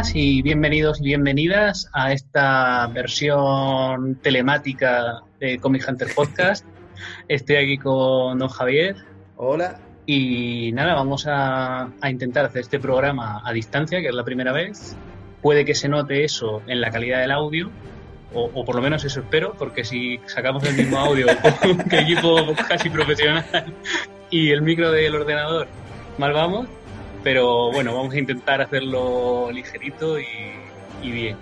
buenas y bienvenidos y bienvenidas a esta versión telemática de Comic Hunter Podcast. Estoy aquí con don Javier. Hola. Y nada, vamos a, intentar hacer este programa a distancia, que es la primera vez. Puede que se note eso en la calidad del audio, o, por lo menos eso espero, porque si sacamos el mismo audio que equipo casi profesional y el micro del ordenador, mal vamos. Pero bueno, vamos a intentar hacerlo ligerito y, bien.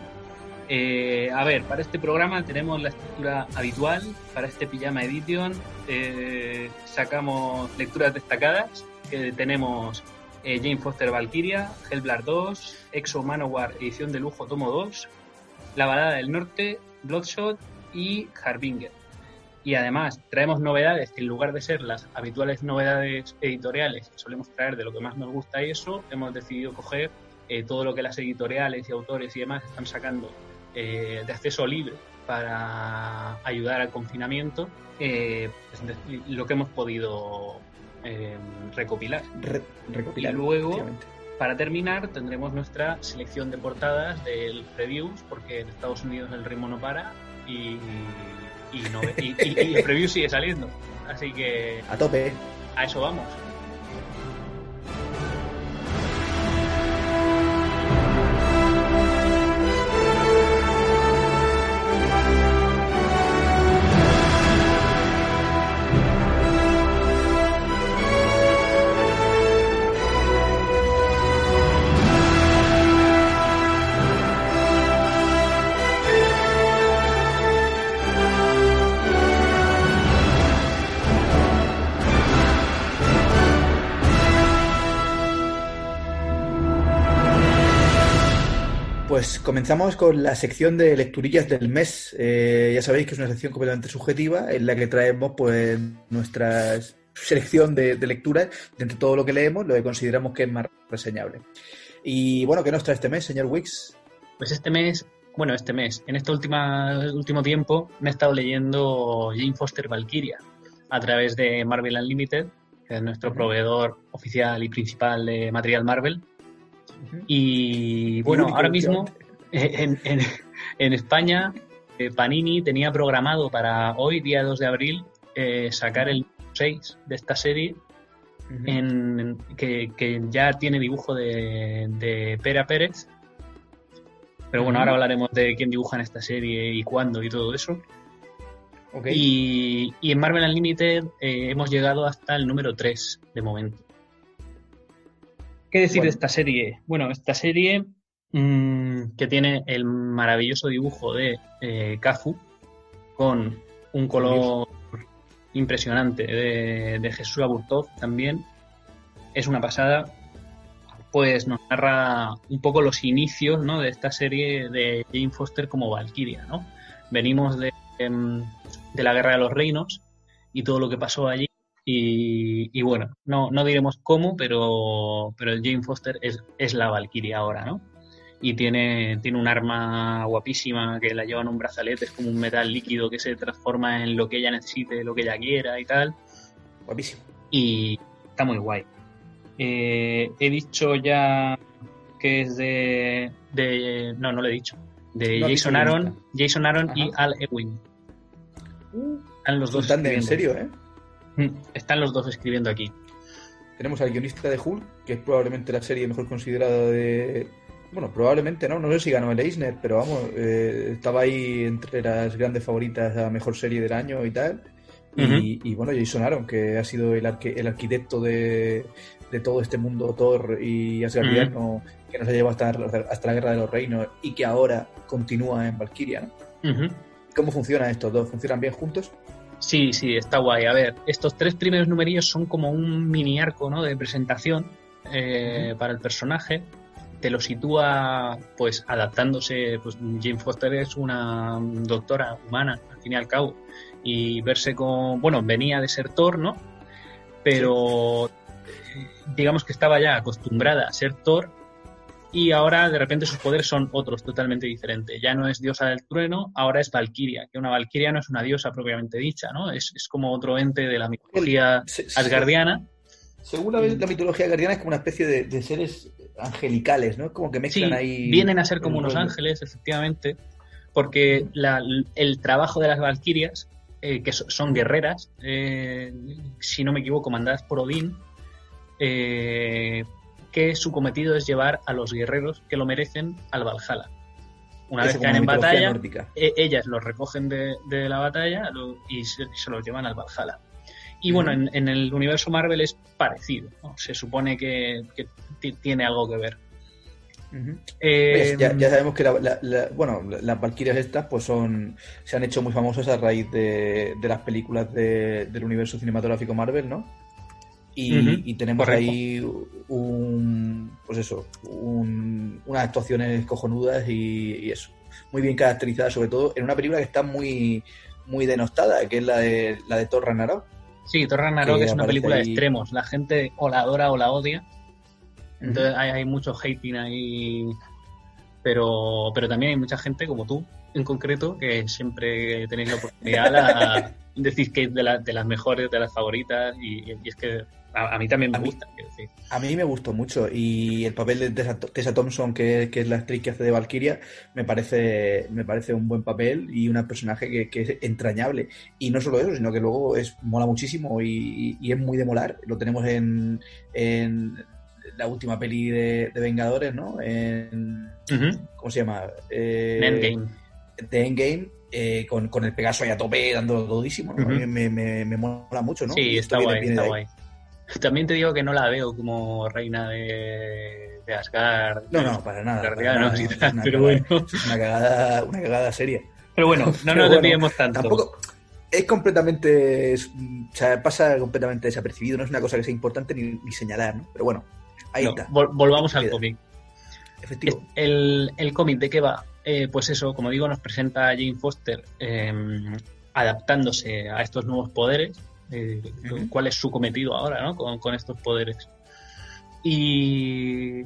Eh, a ver, para este programa tenemos la estructura habitual. Para este Pijama Edition eh, sacamos lecturas destacadas. que tenemos eh, Jane Foster Valkyria, Hellblade 2, Exo Manowar edición de lujo tomo 2, La balada del norte, Bloodshot y Harbinger. Y además traemos novedades que en lugar de ser las habituales novedades editoriales que solemos traer de lo que más nos gusta y eso, hemos decidido coger eh, todo lo que las editoriales y autores y demás están sacando eh, de acceso libre para ayudar al confinamiento, eh, pues, lo que hemos podido recopilar. recopilar. Y luego, para terminar, tendremos nuestra selección de portadas del previews, porque en Estados Unidos el ritmo no para y y, no, y, y, el preview sigue saliendo. Así que. A tope. A eso vamos. Pues comenzamos con la sección de lecturillas del mes. Eh, ya sabéis que es una sección completamente subjetiva en la que traemos pues nuestra selección de, lecturas de entre todo lo que leemos, lo que consideramos que es más reseñable. Y bueno, ¿qué nos trae este mes, señor Wicks? Pues este mes, bueno, este mes, en este última, último tiempo me he estado leyendo Jane Foster Valkyria a través de Marvel Unlimited, que es nuestro proveedor oficial y principal de material Marvel y bueno, ahora mismo en, en, España, eh, Panini tenía programado para hoy, día 2 de abril, eh, sacar el 6 de esta serie, en, que, ya tiene dibujo de, de Pera Pérez. Pero bueno, ahora hablaremos de quién dibuja en esta serie y cuándo y todo eso. Y, y, en Marvel Unlimited eh, hemos llegado hasta el número 3 de momento. ¿Qué decir de esta serie? Bueno, esta serie mm, que tiene el maravilloso dibujo de eh, Kazu con un color impresionante de, Jesús Aburtov también. Es una pasada. Pues nos narra un poco los inicios ¿no? de esta serie de Jane Foster como Valkyria. ¿no? Venimos de, em, de la Guerra de los Reinos y todo lo que pasó allí y, bueno, no, no diremos cómo, pero, pero Jane Foster es, es la Valkyria ahora, ¿no? Y tiene, tiene un arma guapísima que la lleva en un brazalete, es como un metal líquido que se transforma en lo que ella necesite, lo que ella quiera y tal. Guapísimo. Y está muy guay. Eh, he dicho ya que es de, de. No, no lo he dicho. De Jason Aaron, Jason Aaron y Al Ewing. Están los dos. en serio, ¿eh? Mm, están los dos escribiendo aquí. Tenemos al guionista de Hulk, que es probablemente la serie mejor considerada de. Bueno, probablemente no, no sé si ganó el Eisner, pero vamos, eh, estaba ahí entre las grandes favoritas a mejor serie del año y tal. y, bueno, Jason Aaron, que ha sido el, el arquitecto de, todo este mundo Thor y Asgardiano, que nos ha llevado hasta, hasta, la Guerra de los Reinos y que ahora continúa en Valkyria. ¿Cómo funcionan estos dos? ¿Funcionan bien juntos? Sí, sí, está guay. A ver, estos tres primeros numerillos son como un mini arco ¿no? de presentación eh, para el personaje. Te lo sitúa, pues, adaptándose. Pues, Jane Foster es una doctora humana, al fin y al cabo. Y verse con. Bueno, venía de ser Thor, ¿no? Pero. Digamos que estaba ya acostumbrada a ser Thor y ahora de repente sus poderes son otros totalmente diferentes. Ya no es diosa del trueno, ahora es Valkyria, que una Valkyria no es una diosa propiamente dicha, ¿no? Es, como otro ente de la mitología asgardiana. Según la, mitología asgardiana es como una especie de, seres angelicales, ¿no? Como que mezclan sí, ahí. Vienen a ser como unos ángeles, efectivamente, porque la- el trabajo de las valquirias, eh, que so- son guerreras, eh, si no me equivoco, mandadas por Odín, eh, que su cometido es llevar a los guerreros que lo merecen al Valhalla. Una Eso vez caen en batalla, e- ellas los recogen de, de la batalla lo- y se, se los llevan al Valhalla. Y bueno, en, en el universo Marvel es parecido. ¿no? Se supone que, que ti- tiene algo que ver. Eh, Pues ya, ya sabemos que la- la- la- bueno, la- las Valkyrias estas pues son se han hecho muy famosas a raíz de, de las películas de- del universo cinematográfico Marvel, ¿no? Y, y tenemos correcto. ahí un pues eso, un- unas actuaciones cojonudas y, y eso, muy bien caracterizadas, sobre todo en una película que está muy muy denostada, que es la de la de Thor Ragnarok. Sí, Thor Ragnarok que es una película de extremos. La gente o la adora o la odia. Entonces hay, hay mucho hating ahí. Pero, pero también hay mucha gente como tú, en concreto, que siempre tenéis la oportunidad a decir que es de, la- de las mejores, de las favoritas. Y, y es que a, a mí también me A mí- gusta. decir. A mí me gustó mucho y el papel de Tessa, Tessa Thompson, que, que es la actriz que hace de Valkyria, me parece, me parece un buen papel y un personaje que, que es entrañable. Y no solo eso, sino que luego es mola muchísimo y, y es muy de molar. Lo tenemos en, en la última peli de, de Vengadores, ¿no? En. ¿Cómo se llama? Eh, En Endgame. De Endgame. eh, con, con el Pegaso ahí a tope, dando todísimo. ¿no? Mí me, me, me mola mucho, ¿no? Sí, está guay, está guay. También te digo que no la veo como reina de, de Asgard. No, no, para nada. para Asgardianos nada. y Es tal, una pero cagada- bueno. una cagada, una cagada seria. Pero bueno, no Pero nos bueno, desviemos tanto. Tampoco es completamente, o sea, pasa completamente desapercibido. No es una cosa que sea importante ni, ni señalar, ¿no? Pero bueno, ahí No, está. vol- volvamos al Queda. cómic. Efectivo. El, el cómic de qué va? Eh, pues eso, como digo, nos presenta a Jane Foster eh, adaptándose a estos nuevos poderes. Eh. ¿Cuál es su cometido ahora, no? Con, con estos poderes. Y,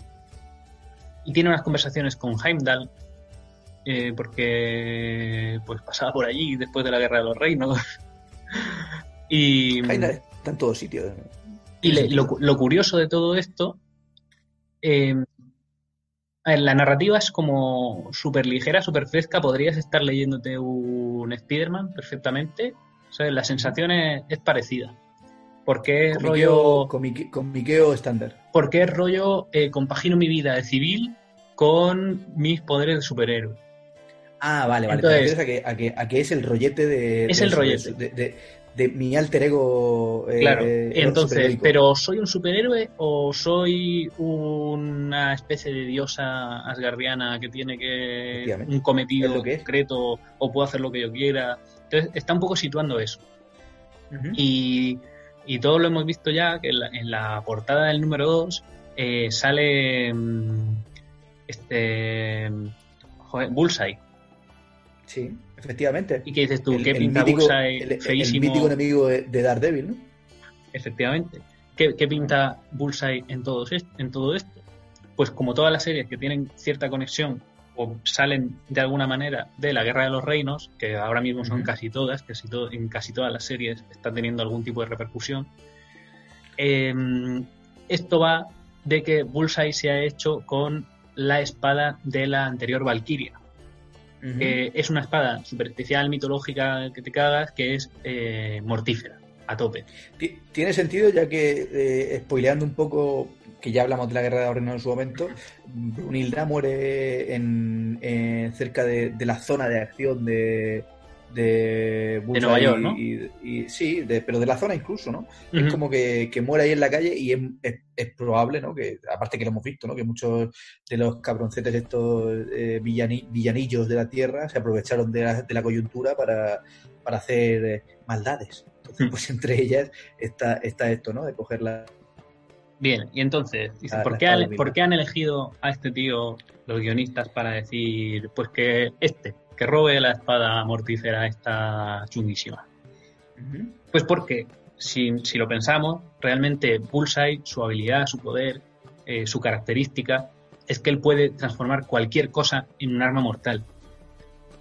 y tiene unas conversaciones con Heimdall, eh, porque pues pasaba por allí después de la Guerra de los Reinos. y, Heimdall está en todos sitios. y le- Tiene lo, curioso de todo esto, eh, la narrativa es como súper ligera, súper fresca. Podrías estar leyéndote un Spider-Man perfectamente. O sea, la sensación es, es parecida. Porque es rollo, Comiqueo, comiqueo estándar. porque es rollo eh, compagino mi vida de civil con mis poderes de superhéroe. Ah, vale, vale. Entonces- Te a que, a, que, a que es el rollete de. Es de el rollete. De, de- de mi alter ego. eh, Claro, eh, entonces, pero ¿soy un superhéroe o soy una especie de diosa asgardiana que tiene que un cometido concreto o puedo hacer lo que yo quiera? Entonces, está un poco situando eso. Y, y todos lo hemos visto ya, que en la, en la portada del número 2 sale mm, este joder, Bullseye. Sí, efectivamente. ¿Y qué dices tú? El- ¿Qué el pinta mítico- Bullseye? el- mítico enemigo de de Daredevil, ¿no? Efectivamente. ¿Qué, qué pinta Bullseye todo, en todo esto? Pues como todas las series que tienen cierta conexión o salen de alguna manera de la Guerra de los Reinos, que ahora mismo son casi todas, casi en casi todas las series están teniendo algún tipo de repercusión, eh, esto va de que Bullseye se ha hecho con la espada de la anterior Valkyria. Que es una espada super especial, mitológica, que te cagas, que es eh, mortífera, a tope. Ti- Tiene sentido, ya que, eh, spoileando un poco, que ya hablamos de la guerra de Oreno en su momento, Brunilda muere en, en- cerca de, de la zona de acción de, de, Bullseye Nueva York, ¿no? y, y- sí, de- pero de la zona incluso, ¿no? Es como que, que muere ahí en la calle y es, es- es probable, ¿no? Que, aparte que lo hemos visto, ¿no? Que muchos de los cabroncetes estos eh, villani- villanillos de la tierra se aprovecharon de la, de la coyuntura para, para hacer eh, maldades. Entonces, pues entre ellas está, está esto, ¿no? De cogerla. Bien, y entonces, dice, La- ¿por, qué han, de Milán. por qué han elegido a este tío los guionistas para decir, pues que este, que robe la espada mortífera esta chunguísima? Pues porque, si, si lo pensamos, realmente Bullseye, su habilidad, su poder, eh, su característica, es que él puede transformar cualquier cosa en un arma mortal.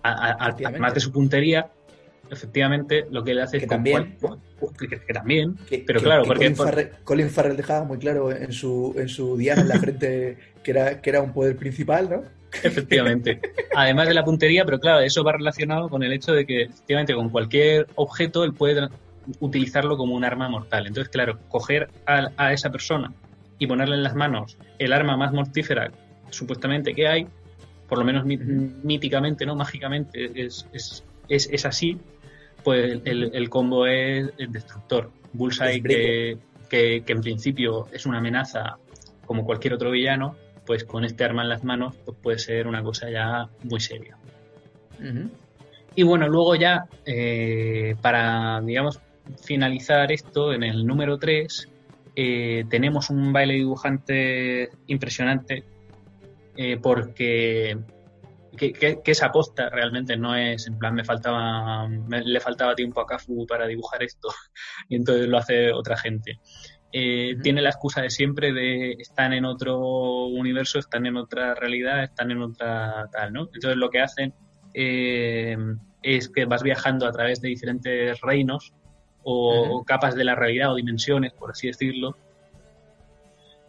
A- a- además de su puntería, efectivamente lo que él hace Que es con también, cual- que, que también, Que- pero claro, que porque Colin, Farrell, Colin Farrell dejaba muy claro en su, en su diana en la frente que era, que era un poder principal, ¿no? efectivamente, además de la puntería, pero claro, eso va relacionado con el hecho de que efectivamente con cualquier objeto él puede utilizarlo como un arma mortal. Entonces, claro, coger a, a esa persona y ponerle en las manos el arma más mortífera supuestamente que hay, por lo menos míticamente, no mágicamente, es, es, es, es así, pues el, el combo es, es destructor. Bullseye, que, que, que en principio es una amenaza como cualquier otro villano, pues con este arma en las manos pues puede ser una cosa ya muy seria. Y bueno, luego ya, eh, para, digamos, finalizar esto, en el número 3, tenemos un baile dibujante impresionante, eh, porque que, que- que es aposta realmente, no es en plan me faltaba, me- le faltaba tiempo a Cafu para dibujar esto, y entonces lo hace otra gente. Eh. Tiene la excusa de siempre de están en otro universo, están en otra realidad, están en otra tal, ¿no? Entonces lo que hacen eh, es que vas viajando a través de diferentes reinos o capas de la realidad o dimensiones, por así decirlo,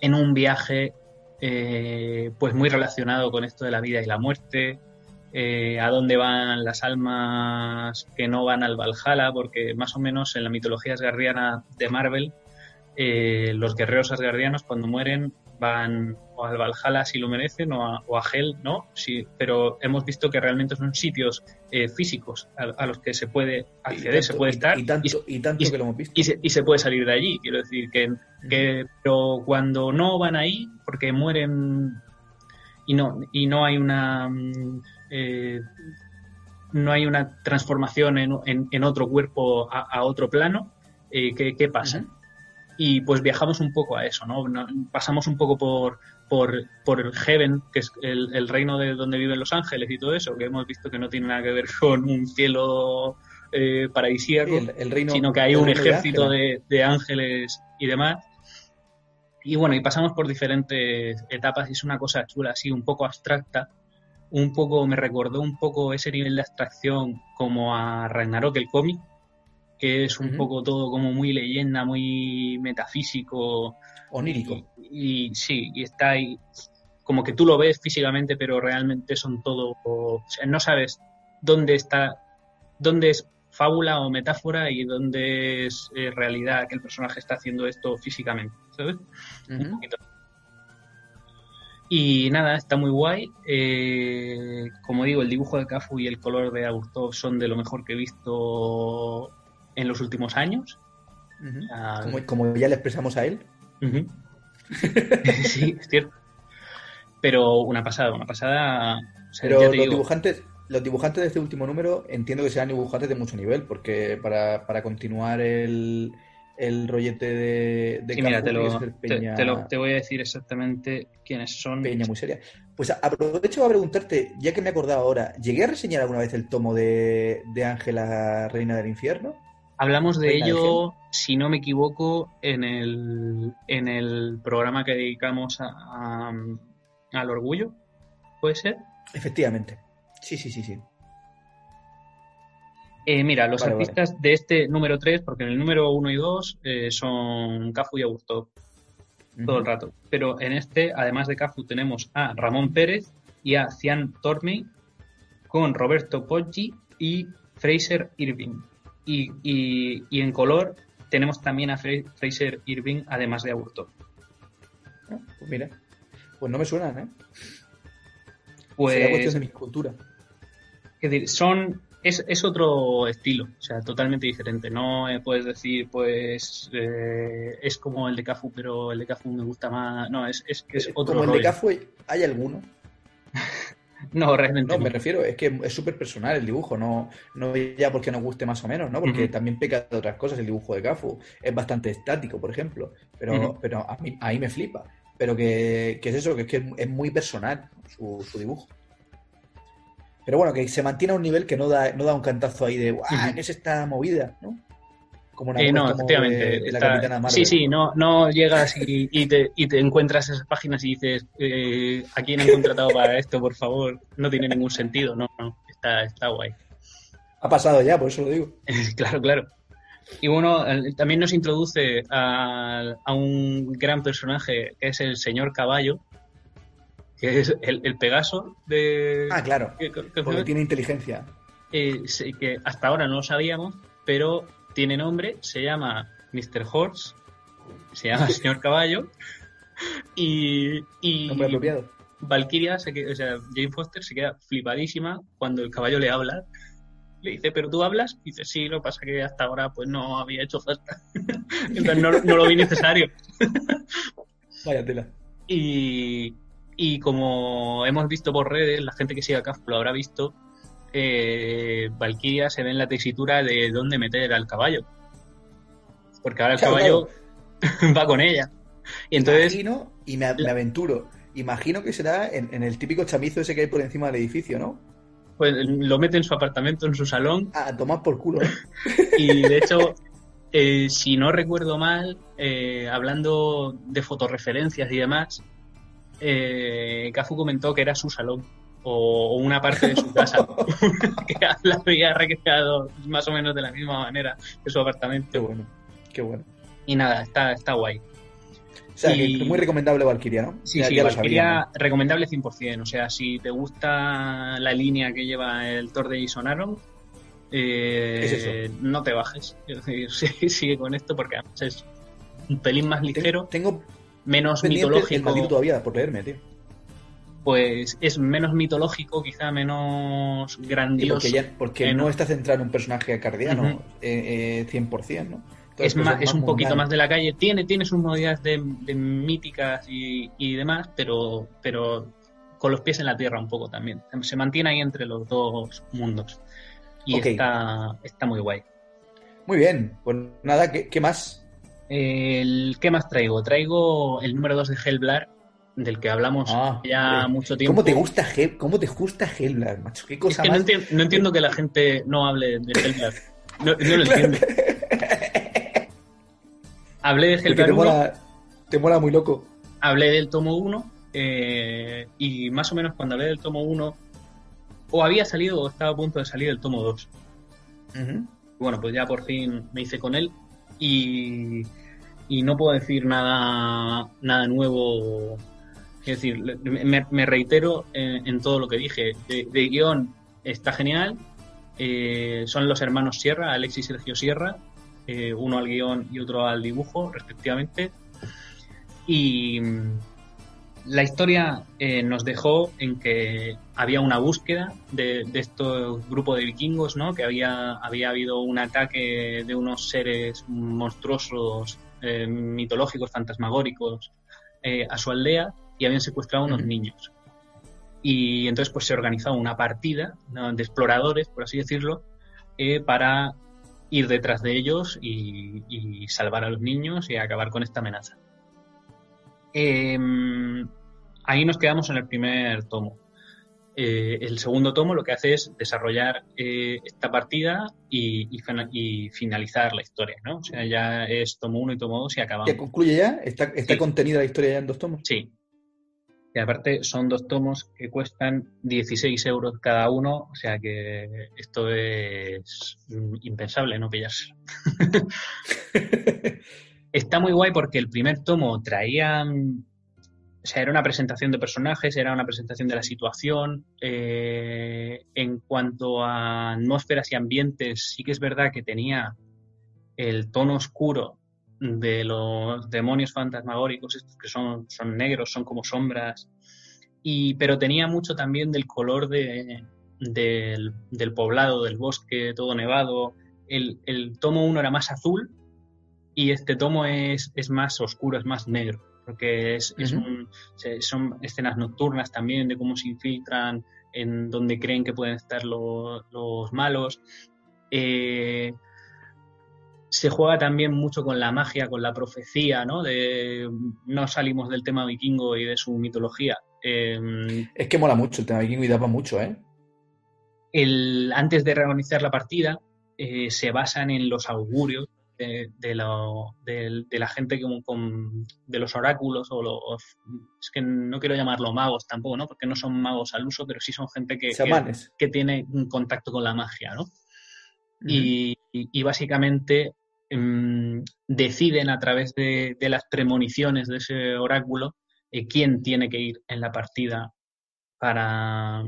en un viaje eh, pues muy relacionado con esto de la vida y la muerte, eh, a dónde van las almas que no van al Valhalla, porque más o menos en la mitología asgardiana de Marvel, eh, los guerreros asgardianos cuando mueren van o al Valhalla si lo merecen o a, o a Hel, ¿no? Sí, pero hemos visto que realmente son sitios eh, físicos a, a los que se puede acceder, se puede estar y tanto, y tanto y- que lo hemos visto. y se, y se puede salir de allí. Quiero decir que, que pero cuando no van ahí, porque mueren y no, y no hay una mm, eh, no hay una transformación en, en- en otro cuerpo a, a otro plano, eh, ¿qué, qué pasa? Y pues viajamos un poco a eso, ¿no? Pasamos un poco por, por, por el Heaven, que es el, el reino de donde viven los ángeles y todo eso, que hemos visto que no tiene nada que ver con un cielo eh, paradisíaco Sí, el, el reino, sino que hay un ejército de, de ángeles y demás. Y bueno, y pasamos por diferentes etapas y es una cosa chula, así un poco abstracta, un poco, me recordó un poco ese nivel de abstracción como a Ragnarok, el cómic, que es un poco todo como muy leyenda, muy metafísico. Onírico. Y, y sí, y está ahí, como que tú lo ves físicamente, pero realmente son todo, o sea, no sabes dónde está, dónde es fábula o metáfora y dónde es eh, realidad que el personaje está haciendo esto físicamente, ¿sabes? Un poquito. Y nada, está muy guay. Eh, como digo, el dibujo de Cafu y el color de Aburtov son de lo mejor que he visto en los últimos años. Ah, Como, como ya le expresamos a él. Sí, es cierto. Pero una pasada, una pasada. o sea, Pero los digo, dibujantes, los dibujantes de este último número entiendo que sean dibujantes de mucho nivel, porque para, para continuar el, el rollete de, de sí, mira, te, lo, te, Peña, te lo- te voy a decir exactamente quiénes son. Peña muy seria. Pues aprovecho a preguntarte, ya que me he acordado ahora, ¿llegué a reseñar alguna vez el tomo de de Ángela, Reina del Infierno? Hablamos de ello, si no me equivoco, en el, en el programa que dedicamos a- a- al orgullo. ¿Puede ser? Efectivamente. Sí, sí, sí, sí. Eh, mira, los Vale, artistas de este número 3, porque en el número 1 y 2 eh, son Cafu y Aburto todo el rato. Pero en este, además de Cafu, tenemos a Ramón Pérez y a Cian Tormey con Roberto Poggi y Fraser Irving. Y, y- y en color tenemos también a Fra- Fraser Irving, además de Aburto. Ah, Pues mira. Pues no me suenan, ¿eh? Será Pues cuestión de mi cultura. es decir, son es, es otro estilo, o sea, totalmente diferente. No eh, puedes decir, pues eh, es como el de Cafu, pero el de Cafu me gusta más. No, es, es que es otro Como el de. Cafu, ¿hay alguno? No, realmente No, no. me refiero, es que es súper personal el dibujo, no, no ya porque nos guste más o menos, ¿no? Porque también peca de otras cosas el dibujo de Cafu. Es bastante estático, por ejemplo, pero, pero a mí, ahí me flipa. Pero que, que es eso, que es que es muy personal su, su dibujo. Pero bueno, que se mantiene a un nivel que no da, no da un cantazo ahí de ¡guau! Ujú. ¿Qué es esta movida? ¿no? Como una Eh, no, efectivamente. de- de la está- Capitana Marvel. sí, sí, no, no llegas y, y te, y te encuentras esas páginas y dices, eh, ¿a quién han contratado para esto, por favor? No tiene ningún sentido, no, no, está, está guay. Ha pasado ya, por eso lo digo. claro, claro. Y bueno, también nos introduce a, un gran personaje que es el señor Caballo, que es el, Pegaso de... Ah, claro, porque tiene inteligencia. Eh, que hasta ahora no lo sabíamos, pero tiene nombre, se llama Mr. Horse, se llama Señor Caballo, y... y nombre apropiado. Valkyria, o sea, Jane Foster se queda flipadísima cuando el caballo le habla le dice, ¿pero tú hablas? Y dice, sí, lo que pasa es que hasta ahora pues no había hecho falta. Entonces no, lo vi necesario. Vaya tela. Y, y, como hemos visto por redes, la gente que sigue a lo habrá visto, eh, Valkyria se ve en la tesitura de dónde meter al caballo. Porque ahora el caballo va con ella. Y entonces... Imagino, y me, aventuro, imagino que será en, en el típico chamizo ese que hay por encima del edificio, ¿no? pues lo mete en su apartamento, en su salón. A tomar por culo. Y de hecho, eh, si no recuerdo mal, eh, hablando de fotorreferencias y demás, eh, Cafu comentó que era su salón o, una parte de su casa, que la había recreado más o menos de la misma manera que su apartamento. Qué bueno, qué bueno. Y nada, está, está guay. O sea, que muy recomendable Valkyria, ¿no? Sí, sí, Valkyria recomendable 100%. O sea, si te gusta la línea que lleva el Thor de Jason Aaron, eh, no te bajes. Es decir, sigue con esto porque además es un pelín más ligero. Tengo, menos mitológico. El todavía por leerme, tío. Pues es menos mitológico, quizá menos grandioso. porque, no está centrado en un personaje cardiano, 100%, eh, eh, ¿no? es, más, es un poquito más de la calle. Tiene, tiene sus modalidades de, míticas y, demás, pero, pero con los pies en la tierra un poco también. Se mantiene ahí entre los dos mundos. Y está, está muy guay. Muy bien, pues nada, ¿qué, más? El, ¿Qué más traigo? Traigo el número 2 de Hellblar, del que hablamos ah, ya mucho tiempo. ¿Cómo te gusta, ¿cómo te gusta Hellblar, macho? ¿Qué cosa No, entiendo, que la gente no hable de Hellblar. No, no lo entiendo. Hablé de Hellblade te mola, te mola muy loco. Hablé del tomo 1 eh, y más o menos cuando hablé del tomo 1 o había salido o estaba a punto de salir el tomo 2. Bueno, pues ya por fin me hice con él y, y no puedo decir nada, nada nuevo. Es decir, me, reitero en, todo lo que dije. De, guion está genial. Eh, son los hermanos Sierra, Alexis y Sergio Sierra, eh, uno al guion y otro al dibujo, respectivamente. Y mm, la historia eh, nos dejó en que había una búsqueda de, de estos grupos de vikingos, ¿no? Que había, había habido un ataque de unos seres monstruosos, eh, mitológicos, fantasmagóricos, a su aldea y habían secuestrado a unos niños. Y entonces pues se organizaba una partida de exploradores, por así decirlo, para ir detrás de ellos y, salvar a los niños y acabar con esta amenaza. Em, ahí nos quedamos en el primer tomo. Eh, el segundo tomo lo que hace es desarrollar eh, esta partida y, finalizar la historia, ¿no? O sea, ya es tomo uno y tomo dos y acabamos. ¿Ya concluye ya? ¿Está, está contenida la historia ya en dos tomos? Sí, y aparte son dos tomos que cuestan 16 euros cada uno, o sea que esto es impensable no pillarse. Está muy guay porque el primer tomo traía, o sea, era una presentación de personajes, era una presentación de la situación. Eh, en cuanto a atmósferas y ambientes, sí que es verdad que tenía el tono oscuro de los demonios fantasmagóricos, estos que son, son negros, son como sombras, y, pero tenía mucho también del color de, del, poblado, del bosque, todo nevado. El, el tomo 1 era más azul y este tomo es, es más oscuro, es más negro, porque es, es un, son escenas nocturnas también de cómo se infiltran en donde creen que pueden estar los, los malos. Eh, se juega también mucho con la magia, con la profecía, ¿no? De, no salimos del tema vikingo y de su mitología. Em, es que mola mucho el tema vikingo y daba mucho, ¿eh? El, antes de reorganizar la partida, eh, se basan en los augurios de, de, la gente con, de los oráculos o los es que no quiero llamarlo magos tampoco, ¿no? Porque no son magos al uso, pero sí son gente que, que, que, tiene un contacto con la magia, ¿no? y, básicamente em, deciden a través de, las premoniciones de ese oráculo eh, quién tiene que ir en la partida para...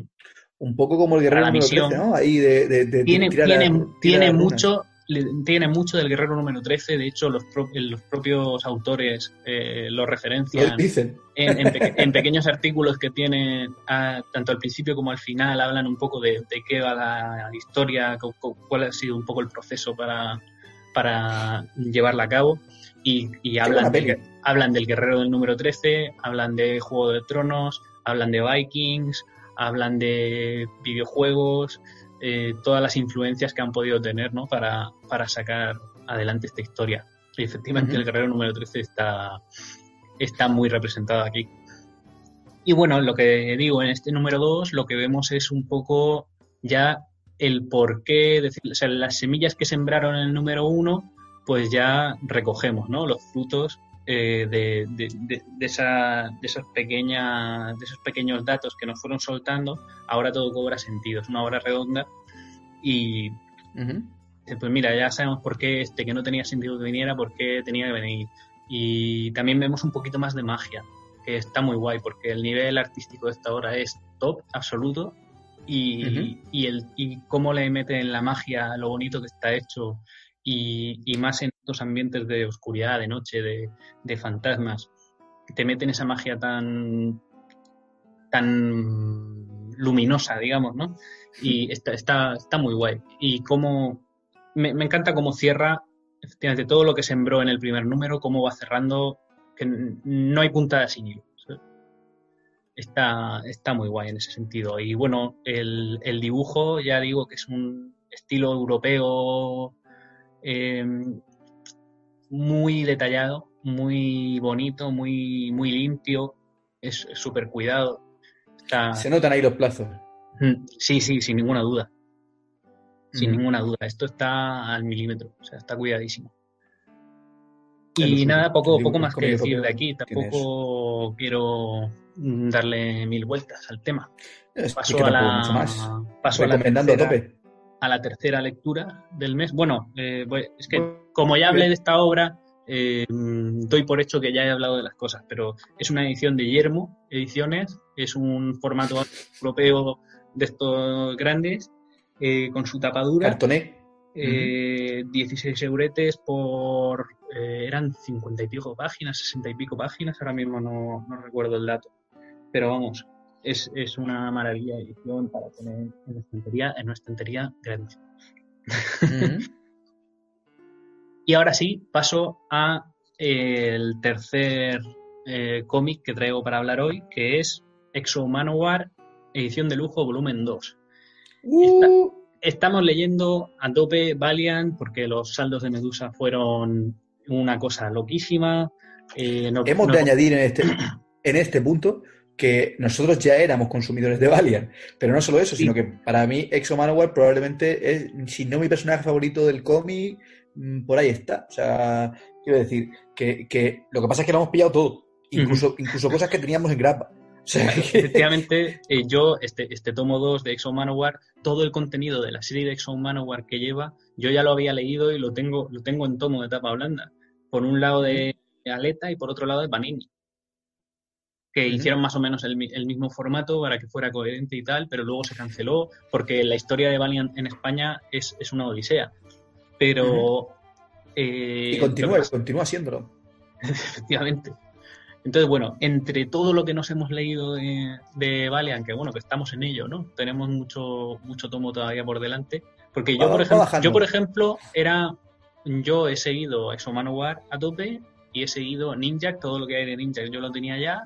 Un poco como el guerrero la misión. ¿no? Ahí de, tiene, tiene, tiene mucho tiene mucho del guerrero número 13, de hecho los, los propios autores eh, lo referencian dicen. En, pequeños artículos que tienen tanto al principio como al final, hablan un poco de, qué va la historia, cuál ha sido un poco el proceso para, para llevarla a cabo y, hablan, hablan del guerrero del número 13, hablan de Juego de Tronos, hablan de Vikings, hablan de videojuegos, eh, todas las influencias que han podido tener ¿no? para, para sacar adelante esta historia. Y efectivamente el guerrero número 13 está, está muy representado aquí. Y bueno, lo que digo, en este número 2 lo que vemos es un poco ya el por qué, decir, o sea, las semillas que sembraron en el número 1, pues ya recogemos, ¿no? Los frutos eh, de, de, de, esa, de, esos pequeñas, de esos pequeños datos que nos fueron soltando, ahora todo cobra sentido. Es una obra redonda y pues mira, ya sabemos por qué este que no tenía sentido que viniera, por qué tenía que venir. Y también vemos un poquito más de magia, que está muy guay, porque el nivel artístico de esta obra es top, absoluto, y, y, el, y cómo le meten la magia, lo bonito que está hecho, y, más en estos ambientes de oscuridad, de noche, de, fantasmas, te meten esa magia tan, tan luminosa, digamos, ¿no? Y está, está, está muy guay. Y cómo, me, encanta cómo cierra, efectivamente, todo lo que sembró en el primer número, cómo va cerrando, que no hay puntada sin hilo. Está, está muy guay en ese sentido. Y bueno, el, el dibujo, ya digo que es un estilo europeo Em, muy detallado, muy bonito, muy, muy limpio, es súper cuidado. Se notan ahí los plazos. Sí, sí, sin ninguna duda. Sin ninguna duda. Esto está al milímetro, o sea, está cuidadísimo. Y nada, poco, poco más que decir de aquí. Tampoco quiero darle mil vueltas al tema. Paso a la, paso a la a tope a la tercera lectura del mes. Bueno, eh, pues, es que como ya hablé de esta obra, eh, doy por hecho que ya he hablado de las cosas, pero es una edición de Yermo Ediciones, es un formato europeo de estos grandes, eh, con su tapadura. Cartoné. 16 euretes por. eran 50 y pico páginas, 60 y pico páginas, ahora mismo no, no recuerdo el dato. Pero vamos, es, es una maravilla de edición para tener en la estantería, en una estantería grande. y ahora sí, paso a eh, el tercer eh, cómic que traigo para hablar hoy, que es Exo Manowar, edición de lujo, volumen 2. Uh. estamos leyendo a tope Valiant porque los saldos de Medusa fueron una cosa loquísima. Eh, Hemos de añadir en este, en este punto que nosotros ya éramos consumidores de Valiant. Pero no solo eso, sino que para mí Exo Manowar probablemente es, si no mi personaje favorito del cómic, mm, por ahí está. O sea, quiero decir que, lo que pasa es que lo hemos pillado todo, incluso, incluso cosas que teníamos en grapa. Efectivamente, eh, yo, este, este tomo 2 de Exo Manowar, todo el contenido de la serie de Exo Manowar que lleva, yo ya lo había leído y lo tengo, lo tengo en tomo de tapa blanda. Por un lado de Aleta y por otro lado de Panini que hicieron más o menos el, mismo formato para que fuera coherente y tal, pero luego se canceló porque la historia de Valiant en España es, una odisea. Pero... Eh, y continúa, continúa siéndolo. Efectivamente. Entonces, bueno, entre todo lo que nos hemos leído de, de, Valiant, que bueno, que estamos en ello, ¿no? Tenemos mucho, mucho tomo todavía por delante. Porque yo, por ejemplo, yo, por ejemplo, era. Yo he seguido Exo Manowar a tope y he seguido Ninja, todo lo que hay de Ninja yo lo tenía ya,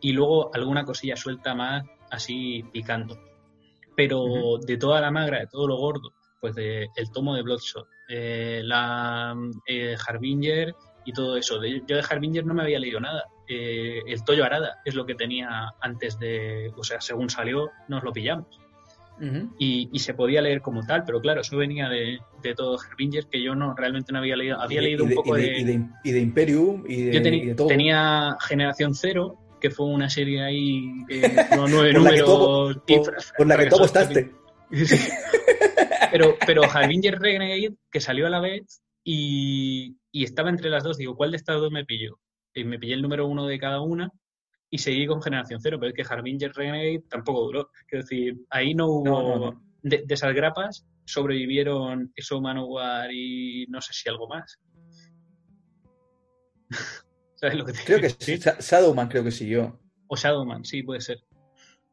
y luego alguna cosilla suelta más así picando. Pero de toda la magra, de todo lo gordo, pues de, el tomo de Bloodshot, eh, la eh, Harbinger y todo eso. yo de Harbinger no me había leído nada. Eh, el Toyo Arada es lo que tenía antes de, o sea, según salió, nos lo pillamos. y, se podía leer como tal, pero claro, eso venía de, de todo Harbinger que yo no realmente no había leído. Había leído un poco de, y de, Imperium y de, yo tenía Generación Cero que fue una serie ahí que no, nueve números. por, la que tú apostaste. pero, pero Harbinger Renegade, que salió a la vez y, y estaba entre las dos, digo, ¿cuál de estas dos me pillo? Y me pillé el número uno de cada una y seguí con Generación Cero, pero es que Harbinger Renegade tampoco duró. Quiero decir, ahí no hubo... No, no, no. De, de esas grapas sobrevivieron eso Manowar y no sé si algo más. ¿Sabes lo que te Creo que sí. Shadowman creo que siguió. O Shadowman, sí, puede ser.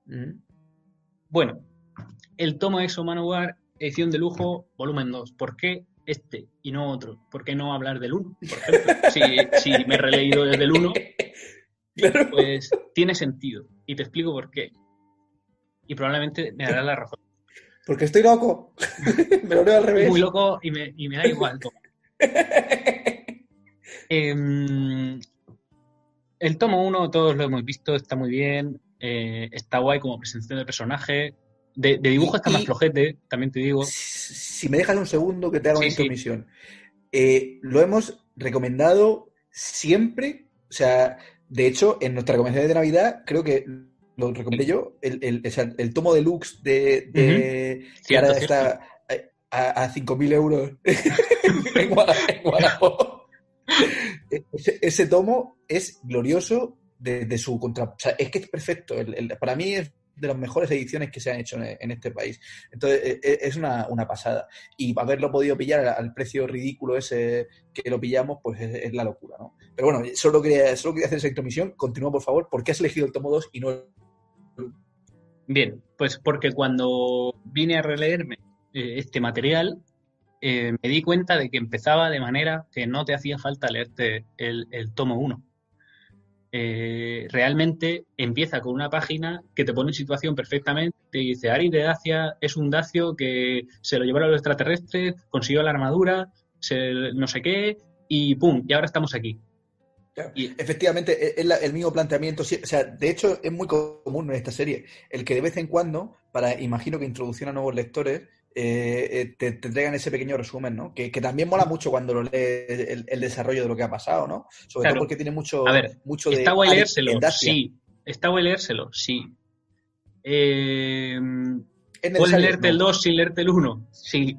Mm. Bueno, el tomo Exo Manowar, edición de lujo, volumen 2. ¿Por qué este y no otro? ¿Por qué no hablar del 1? Por ejemplo, si, si me he releído desde el 1, Claro. pues tiene sentido. Y te explico por qué. Y probablemente me darás la razón. Porque estoy loco. Me lo leo al revés. Muy loco y me, y me da igual. toma. El tomo 1, todos lo hemos visto, está muy bien. eh, está guay como presentación del personaje. De, de dibujo está más flojete, también te digo. Si me dejas un segundo que te haga Sí, una sí. intromisión. Eh, lo hemos recomendado siempre. O sea, de hecho, en nuestra recomendación de Navidad, creo que lo recomendé yo, el, el, el tomo deluxe de, de que Cierto, ahora está a, a 5.000 euros en Guadalajara. Ese, ese tomo es glorioso de, su contra... O sea, es que es perfecto. Para mí es de las mejores ediciones que se han hecho en, este país. Entonces, e- e- es una, pasada. Y haberlo podido pillar al, precio ridículo ese que lo pillamos, pues es, es la locura, ¿no? Pero bueno, solo quería, solo quería hacer esa intromisión. Continúa, por favor. ¿Por qué has elegido el tomo 2 y no el Bien, pues porque cuando vine a releerme eh, este material, eh, me di cuenta de que empezaba de manera que no te hacía falta leerte el, el tomo 1. Eh, realmente empieza con una página que te pone en situación perfectamente y dice, Aris de Dacia es un dacio que se lo llevaron los extraterrestres, consiguió la armadura, se- no sé qué, y pum, y ahora estamos aquí. Y- Efectivamente, e, es la- el mismo planteamiento. O sea, de hecho, es muy común en esta serie el que de vez en cuando, para imagino que introducción a nuevos lectores, eh, eh, te, te traigan ese pequeño resumen, ¿no? Que, que también mola mucho cuando lo lees el, el desarrollo de lo que ha pasado, ¿no? Sobre Claro. todo porque tiene mucho, A ver, mucho de. ¿Está guay leérselo? Sí. ¿Está guay leérselo? Sí. Eh, ¿Es ¿Puedes leerte el No, 2 sin leerte el 1? Sí.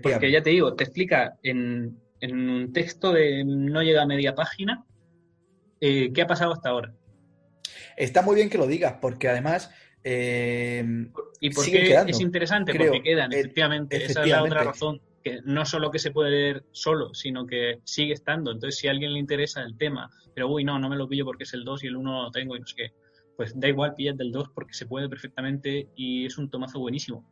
Porque ya te digo, te explica en, en un texto de no llega a media página eh, qué ha pasado hasta ahora. Está muy bien que lo digas, porque además. Eh, ¿Y por qué quedando, es interesante? creo. Porque quedan, Eh, efectivamente. Esa es la otra razón. Que no solo que se puede leer solo, sino que sigue estando. Entonces, si a alguien le interesa el tema, pero uy, no, no me lo pillo porque es el 2 y el 1 no lo tengo y no sé qué, pues da igual, pillas del 2 porque se puede perfectamente y es un tomazo buenísimo.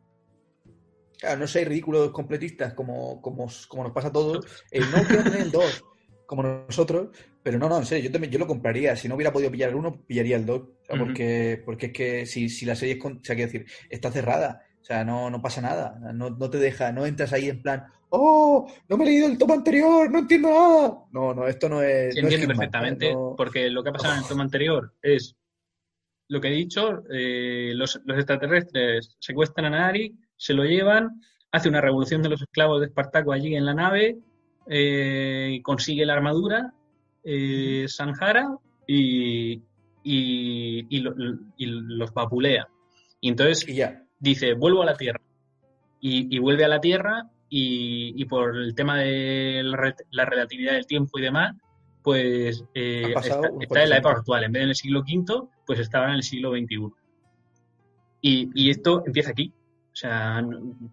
Claro, no seáis ridículos completistas como, como, como nos pasa a todos. Eh, no quiero tener el 2 como nosotros, pero no, no, en serio, yo, también, yo lo compraría. Si no hubiera podido pillar el 1, pillaría el 2. O sea, porque, porque es que si, si la serie es, con- o sea, quiero decir, está cerrada, o sea, no, no pasa nada, no, no te deja, no entras ahí en plan, oh, no me he leído el tomo anterior, no entiendo nada. No, no, esto no es. Se no es entiende Hitman, perfectamente, no- porque lo que ha pasado en el tomo anterior es lo que he dicho, eh, los, los extraterrestres secuestran a Nari, se lo llevan, hace una revolución de los esclavos de Espartaco allí en la nave, eh, consigue la armadura, eh, Sanjara, y, y, y lo- y los vapulea. Y entonces ya. dice, vuelvo a la Tierra. Y, vuelve a la Tierra y, por el tema de la, re- la relatividad del tiempo y demás, pues eh, está, en la época actual. En vez del siglo V, pues está ahora en el siglo XXI. Y, y esto empieza aquí. O sea,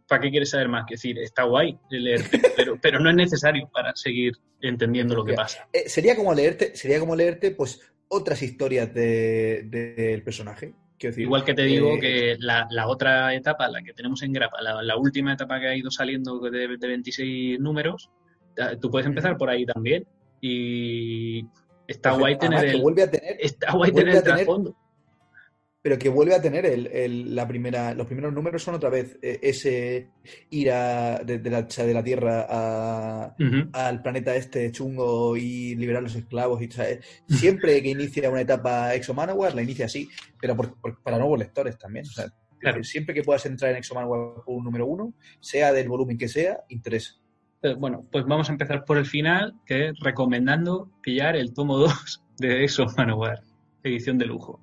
¿para qué quieres saber más? Que decir, está guay leerte, pero, pero no es necesario para seguir entendiendo lo que pasa. Eh, sería como leerte, sería como leerte, pues, otras historias de- del personaje. Quiero decir, Igual que te digo eh, que la, la otra etapa, la que tenemos en Grapa, la, la última etapa que ha ido saliendo de, de 26 números, tú puedes empezar por ahí también. Y está guay tener el, vuelve a tener, está guay tener el trasfondo. Pero que vuelve a tener el, el- la primera, los primeros números son otra vez eh, ese ir a, de, de la, de Tierra a- al planeta este chungo y liberar los esclavos. Y, sea, eh, siempre que inicia una etapa Exo Manowar, la inicia así, pero por- por- para nuevos lectores también. O sea, Claro. Siempre que puedas entrar en Exo Manowar por un número uno, sea del volumen que sea, interesa. Eh, Bueno, pues vamos a empezar por el final, que es recomendando pillar el tomo 2 de Exo Manowar, edición de lujo.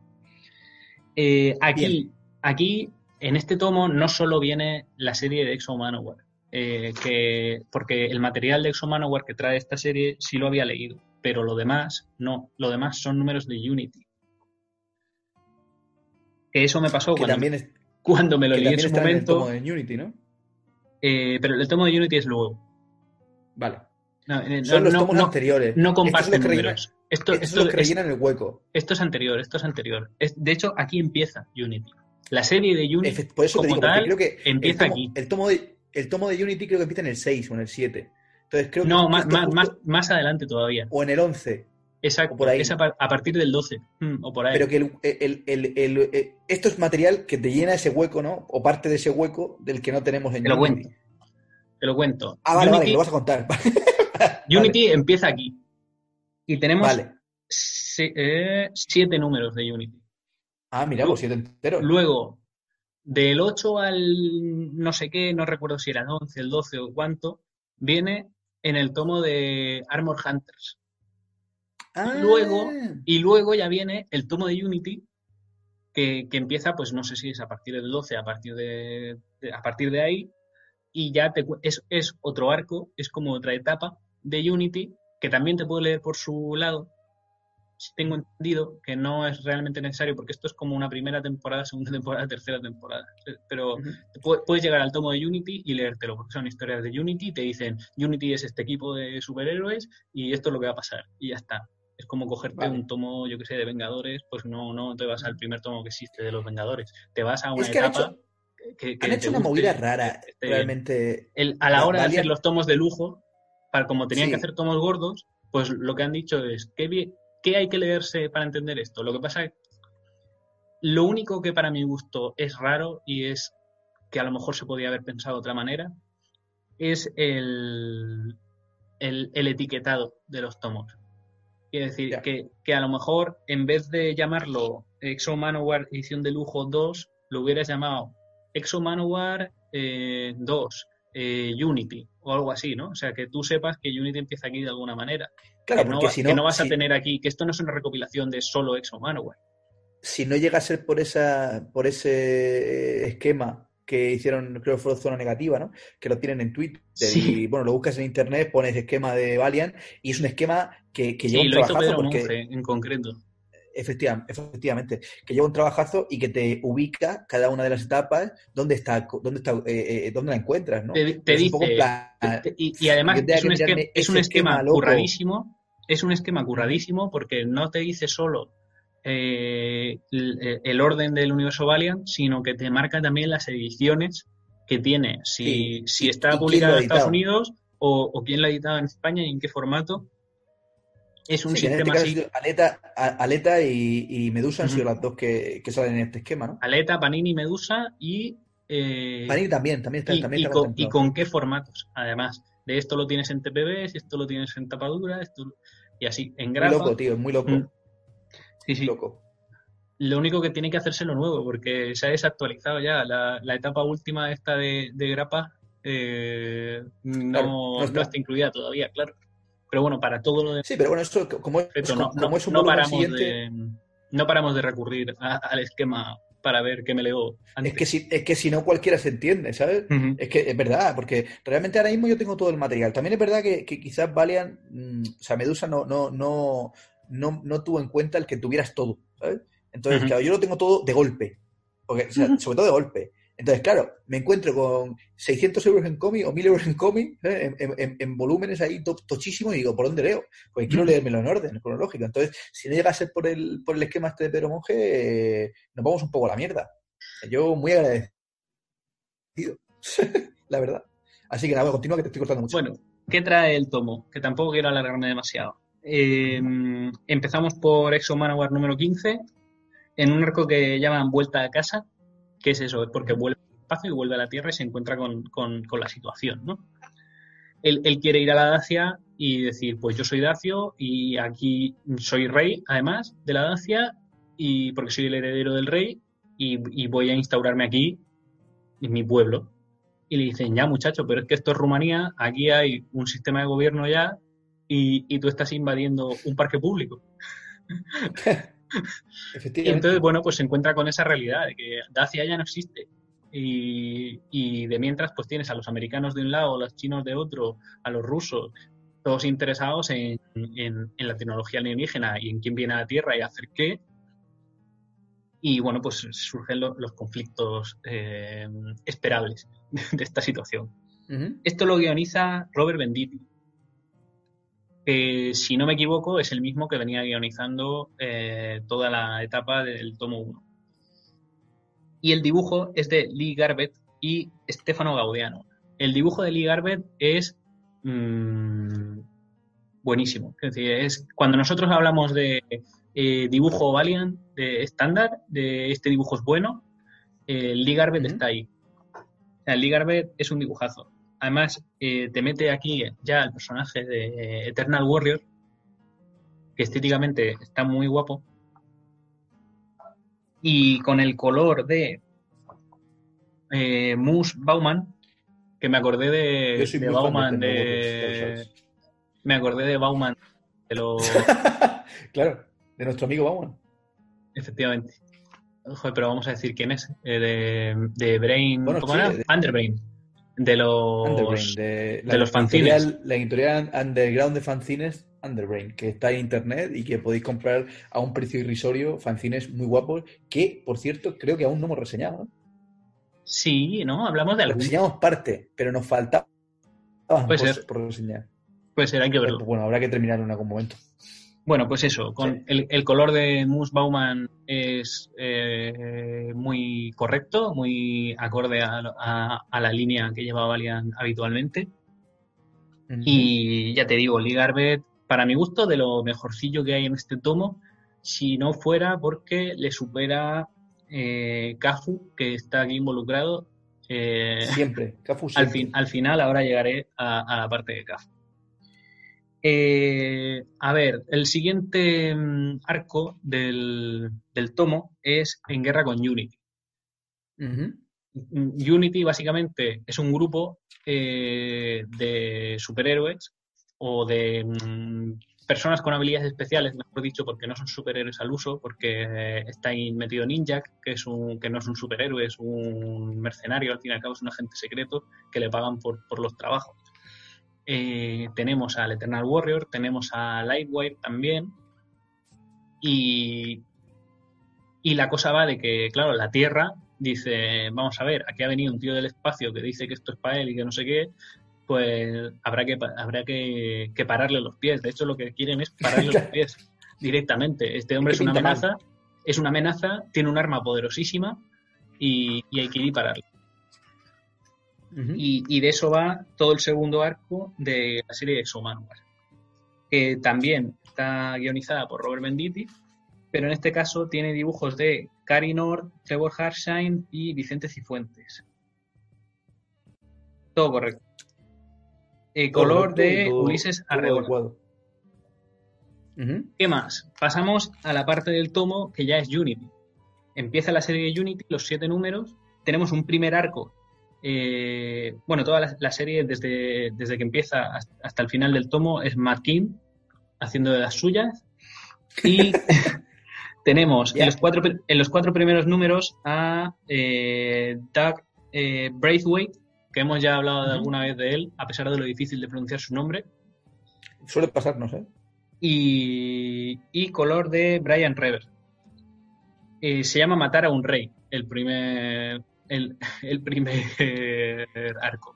Eh, aquí, aquí En este tomo no solo viene la serie de Exo Manowar, eh, que, porque el material de Exo Manowar que trae esta serie sí lo había leído, pero lo demás no, lo demás son números de Unity. Que eso me pasó Que cuando, también, es- cuando me lo que leí en su está en el momento, tomo de Unity, ¿no? eh, pero el tomo de Unity es luego. Vale. No, Son los no- tomos anteriores. no comparten números. Esto, esto que es- rellenan el hueco. esto es anterior, esto es anterior. Es- de hecho, aquí empieza Unity. La serie de Unity, Efe- Por eso te digo, tal, creo que empieza el tomo, aquí. El tomo, de, el tomo de Unity creo que empieza en el 6 o en el 7. Entonces creo No, que más, esto más, justo- más, más adelante todavía. o en el 11. Exacto. por ahí. Es a, par- a partir del 12. mm, o por ahí. Pero que el, el- el- el- esto es material que te llena ese hueco, ¿no? O parte de ese hueco del que no tenemos en Te lo Unity. cuento. Te lo cuento. Ah, vale, vale, Unity, que lo vas a contar. Unity empieza aquí. Y tenemos Vale. se- eh, siete números de Unity. Ah, mira, pues siete enteros. Luego, del 8 al no sé qué, no recuerdo si era el 11, el 12 o cuánto, viene en el tomo de Armor Hunters. Ah, luego- Y luego ya viene el tomo de Unity, que, que empieza, pues no sé si es a partir del 12, a partir de, de- a partir de ahí, y ya te es, es otro arco, es como otra etapa de Unity, que también te puedo leer por su lado. Si tengo entendido que no es realmente necesario, porque esto es como una primera temporada, segunda temporada, tercera temporada. Pero pu- puedes llegar al tomo de Unity y leértelo, porque son historias de Unity, te dicen Unity es este equipo de superhéroes y esto es lo que va a pasar, y ya está. Es como cogerte Vale. un tomo, yo que sé, de Vengadores, pues no, no te vas al primer tomo que existe de los Vengadores, te vas a una Es que han etapa hecho- que, que Han te hecho una movida rara, realmente. El- a la hora de hacer los tomos de lujo, para como tenían que hacer tomos gordos, pues lo que han dicho es, ¿qué, hay que leerse para entender esto? Lo que pasa es, lo único que para mi gusto es raro y es que a lo mejor se podía haber pensado de otra manera, es el, el, el etiquetado de los tomos. Quiere decir que a lo mejor en vez de llamarlo Exo Manowar edición de lujo 2, lo hubieras llamado Exo Manowar eh, 2, eh, Unity o algo así, ¿no? O sea, que tú sepas que Unity empieza aquí de alguna manera. Claro, que, no, porque va- si que no, no vas a tener aquí, que esto no es una recopilación de solo Exo Manowar. si no llega a ser por esa por ese esquema que hicieron, creo que fue zona negativa, ¿no? Que lo tienen en Twitter Sí. y bueno, lo buscas en internet, pones esquema de Valiant y es un esquema que, que Sí, lleva un lo hizo trabajazo Pedro porque Monge en concreto. Efectivamente, efectivamente, que lleva un trabajazo y que te ubica cada una de las etapas dónde está, dónde está, eh, eh, dónde la encuentras, ¿no? Te, te Es un poco en dice, plan, te- y, y además es un, que esquema, mirarme es un ese esquema esquema loco. curradísimo, es un esquema curradísimo porque no te dice solo eh, el, el orden del universo Valiant, sino que te marca también las ediciones que tiene, si, Sí. si está publicada en Estados. Unidos o, o quién la ha editado en España y en qué formato. Es un Sí, este sistema ha así. Aleta, Aleta y, y Medusa han sido las dos que, que salen en este esquema, ¿no? Aleta, Panini, Medusa y... eh, Panini también, también está, y, también y con, y con qué formatos, además. De esto lo tienes en TPBs, esto lo tienes en tapadura, esto y así, en Muy grapa. loco, tío, muy loco. Mm. Sí, sí. loco. Lo único que tiene que hacerse lo nuevo, porque se ha desactualizado ya. La, la etapa última esta de, de grapa eh, no, Claro, no está. incluida todavía, claro. Pero bueno, para todo lo demás, Sí, pero bueno, esto como es, no, como, no- es un no paramos siguiente, de, no paramos de recurrir a- al esquema para ver qué me leo antes. es que, si, es que si no cualquiera se entiende, ¿sabes? Ujú. Es que es verdad, porque realmente ahora mismo yo tengo todo el material. También es verdad que, que quizás Valiant, mm, o sea, Medusa no, no, no, no, no tuvo en cuenta el que tuvieras todo, ¿sabes? Entonces, Ujú. claro, yo lo tengo todo de golpe, porque, o sea, Ujú. sobre todo de golpe. Entonces, claro, me encuentro con 600 euros en cómic o 1000 euros en cómic, ¿eh? en, en- en- en volúmenes ahí to- tochísimos, y digo, ¿por dónde leo? Porque quiero leérmelo en orden, cronológico. Entonces, si no llega a ser por el, por el esquema este de Pedro Monge, eh, nos vamos un poco a la mierda. Yo muy agradecido, la verdad. Así que nada, continúa que te estoy cortando mucho. Bueno, ¿qué trae el tomo? Que tampoco quiero alargarme demasiado. Eh, empezamos por Exo Manowar número 15, en un arco que llaman Vuelta a casa. ¿Qué es eso? Es porque vuelve al espacio y vuelve a la Tierra y se encuentra con, con- la situación, ¿no? Él, él quiere ir a la Dacia y decir, pues yo soy Dacio y aquí soy rey, además, de la Dacia, y porque soy el heredero del rey y, y voy a instaurarme aquí, en mi pueblo. Y le dicen, ya muchacho, pero es que esto es Rumanía, aquí hay un sistema de gobierno ya y, y tú estás invadiendo un parque público. Y entonces, bueno, pues se encuentra con esa realidad de que Dacia ya no existe. y, y de mientras pues tienes a los americanos de un lado, a los chinos de otro, a los rusos, todos interesados en, en- en la tecnología alienígena y en quién viene a la Tierra y hacer qué. Y bueno, pues surgen lo- los conflictos eh, esperables de esta situación. Esto lo guioniza Robert Benditti, que si no me equivoco es el mismo que venía guionizando eh, toda la etapa del tomo 1. Y el dibujo es de Lee Garbett y Stefano Gaudiano. El dibujo de Lee Garbett es mm, buenísimo. Es decir, es, cuando nosotros hablamos de eh, dibujo Valiant, de estándar, de este dibujo es bueno, eh, Lee Garbett está ahí. O sea, Lee Garbett es un dibujazo. Además, eh, te mete aquí ya el personaje de Eternal Warrior, que estéticamente está muy guapo. Y con el color de eh, Moose Bauman, que me acordé de, de Bauman, de, me acordé de Bauman, de lo, claro, de nuestro amigo Bauman. efectivamente. Joder, pero vamos a decir quién es. Eh, de, de Brain, Bueno, ¿cómo sí, era? de- Underbrain. De los, de, de los fanzines. editorial- La editorial underground de fanzines Underbrain, que está en internet y que podéis comprar a un precio irrisorio fanzines muy guapos, que, por cierto, creo que aún no hemos reseñado. ¿eh? Sí, ¿no? Hablamos de algún. Reseñamos parte, pero nos falta Puede por, ser. por reseñar. Puede ser, hay que verlo. Bueno, habrá que terminar en algún momento. Bueno, pues eso, con Sí. el, el color de Moose Bauman es eh, muy correcto, muy acorde a, a- a la línea que lleva Valiant habitualmente. Y ya te digo, Lee Garbett, para mi gusto, de lo mejorcillo que hay en este tomo, si no fuera porque le supera eh, Cafu, que está aquí involucrado. eh, Siempre, Cafu al, fin, al final, ahora llegaré a, a la parte de CAF. Eh, a ver, el siguiente mm, arco del, del tomo es En Guerra con Unity. Mm, Unity básicamente es un grupo eh, de superhéroes o de mm, personas con habilidades especiales, mejor dicho, porque no son superhéroes al uso, porque eh, está ahí metido Ninjak, que, es un, que no es un superhéroe, es un mercenario, al fin y al cabo es un agente secreto que le pagan por, por los trabajos. Eh, tenemos al Eternal Warrior, tenemos a Lightwire también, y, y la cosa va de que, claro, la Tierra dice, vamos a ver, aquí ha venido un tío del espacio que dice que esto es para él y que no sé qué, pues habrá que habrá que, que pararle los pies. De hecho, lo que quieren es pararle los pies directamente. Este hombre Es una amenaza, es una amenaza, tiene un arma poderosísima y, y hay que ir y pararle. Y, y de eso va todo el segundo arco de la serie de Exomanowar, que también está guionizada por Robert Benditti, pero en este caso tiene dibujos de Cary Nord, Trevor Harshine y Vicente Cifuentes. Todo correcto. Eh, Todo color de todo- Ulises. Ujú. ¿Qué más? Pasamos a la parte del tomo que ya es Unity. Empieza la serie de Unity, los siete números. Tenemos un primer arco. Eh, bueno, toda la, la serie, desde, desde que empieza hasta, hasta el final del tomo, es Matt King haciendo de las suyas. Y tenemos en, los cuatro, en los cuatro primeros números a eh, Doug eh, Braithwaite, que hemos ya hablado de alguna vez de él, a pesar de lo difícil de pronunciar su nombre. Suele pasarnos, ¿eh? y, y color de Brian Rever. Eh, se llama Matar a un rey, el primer, el, el primer arco.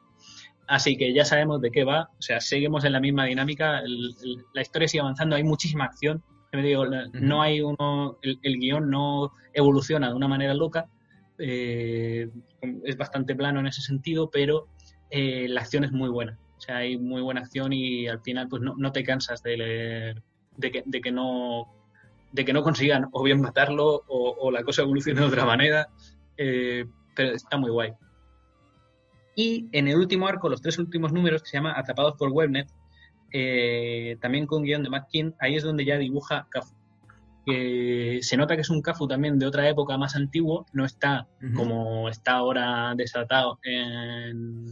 Así que ya sabemos de qué va, o sea, seguimos en la misma dinámica, el- el- la historia sigue avanzando, hay muchísima acción, me digo, no hay uno, el, el guion no evoluciona de una manera loca, eh, es bastante plano en ese sentido, pero eh, la acción es muy buena. O sea, hay muy buena acción y al final pues no, no te cansas de leer, de que, de que no de que no consigan o bien matarlo o, o la cosa evolucione de otra manera, eh, pero está muy guay. Y en el último arco, los tres últimos números, que se llama Atrapados por Webnet, eh, también con guion de Matt King, ahí es donde ya dibuja Cafu. Que se nota que es un Cafu también de otra época más antiguo, no está como está ahora desatado en...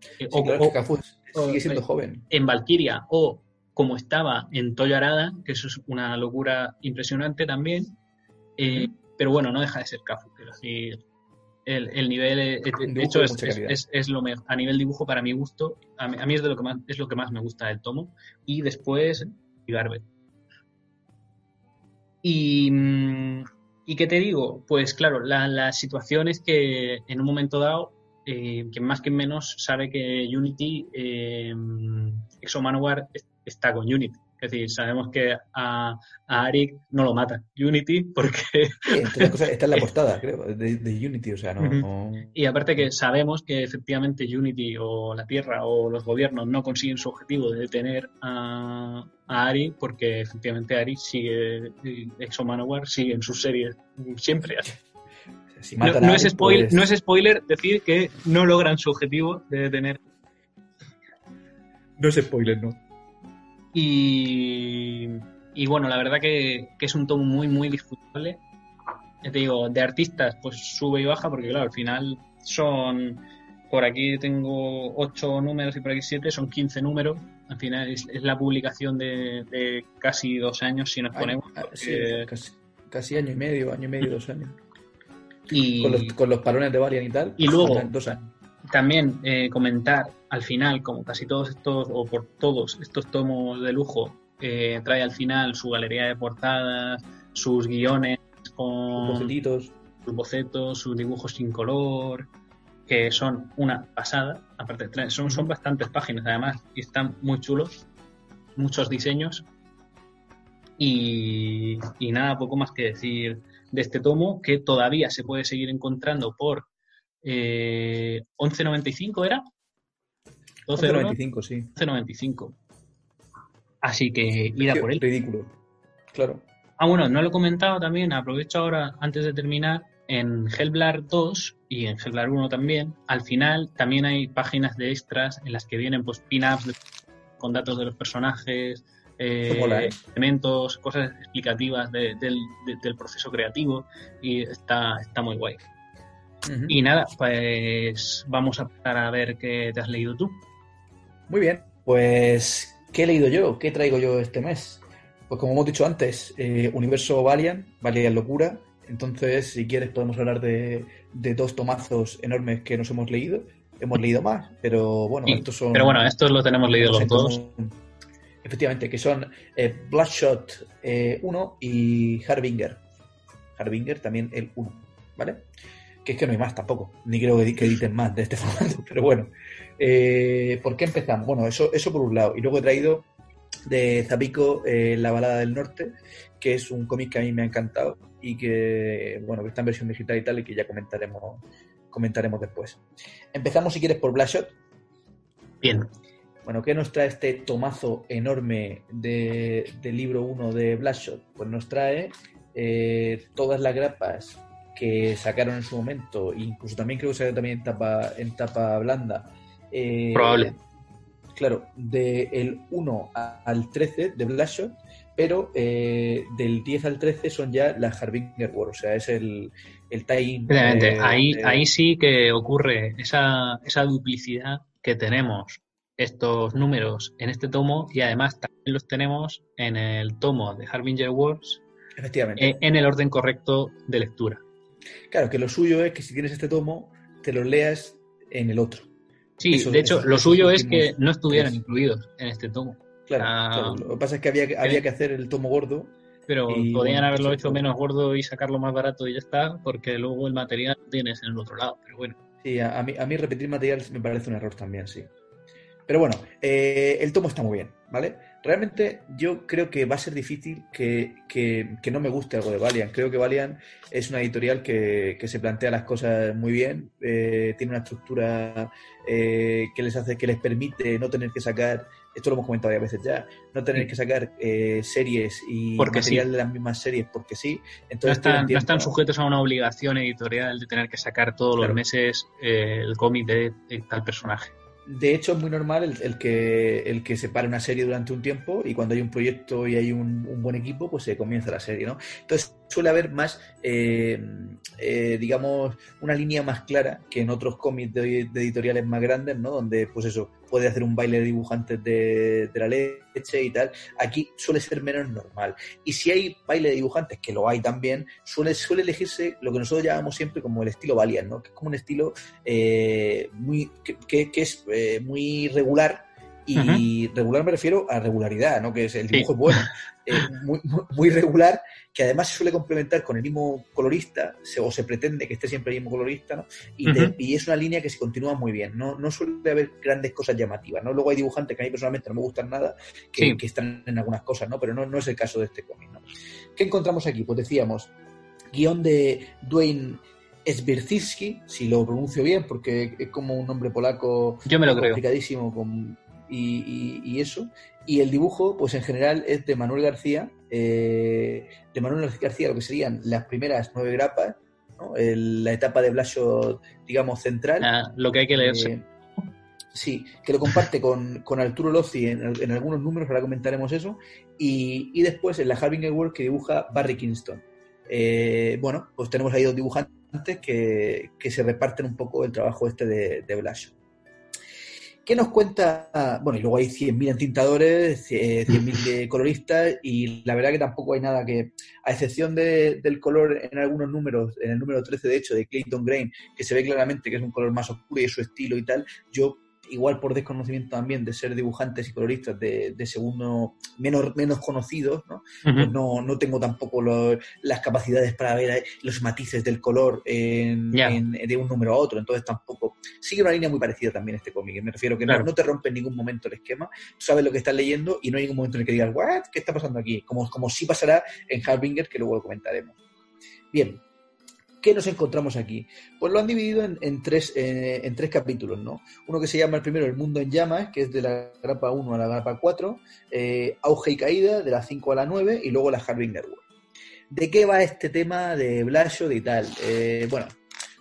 Sí, o- claro, Cafu sigue siendo joven. en Valkyria o como estaba en Toyo Arada, que eso es una locura impresionante también. Eh, Pero bueno, no deja de ser Cafu, quiero decir. El, el nivel, eh, de dibujo hecho, de es, es- calidad. es- es lo me- a nivel dibujo, para mi gusto, a mí, a mí es, de lo que más, es lo que más me gusta del tomo. Y después, Garbet. Y, mm, ¿y qué te digo? Pues claro, la, la situación es que en un momento dado, eh, que más que menos sabe que Unity, eh, Exo Manowar es- está con Unity. Es decir, sabemos que a, a Arik no lo mata Unity porque entre cosas, está en la portada, creo, de, de Unity, o sea, no... Y aparte que sabemos que efectivamente Unity o la Tierra o los gobiernos no consiguen su objetivo de detener a, a Ari porque efectivamente Ari sigue, Exo Manowar sigue en sus series siempre. si No, es Arik, spoil- pues- no es spoiler decir que no logran su objetivo de detener. No es spoiler, ¿no? Y, y bueno, la verdad que, que es un tomo muy, muy disfrutable. Ya te digo, de artistas, pues sube y baja, porque claro, al final son. Por aquí tengo ocho números y por aquí siete, son 15 números. Al final es, es la publicación de, de casi dos años, si nos Año- ponemos. ah, sí, casi, casi año y medio, año y medio, dos años. y, Con los, con los palones de Valiant y tal. Y luego- Dos años. También eh, comentar al final, como casi todos estos, o por todos estos tomos de lujo, eh, trae al final su galería de portadas, sus guiones con Bocetitos. sus bocetos, sus dibujos sin color, que son una pasada. Aparte, trae- son, son bastantes páginas además y están muy chulos, muchos diseños. Y, y nada, poco más que decir de este tomo, que todavía se puede seguir encontrando por eh, 11.95 era 12 euros, 11.95, sí. 11.95 así que id a por él Ridículo. Claro. ah bueno no lo he comentado también aprovecho ahora antes de terminar en Hellblar 2 y en Hellblar 1 también al final también hay páginas de extras en las que vienen pues pin-ups con datos de los personajes eh, mola, ¿eh? elementos cosas explicativas de- del, de- del proceso creativo y está, está muy guay Y nada, pues vamos a pasar a ver qué te has leído tú. Muy bien. Pues, ¿qué he leído yo? ¿Qué traigo yo este mes? Pues como hemos dicho antes, eh, Universo Valiant, Valiant Locura. Entonces, si quieres, podemos hablar de, de dos tomazos enormes que nos hemos leído. Hemos leído más, pero bueno, Sí, estos son... Pero bueno, estos los tenemos leídos los dos. Efectivamente, que son eh, Bloodshot 1 y Harbinger. Harbinger también el 1, ¿vale? Que es que no hay más tampoco, ni creo que, que editen más de este formato, pero bueno. Eh, ¿Por qué empezamos? Bueno, eso, eso por un lado. Y luego he traído de Zapico eh, La balada del norte, que es un cómic que a mí me ha encantado y que, bueno, que está en versión digital y tal y que ya comentaremos, comentaremos después. Empezamos, si quieres, por Bloodshot. Bien, Bueno, ¿qué nos trae este tomazo enorme de, del libro 1 de Bloodshot? Pues nos trae eh, todas las grapas que sacaron en su momento, incluso también creo que salió también en tapa, en tapa blanda. eh, Probable. Claro, del 1 a- al 13 de Bloodshot, pero eh, del 10 al 13 son ya las Harbinger War, o sea, es el, el efectivamente, eh, ahí, de- ahí sí que ocurre esa, esa duplicidad que tenemos estos números en este tomo y además también los tenemos en el tomo de Harbinger Wars Efectivamente. eh, en el orden correcto de lectura. Claro, que lo suyo es que si tienes este tomo, te lo leas en el otro. Sí, Eso- de hecho, lo suyo es que no estuvieran tres. incluidos en este tomo, Claro, Ah, claro. Lo que pasa es que había, que- había que hacer el tomo gordo. pero Y, podían bueno, haberlo eso hecho menos gordo y sacarlo más barato y ya está, porque luego el material lo tienes en el otro lado. Pero bueno, Sí, a, a mí, a mí repetir material me parece un error también, sí. Pero bueno, eh, el tomo está muy bien, ¿vale? Realmente yo creo que va a ser difícil que, que- que no me guste algo de Valiant. Creo que Valiant es una editorial que, que se plantea las cosas muy bien, eh, tiene una estructura eh, que les hace, que les permite no tener que sacar, esto lo hemos comentado varias veces ya, no tener que sacar eh, series y Porque material sí. de las mismas series porque sí. Entonces están, no están sujetos a una obligación editorial de tener que sacar todos Claro. los meses eh, el cómic de, de tal personaje. De hecho, es muy normal el, el que, el que se pare una serie durante un tiempo y cuando hay un proyecto y hay un, buen equipo, pues se comienza la serie, ¿no? Entonces, suele haber más, eh, eh, digamos, una línea más clara que en otros cómics de, editoriales más grandes, ¿no? Donde, pues eso, puede hacer un baile de dibujantes de, la leche y tal. Aquí suele ser menos normal. Y si hay baile de dibujantes, que lo hay también, suele, suele elegirse lo que nosotros llamamos siempre como el estilo Valiant, ¿no? Que es como un estilo eh, muy, que, es muy regular y regular me refiero a regularidad, ¿no? Que es el dibujo es bueno, muy, muy, regular, que además se suele complementar con el mismo colorista, o se pretende que esté siempre el mismo colorista, ¿no? Y, es una línea que se continúa muy bien, no, no suele haber grandes cosas llamativas, ¿no? Luego hay dibujantes que a mí personalmente no me gustan nada, que, están en algunas cosas, ¿no? Pero no, no es el caso de este cómic, ¿no? ¿Qué encontramos aquí? Pues decíamos, guion de Dwayne Sbirzinski, si lo pronuncio bien, porque es como un nombre polaco Yo me lo complicadísimo, con y, eso. Y el dibujo, pues en general es de Manuel García, eh, de Manuel García, lo que serían las primeras nueve grapas, la etapa de Blasio, digamos, central. Ah, lo que hay que leerse. Eh, sí, que lo comparte con, Arturo Lozzi en, algunos números, ahora comentaremos eso. Y, después en la Harbinger World que dibuja Barry Kingston. Eh, bueno, pues tenemos ahí dos dibujantes que, se reparten un poco el trabajo este de, de Blasio. ¿Qué nos cuenta? Bueno, y luego hay 100.000 entintadores, 100.000 coloristas, y la verdad que tampoco hay nada que, a excepción del color en algunos números, en el número 13 de hecho, de Clayton Grain, que se ve claramente que es un color más oscuro y su estilo y tal, yo igual por desconocimiento también de ser dibujantes y coloristas de, segundo menos, menos conocidos, ¿no? Pues no, no tengo tampoco las capacidades para ver los matices del color de un número a otro, entonces tampoco. Sigue una línea muy parecida también este cómic, me refiero que no, no, te rompe en ningún momento el esquema, sabes lo que estás leyendo y no hay ningún momento en el que digas, ¿what? ¿Qué está pasando aquí? Como, como sí pasará en Harbinger, que luego lo comentaremos. Bien, ¿Qué nos encontramos aquí? Pues lo han dividido en, tres, eh, en tres capítulos, ¿no? Uno que se llama el primero El Mundo en Llamas, que es de la grapa 1 a la grapa 4, eh, Auge y Caída, de la 5 a la 9, y luego la Harbinger World. ¿De qué va este tema de Blasio y tal? Eh, bueno,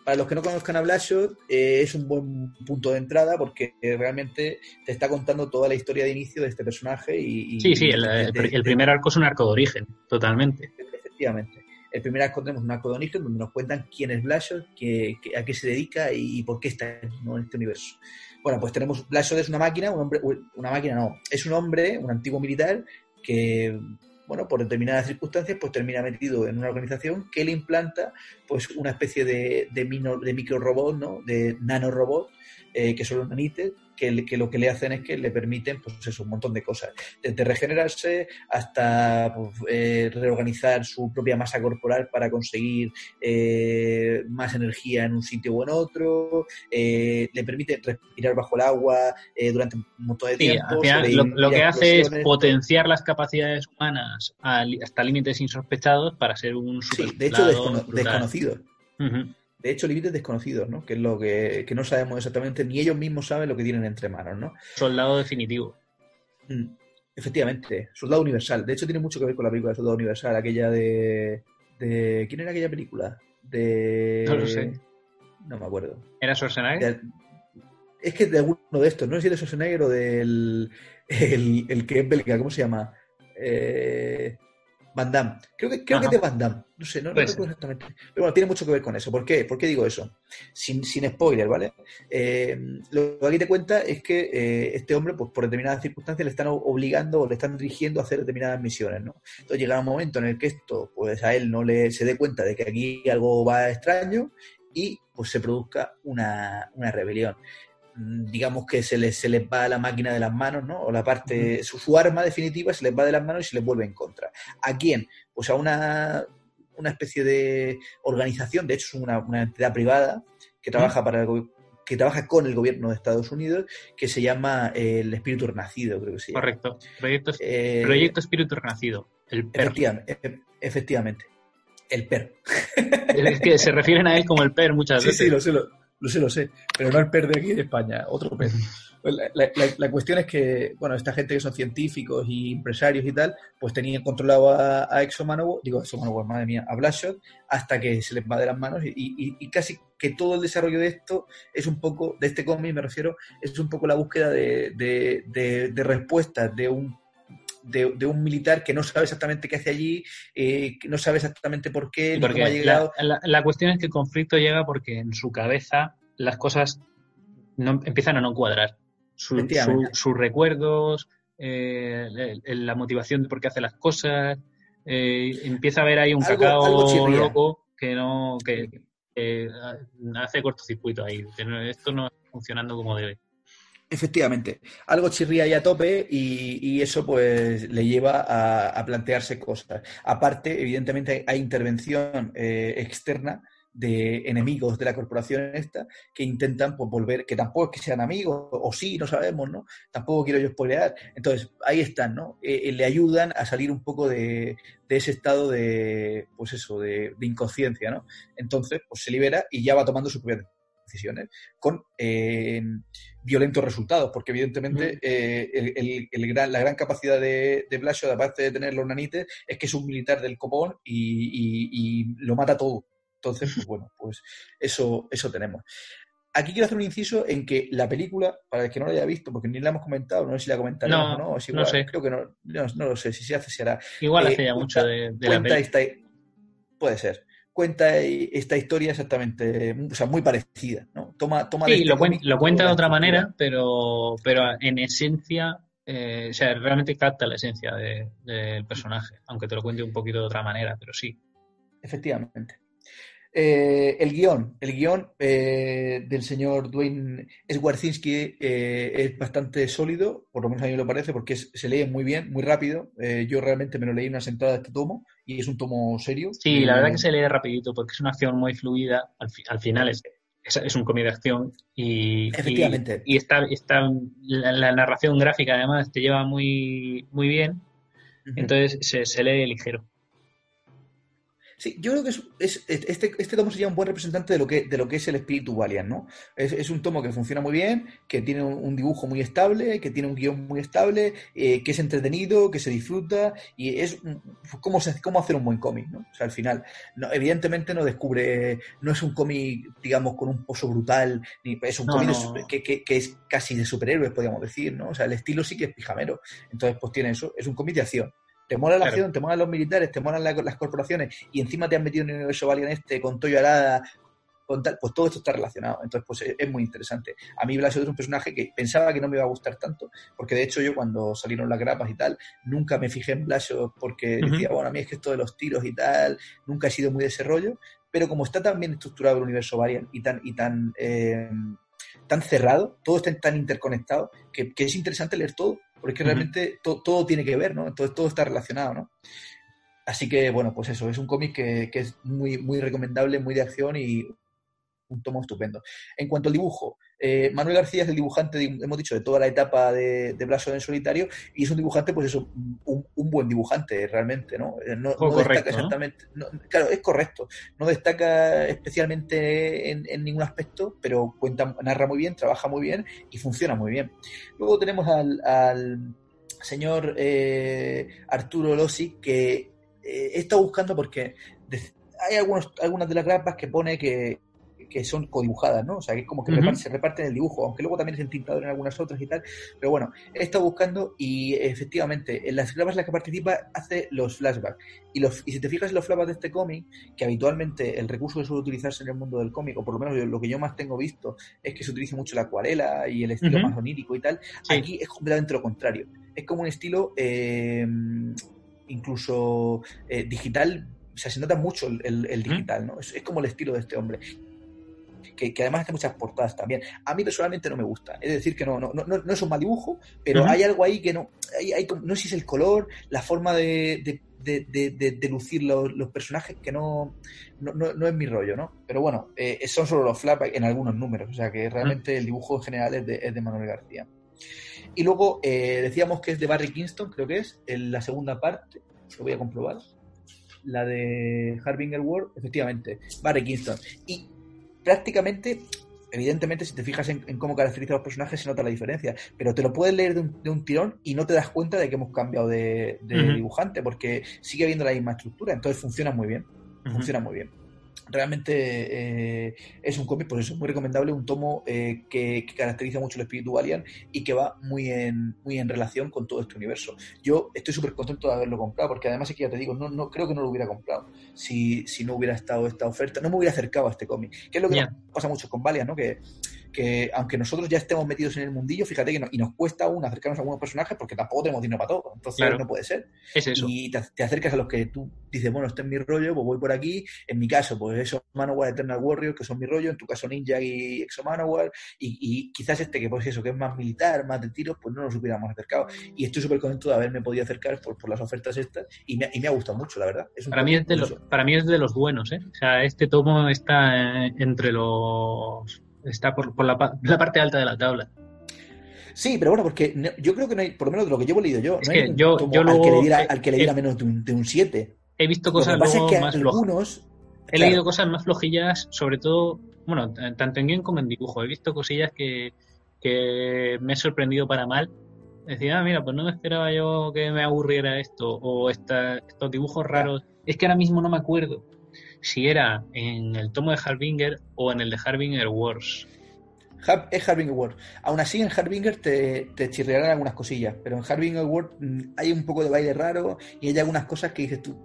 para los que no conozcan a Blasio, es un buen punto de entrada porque realmente te está contando toda la historia de inicio de este personaje. Y, sí, sí, el, primer arco es un arco de origen, totalmente. Efectivamente. El primer arco tenemos un arco de origen donde nos cuentan quién es Blasio, a qué se dedica y, por qué está en este universo. Bueno, pues tenemos Blasio es una máquina, un hombre, una máquina no, es un hombre, un antiguo militar que bueno, por determinadas circunstancias, pues termina metido en una organización que le implanta pues una especie de, de, de micro robot, ¿no? De nanorobot, eh, que son los nanites, que, lo que le hacen es que le permiten, pues eso, un montón de cosas, desde regenerarse hasta pues, eh, reorganizar su propia masa corporal para conseguir eh, más energía en un sitio o en otro, eh, le permite respirar bajo el agua durante un montón de tiempo. lo, que hace es potenciar las capacidades humanas hasta límites insospechados para ser un Sí, de hecho, desconocido de hecho, límites desconocidos, ¿no? Que es lo que, no sabemos exactamente, ni ellos mismos saben lo que tienen entre manos, ¿no? Soldado definitivo. Mm, efectivamente, Soldado Universal. De hecho, tiene mucho que ver con la película de Soldado Universal, aquella de. de ¿Quién era aquella película? De. No lo sé. No me acuerdo. ¿Era Schwarzenegger? es que de alguno de estos, no sé si de Schwarzenegger o del. El, el que es belga, ¿cómo se llama? Eh, Van Damme. Creo que, creo que es de Van Damme. No sé, no, recuerdo exactamente. Pero bueno, tiene mucho que ver con eso. ¿Por qué? ¿Por qué digo eso? Sin, sin spoiler, ¿vale? Eh, lo que aquí te cuenta es que eh, este hombre, pues por determinadas circunstancias, le están obligando o le están dirigiendo a hacer determinadas misiones, ¿no? Entonces llega un momento en el que esto, pues a él no le se dé cuenta de que aquí algo va extraño y pues se produzca una, una rebelión. Mm, digamos que se les, se les va la máquina de las manos, ¿no? O la parte, su, arma definitiva se les va de las manos y se les vuelve en contra. ¿A quién? Pues a una, una especie de organización, de hecho es una, entidad privada que trabaja para que trabaja con el gobierno de Estados Unidos, que se llama el Espíritu Renacido, creo que sí. Correcto. Proyecto, eh, Proyecto Espíritu Renacido. El PER. E, efectivamente, El PER. Es que se refieren a él como el PER muchas veces. Sí, sí, lo sé. Lo sé, lo sé, pero no el PER de aquí de España, otro PER. Pues la, cuestión es que, bueno, esta gente que son científicos y empresarios y tal, pues tenían controlado a, a digo digo madre mía, a Blashot, hasta que se les va de las manos y, casi que todo el desarrollo de esto es un poco, de este cómic me refiero, es un poco la búsqueda de, de, de respuestas de un de, un militar que no sabe exactamente qué hace allí, eh, que no sabe exactamente por qué, ni cómo ha llegado. La, cuestión es que el conflicto llega porque en su cabeza las cosas no, empiezan a no cuadrar. sus recuerdos, eh, la motivación de por qué hace las cosas, eh, empieza a haber ahí un cacao loco que no que, hace cortocircuito ahí. esto no está funcionando como debe. Efectivamente, algo chirría ahí a tope y, eso pues le lleva a, plantearse cosas. Aparte, evidentemente hay intervención eh, externa de enemigos de la corporación esta que intentan pues, volver, que tampoco es que sean amigos, o sí, no sabemos, ¿no? Tampoco quiero yo spoilear. Entonces, ahí están, ¿no? Eh, eh, le ayudan a salir un poco de, ese estado de, pues eso, de, inconsciencia, ¿no? Entonces, pues se libera y ya va tomando sus propias decisiones con violentos resultados, porque evidentemente el, la gran capacidad de, de Blasio, aparte de tener los nanites, es que es un militar del copón y lo mata todo entonces, pues bueno, pues eso, eso tenemos. Aquí quiero hacer un inciso en que la película, para el que no la haya visto, porque ni la hemos comentado, no sé si la comentaremos no, o no, no sé. creo que no, no, lo sé, si se hace se hará. Igual hace ya eh, mucho de, la película. puede ser. Cuenta esta historia exactamente, o sea, muy parecida, ¿no? Toma, toma sí, este lo, lo, cuenta de otra manera, pero, pero en esencia eh, o sea, realmente capta la esencia del personaje, aunque te lo cuente un poquito de otra manera, pero sí. Efectivamente. Eh, el guion, el guion eh, del señor Dwayne Swarzinski eh, es bastante sólido, por lo menos a mí me lo parece, porque se lee muy bien, muy rápido. yo realmente me lo leí en una sentada de este tomo y es un tomo serio. Sí, la verdad que se lee rapidito porque es una acción muy fluida. Al, final es, es, un cómic de acción y, Efectivamente. y, está, está la, narración gráfica además te lleva muy, muy bien. Entonces se, se lee ligero. Sí, yo creo que es, este, este tomo sería un buen representante de lo que, de lo que es el espíritu Valiant, ¿no? Es, un tomo que funciona muy bien, que tiene un, dibujo muy estable, que tiene un guion muy estable, eh, que es entretenido, que se disfruta, y es cómo, cómo hacer un buen cómic, ¿no? O sea, al final, evidentemente no descubre, no es un cómic, digamos, con un pozo brutal, ni es un cómic que, que, es casi de superhéroes, podríamos decir, ¿no? O sea, el estilo sí que es pijamero. Entonces, pues tiene eso, es un cómic de acción te mola la acción, te molan los militares, te molan las corporaciones y encima te han metido en el universo Valiant este con Toyo Arada, con tal, pues todo esto está relacionado. Entonces, pues es, muy interesante. A mí Blasio es un personaje que pensaba que no me iba a gustar tanto, porque de hecho yo cuando salieron las grapas y tal, nunca me fijé en Blasio porque decía, bueno, a mí es que esto de los tiros y tal, nunca he sido muy de ese rollo, pero como está tan bien estructurado el universo Valiant y tan, y tan, eh, tan cerrado, todo está tan interconectado, que, que es interesante leer todo porque realmente todo tiene que ver, ¿no? Entonces todo está relacionado, ¿no? Así que, bueno, pues eso, es un cómic que, que, es muy, muy recomendable, muy de acción y un tomo estupendo. En cuanto al dibujo, eh, Manuel García es el dibujante, hemos dicho, de toda la etapa de, de Blaso en solitario y es un dibujante, pues eso, un, buen dibujante realmente, ¿no? Eh, no, destaca exactamente, claro, es correcto, no destaca especialmente en, ningún aspecto, pero cuenta, narra muy bien, trabaja muy bien y funciona muy bien. Luego tenemos al, señor eh, Arturo Lossi que he estado buscando porque hay algunos, algunas de las grapas que pone que que son codibujadas, ¿no? O sea, que es como que se reparten el dibujo, aunque luego también es entintado en algunas otras y tal. Pero bueno, he estado buscando y efectivamente, en las grapas en las que participa hace los flashbacks. Y, los, y si te fijas en los flashbacks de este cómic, que habitualmente el recurso que suele utilizarse en el mundo del cómic, o por lo menos lo que yo más tengo visto, es que se utiliza mucho la acuarela y el estilo más onírico y tal. Aquí es completamente lo contrario. Es como un estilo eh, incluso eh, digital o sea, se nota mucho el, digital, ¿no? Es, es, como el estilo de este hombre que, además hace muchas portadas también. A mí personalmente no me gusta, es decir, que no, no, no, no es un mal dibujo, pero hay algo ahí que no, hay, no sé si es el color, la forma de, de, lucir los, personajes que no, no, es mi rollo, ¿no? Pero bueno, eh, son solo los flaps en algunos números, o sea que realmente el dibujo en general es de, Manuel García. Y luego eh, decíamos que es de Barry Kingston, creo que es, en la segunda parte, lo voy a comprobar. La de Harbinger World, efectivamente, Barry Kingston. Y prácticamente, evidentemente, si te fijas en, cómo caracteriza a los personajes, se nota la diferencia. Pero te lo puedes leer de un, tirón y no te das cuenta de que hemos cambiado de, dibujante, porque sigue habiendo la misma estructura. Entonces funciona muy bien. Funciona muy bien. Realmente eh, es un cómic, por eso es muy recomendable, un tomo eh, que, caracteriza mucho el espíritu Alien y que va muy en, muy en relación con todo este universo. Yo estoy súper contento de haberlo comprado, porque además es que ya te digo, no, no creo que no lo hubiera comprado si, si no hubiera estado esta oferta, no me hubiera acercado a este cómic, que es lo que pasa mucho con Valiant, ¿no? Que que aunque nosotros ya estemos metidos en el mundillo, fíjate que y nos cuesta aún acercarnos a algunos personajes porque tampoco tenemos dinero para todo. Entonces no puede ser. Es eso. Y te, acercas a los que tú dices, bueno, este es mi rollo, pues voy por aquí. En mi caso, pues eso Manowar Eternal Warrior, que son mi rollo. En tu caso, Ninja y Exo Manowar. Y, y quizás este, que pues eso, que es más militar, más de tiros, pues no nos hubiéramos acercado. Y estoy súper contento de haberme podido acercar por, por las ofertas estas. Y me, y me, ha gustado mucho, la verdad. para, mí es de los, para mí es de los buenos, ¿eh? O sea, este tomo está entre los está por, por la, la, parte alta de la tabla. Sí, pero bueno, porque yo creo que no hay, por lo menos de lo que llevo leído yo, no hay yo, yo al, que le diera, al que le diera menos de un 7. He visto cosas más algunos, He leído cosas más flojillas, sobre todo, bueno, tanto en guion como en dibujo. He visto cosillas que, que me he sorprendido para mal. Decía, ah, mira, pues no me esperaba yo que me aburriera esto, o esta, estos dibujos raros. Es que ahora mismo no me acuerdo si era en el tomo de Harbinger o en el de Harbinger Wars. Es Harbinger Wars. Aún así, en Harbinger te, te chirrearán algunas cosillas, pero en Harbinger Wars mm, hay un poco de baile raro y hay algunas cosas que dices tú,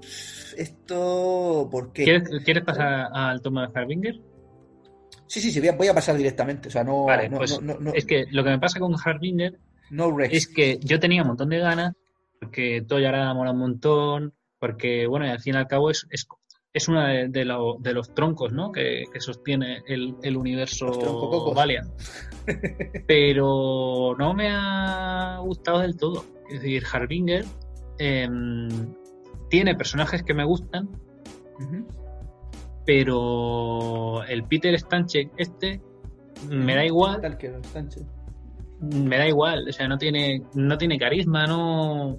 esto, ¿por qué? ¿Quieres, pasar al tomo de Harbinger? Sí, sí, sí, voy a, pasar directamente. O sea, no, pues es que lo que me pasa con Harbinger es que yo tenía un montón de ganas, porque todo ya era mola un montón, porque, bueno, y al fin y al cabo es, es es uno de, de, los troncos ¿no? que, sostiene el, universo Valiant. Pero no me ha gustado del todo. Es decir, Harbinger em, tiene personajes que me gustan, pero el Peter Stanchek este me da igual. Me da igual, o sea, no tiene, no tiene carisma, no,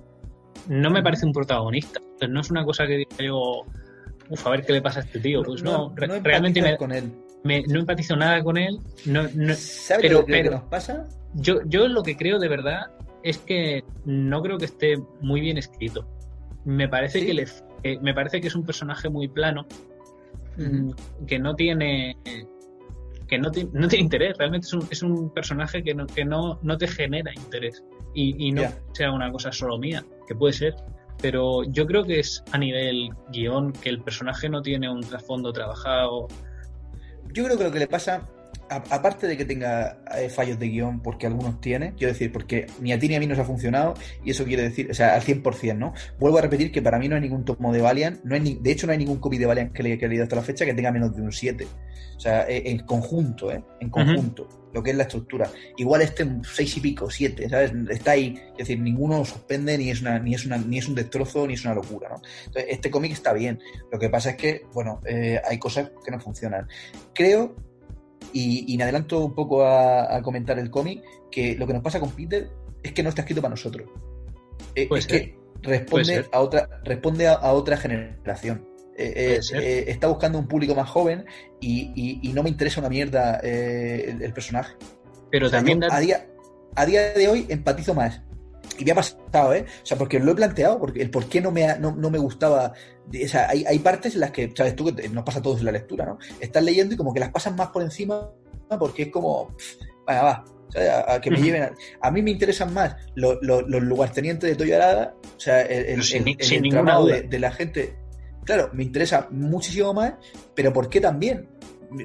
no me parece un protagonista. Entonces, no es una cosa que diga yo, uf, a ver qué le pasa a este tío. Pues no, realmente me, con él. no empatizo nada con él. No, no, ¿Sabes pero, qué nos pasa? Yo, yo lo que creo de verdad es que no creo que esté muy bien escrito. Me parece que le, me parece que es un personaje muy plano, mm, que no tiene que no, no tiene interés, realmente es un, es un personaje que no, que no, no te genera interés y, y no sea una cosa solo mía, que puede ser, pero yo creo que es a nivel guion que el personaje no tiene un trasfondo trabajado. Yo creo que lo que le pasa, aparte de que tenga eh, fallos de guion, porque algunos tiene, quiero decir, porque ni a ti ni a mí nos ha funcionado, y eso quiere decir, o sea, al 100%, ¿no? Vuelvo a repetir que para mí no hay ningún tomo de Valiant, no hay de hecho no hay ningún copy de Valiant que le haya leído hasta la fecha que tenga menos de un 7. O sea, eh, en conjunto, ¿eh? En conjunto lo que es la estructura. Igual este seis y pico, siete, ¿sabes? Está ahí. Es decir, ninguno suspende, ni es una, ni es una, ni es un destrozo, ni es una locura, ¿no? Entonces, este cómic está bien. Lo que pasa es que, bueno, eh, hay cosas que no funcionan. Creo, y, me adelanto un poco a, comentar el cómic, que lo que nos pasa con Peter es que no está escrito para nosotros. Eh, es que responde a otra, responde a otra generación. Eh, eh, está buscando un público más joven y, no me interesa una mierda el, personaje. Pero también a, día, a día de hoy empatizo más. Y me ha pasado, ¿eh? O sea, porque lo he planteado, porque el por qué no me, no, me gustaba. O sea, hay, hay, partes en las que, sabes tú, que nos pasa a todos en la lectura, ¿no? Estás leyendo y como que las pasan más por encima porque es como, vaya, va, a, que me lleven a, mí me interesan más los, los, lugartenientes de Toyarada, o sea, el, el, de, la gente. Claro, me interesa muchísimo más, pero ¿por qué también?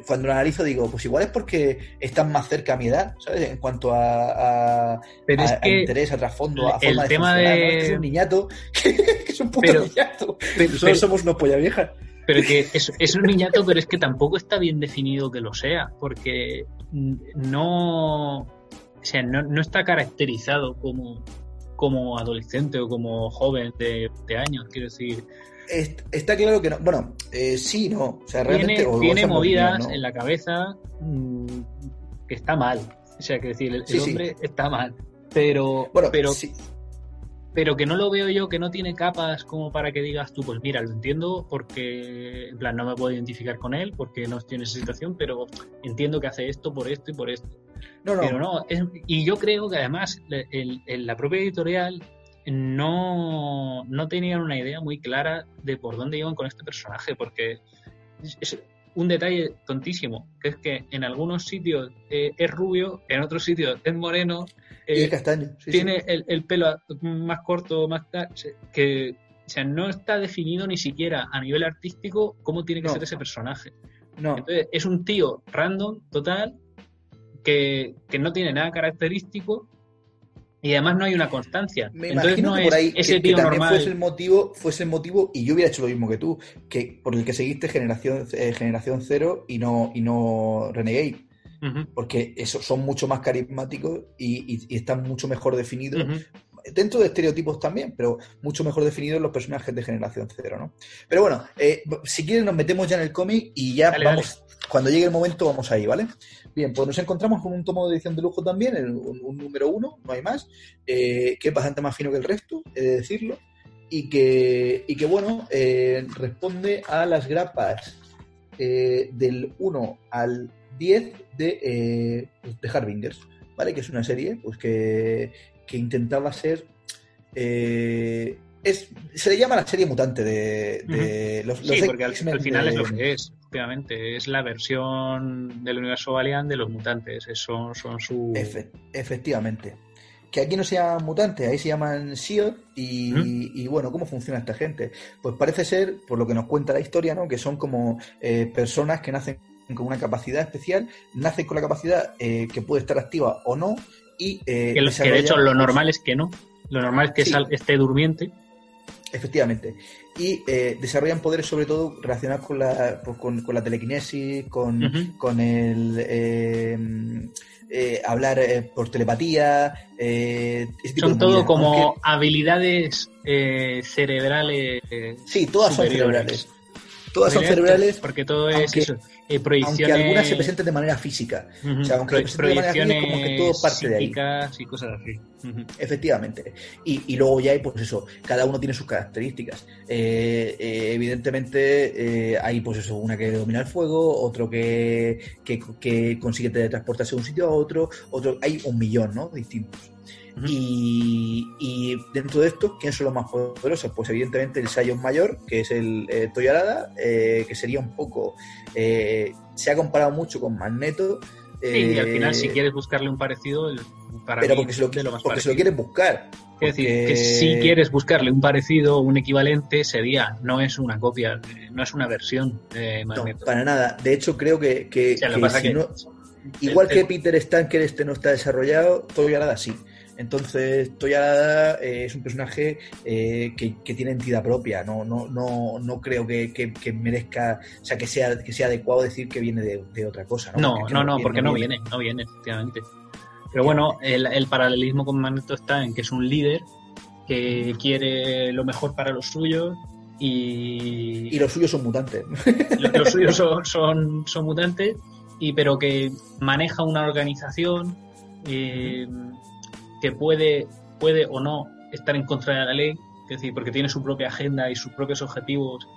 Cuando lo analizo digo, pues igual es porque están más cerca a mi edad, ¿sabes? En cuanto a, interés, a trasfondo, a forma el tema de... es un niñato, que, es un puto niñato. Pero, somos unos polla vieja. Pero que es, es un niñato, pero es que tampoco está bien definido que lo sea, porque no, o sea, no, no está caracterizado como, como adolescente o como joven de, de años, quiero decir está claro que no. Bueno, eh, sí, no. O sea, realmente. Tiene, movidas en la cabeza mm, que está mal. O sea, que decir, el, hombre está mal. Pero. Bueno, pero. Pero que no lo veo yo, que no tiene capas como para que digas tú, pues mira, lo entiendo porque, en plan, no me puedo identificar con él porque no estoy en esa situación, pero entiendo que hace esto por esto y por esto. No, no. Pero no, y yo creo que además el, la propia editorial no, no tenían una idea muy clara de por dónde iban con este personaje, porque un detalle tontísimo, que es que en algunos sitios eh, es rubio, en otros sitios es moreno. y es castaño. tiene El, pelo más corto, más que o sea, no está definido ni siquiera a nivel artístico cómo tiene que ser ese personaje. No. Entonces, es un tío random, total, que, que no tiene nada característico y además no hay una constancia. Me Entonces no por ahí ese tío también normal. Fuese el motivo, fuese el motivo, y yo hubiera hecho lo mismo que tú, que por el que seguiste generación, eh, generación cero y no, y no Renegade. Porque esos son mucho más carismáticos y, están mucho mejor definidos dentro de estereotipos también, pero mucho mejor definidos los personajes de generación cero, ¿no? Pero bueno, eh, si quieres nos metemos ya en el cómic y ya vamos, cuando llegue el momento vamos ahí, ¿vale? Bien, pues nos encontramos con un tomo de edición de lujo también, un, número uno, no hay más, eh, que es bastante más fino que el resto, he de decirlo, y que, y que bueno, eh, responde a las grapas del 1 al 10 de, de Harbingers, ¿vale? Que es una serie pues que, que intentaba ser. Eh, es, se le llama la serie mutante de, los, Sí, porque al, final es lo que es, efectivamente. Es la versión del universo Valiant de los mutantes. Son, son su. efectivamente. Que aquí no se llaman mutantes, ahí se llaman SEAL. Y, bueno, ¿cómo funciona esta gente? Pues parece ser, por lo que nos cuenta la historia, ¿no? que son como eh, personas que nacen con una capacidad especial, nacen con la capacidad eh, que puede estar activa o no, y, eh, que, de hecho lo normal es que no. Lo normal es que esté durmiente. Efectivamente. Y eh, desarrollan poderes sobre todo relacionados con la, pues, con, la telequinesis, con, con el eh, hablar por telepatía. Son todo como habilidades cerebrales. Sí, todas son cerebrales. Todas son cerebrales. Porque todo es eso eh, Aunque algunas se presenten de manera física. O sea, aunque se presenten de manera física, como que todo parte de ahí. y cosas así. Efectivamente. Y, y, luego ya hay, pues eso, cada uno tiene sus características. Eh, eh, evidentemente, hay, pues eso, una que domina el fuego, otro que, que, que consigue teletransportarse de un sitio a otro, otro, hay un millón, ¿no? Distintos y, dentro de esto, ¿quiénes son los más poderosos? Pues evidentemente el Sion mayor, que es el eh, Toyarada, eh, que sería un poco... Eh, se ha comparado mucho con Magneto. y al final si quieres buscarle un parecido, para pero porque, se lo, porque se lo quieres buscar. Es decir, que si quieres buscarle un parecido o un equivalente, sería, no es una copia, no es una versión de Magneto. No, para nada. De hecho, creo que, que, igual que Peter Stanker este no está desarrollado, Toyarada sí. Entonces, Toya eh, es un personaje eh, que, tiene entidad propia. No, no, no, no creo que, merezca, o sea, que sea, que sea adecuado decir que viene de, otra cosa. No, no, no, porque no viene, no viene, efectivamente. Pero bueno, el, paralelismo con Magneto está en que es un líder que quiere lo mejor para los suyos y... Y los suyos son mutantes. Los, suyos son, son, mutantes, y, pero que maneja una organización eh, que puede, puede o no estar en contra de la ley, es decir, porque tiene su propia agenda y sus propios objetivos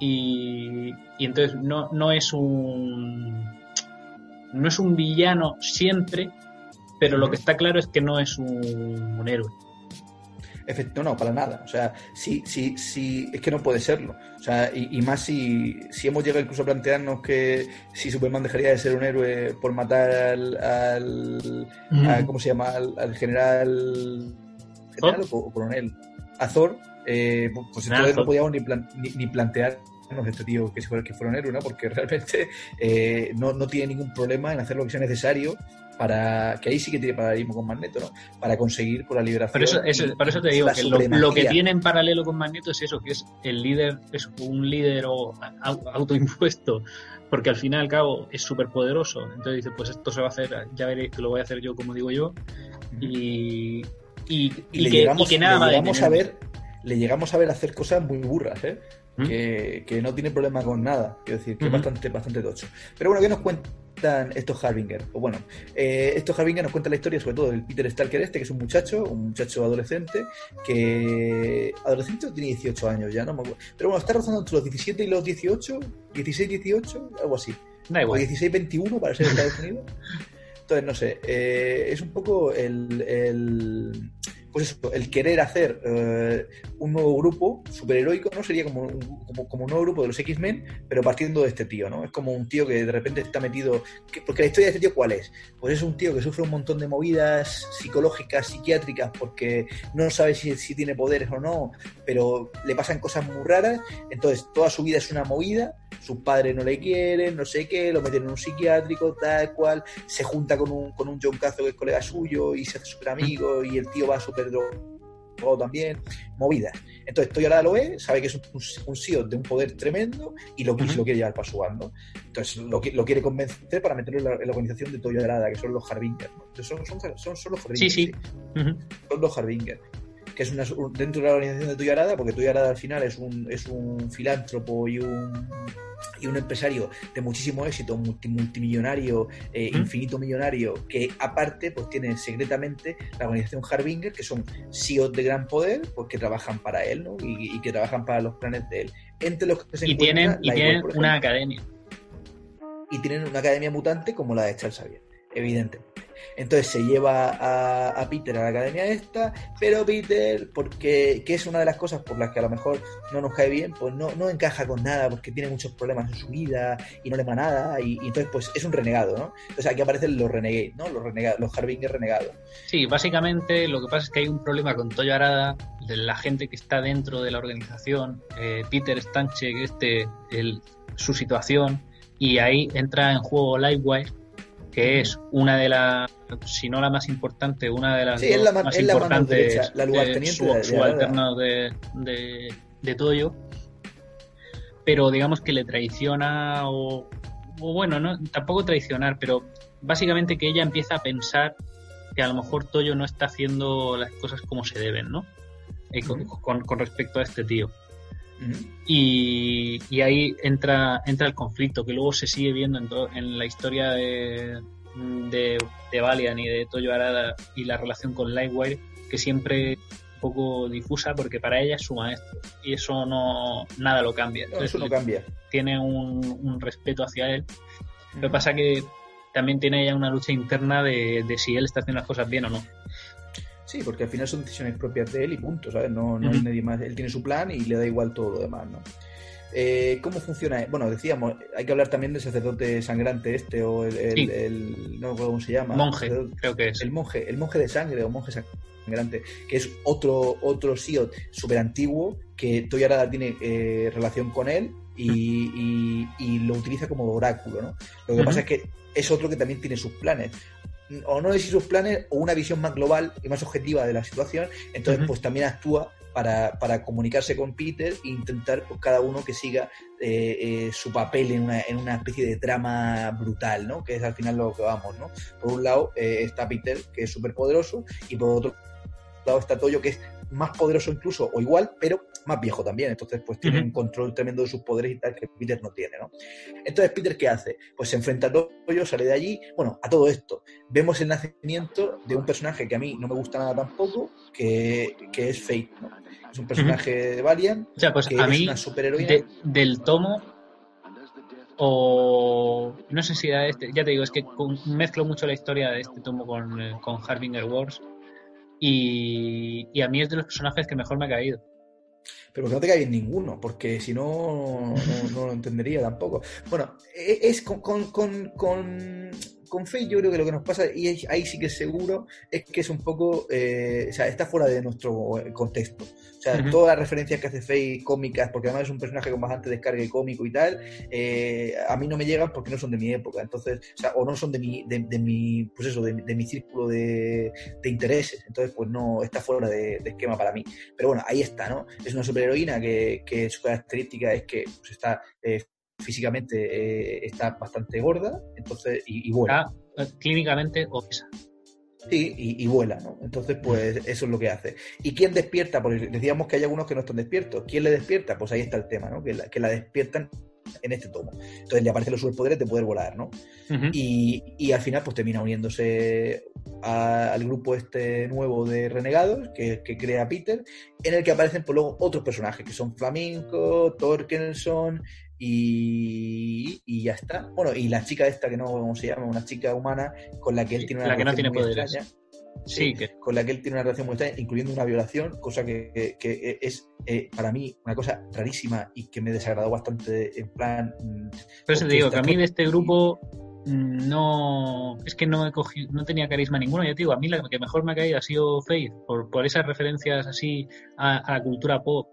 y, entonces no, no es un no es un villano siempre, pero lo que está claro es que no es un héroe. Efecto, no, para nada. O sea, sí, sí, sí, es que no puede serlo. O sea, y, más si, si hemos llegado incluso a plantearnos que si Superman dejaría de ser un héroe por matar al, al ¿cómo se llama? Al, general, general o, coronel, a Thor, eh, pues entonces no podíamos ni, ni, ni plantear este tío que, fuera, que fuera un héroe, ¿no? Porque realmente eh, no, no, tiene ningún problema en hacer lo que sea necesario para que ahí sí que tiene paralelismo con Magneto, ¿no? Para conseguir por la liberación. Por eso, por eso te digo que lo, que tiene en paralelo con Magneto es eso, que es el líder, es un líder o autoimpuesto, porque al fin y al cabo es súper poderoso. Entonces dice, pues esto se va a hacer, ya veréis que lo voy a hacer yo como digo yo. Y, y, y, que, llegamos, que, nada le llegamos a ver le llegamos a ver hacer cosas muy burras, ¿eh? ¿Mm? Que, que, no tiene problema con nada, quiero decir, que es bastante, bastante tocho. Pero bueno, ¿qué nos cuenta? estos Harbinger. O bueno, eh, estos Harbinger nos cuentan la historia sobre todo del Peter Stalker este, que es un muchacho, un muchacho adolescente, que... Adolescente tiene 18 años ya, no me Pero bueno, está rozando entre los 17 y los 18, 16, 18, algo así. O 16, 21 para ser Estados Unidos. Entonces, no sé, eh, es un poco el, pues eso, el querer hacer eh, un nuevo grupo superheroico, ¿no? Sería como un, como, un nuevo grupo de los X-Men, pero partiendo de este tío, ¿no? Es como un tío que de repente está metido. porque la historia de este tío, ¿cuál es? Pues es un tío que sufre un montón de movidas psicológicas, psiquiátricas, porque no sabe si, si tiene poderes o no, pero le pasan cosas muy raras. Entonces, toda su vida es una movida, sus padres no le quieren, no sé qué, lo meten en un psiquiátrico, tal cual, se junta con un, con un John Cazo que es colega suyo y se hace súper amigo y el tío va súper drogado también, movidas. Entonces Toyo lo ve, sabe que es un, un CEO de un poder tremendo y lo, lo quiere llevar para su bando. Entonces lo, lo quiere convencer para meterlo en la, en la organización de Toyo Arada, que son los Harbingers. ¿no? Son, son, son, son, los Harbingers. Sí, sí. Son los Harbingers que es una, dentro de la organización de Toyo Arada, porque Toyo Arada al final es un, es un filántropo y un y un empresario de muchísimo éxito, multi, multimillonario, eh, ¿Mm? infinito millonario, que aparte pues tiene secretamente la organización Harbinger, que son CEOs de gran poder, pues que trabajan para él, ¿no? Y, y que trabajan para los planes de él. Entre los que se y tienen, y tienen una academia. Y tienen una academia mutante como la de Charles Xavier, evidentemente. Entonces se lleva a, Peter a la academia esta, pero Peter, porque que es una de las cosas por las que a lo mejor no nos cae bien, pues no, no encaja con nada, porque tiene muchos problemas en su vida y no le va nada, y, y entonces pues es un renegado, ¿no? Entonces aquí aparecen los renegades, ¿no? Los, renegados, los Harbinger renegados. Sí, básicamente lo que pasa es que hay un problema con Toyo Arada, de la gente que está dentro de la organización, eh, Peter Stanchek, este, el, su situación, y ahí entra en juego Livewire, que es una de las, si no la más importante, una de las sí, es la, más es importantes, la, la de, de, de, de, de Toyo, pero digamos que le traiciona o, o, bueno, no, tampoco traicionar, pero básicamente que ella empieza a pensar que a lo mejor Toyo no está haciendo las cosas como se deben, ¿no? Eh, con, con, con, respecto a este tío. Uh -huh. y, y, ahí entra, entra el conflicto que luego se sigue viendo en, en la historia de, de, de, Valiant y de Toyo Arada y la relación con Lightwire, que siempre un poco difusa porque para ella es su maestro y eso no nada lo cambia. Entonces, eso no cambia. Tiene un, un, respeto hacia él. Uh -huh. Lo que pasa que también tiene ella una lucha interna de, de si él está haciendo las cosas bien o no. Sí, porque al final son decisiones propias de él y punto, ¿sabes? No, no uh -huh. hay nadie más. Él tiene su plan y le da igual todo lo demás, ¿no? Eh, ¿Cómo funciona? Bueno, decíamos, hay que hablar también del sacerdote sangrante este, o el, el, sí. el no recuerdo cómo se llama. Monje, creo que es. El monje, el monje de sangre o monje sangrante, que es otro, otro SIOT súper antiguo, que Toyarada tiene eh, relación con él y, y, y, lo utiliza como oráculo, ¿no? Lo que uh -huh. pasa es que es otro que también tiene sus planes o no decir sus planes o una visión más global y más objetiva de la situación, entonces uh -huh. pues también actúa para, para, comunicarse con Peter e intentar pues, cada uno que siga eh, eh, su papel en una, en una, especie de trama brutal, ¿no? Que es al final lo que vamos, ¿no? Por un lado eh, está Peter, que es súper poderoso, y por otro lado está Toyo, que es más poderoso incluso o igual, pero más viejo también. Entonces, pues tiene uh -huh. un control tremendo de sus poderes y tal que Peter no tiene, ¿no? Entonces, Peter, ¿qué hace? Pues se enfrenta a Toyo, sale de allí. Bueno, a todo esto, vemos el nacimiento de un personaje que a mí no me gusta nada tampoco, que, que es Fate, ¿no? Es un personaje uh -huh. de Valiant. O sea, pues que a es mí, una superheroína. De, del tomo o no sé si era este, ya te digo, es que mezclo mucho la historia de este tomo con, eh, con Harbinger Wars y, y, a mí es de los personajes que mejor me ha caído. Pero no te cae bien ninguno, porque si no, no, no lo entendería tampoco. Bueno, e, es con, con, con, con Faye yo creo que lo que nos pasa, y ahí sí que es seguro, es que es un poco, eh, o sea, está fuera de nuestro contexto. O sea, uh -huh. todas las referencias que hace Faye cómicas, porque además es un personaje con bastante descargue cómico y tal, eh, a mí no me llegan porque no son de mi época. Entonces, o sea, o no son de mi, de, de mi pues eso, de, de mi círculo de, de, intereses. Entonces, pues no, está fuera de, de, esquema para mí. Pero bueno, ahí está, ¿no? Es una superheroína que, que su característica es que pues, está eh, físicamente eh, está bastante gorda, entonces, y, y vuela. Está clínicamente obesa. Sí, y, y, vuela, ¿no? Entonces, pues eso es lo que hace. ¿Y quién despierta? Porque decíamos que hay algunos que no están despiertos. ¿Quién le despierta? Pues ahí está el tema, ¿no? Que la, que la despiertan en este tomo. Entonces le aparecen los superpoderes de poder volar, ¿no? Uh -huh. y, y, al final, pues termina uniéndose a, al grupo este nuevo de renegados que, que, crea Peter, en el que aparecen pues, luego otros personajes que son Flamenco, Torkelson y, y, ya está. Bueno, y la chica esta que no cómo se llama, una chica humana con la que él tiene una la que no tiene poderes. Extraña. Sí, que... con la que él tiene una relación muy extraña, incluyendo una violación, cosa que, que es eh, para mí una cosa rarísima y que me desagradó bastante en plan... Mm, Pero eso te digo, que a mí de este grupo mm, no es que no he cogido, no tenía carisma ninguno, ya te digo, a mí la que mejor me ha caído ha sido Faith, por, por esas referencias así a, la cultura pop,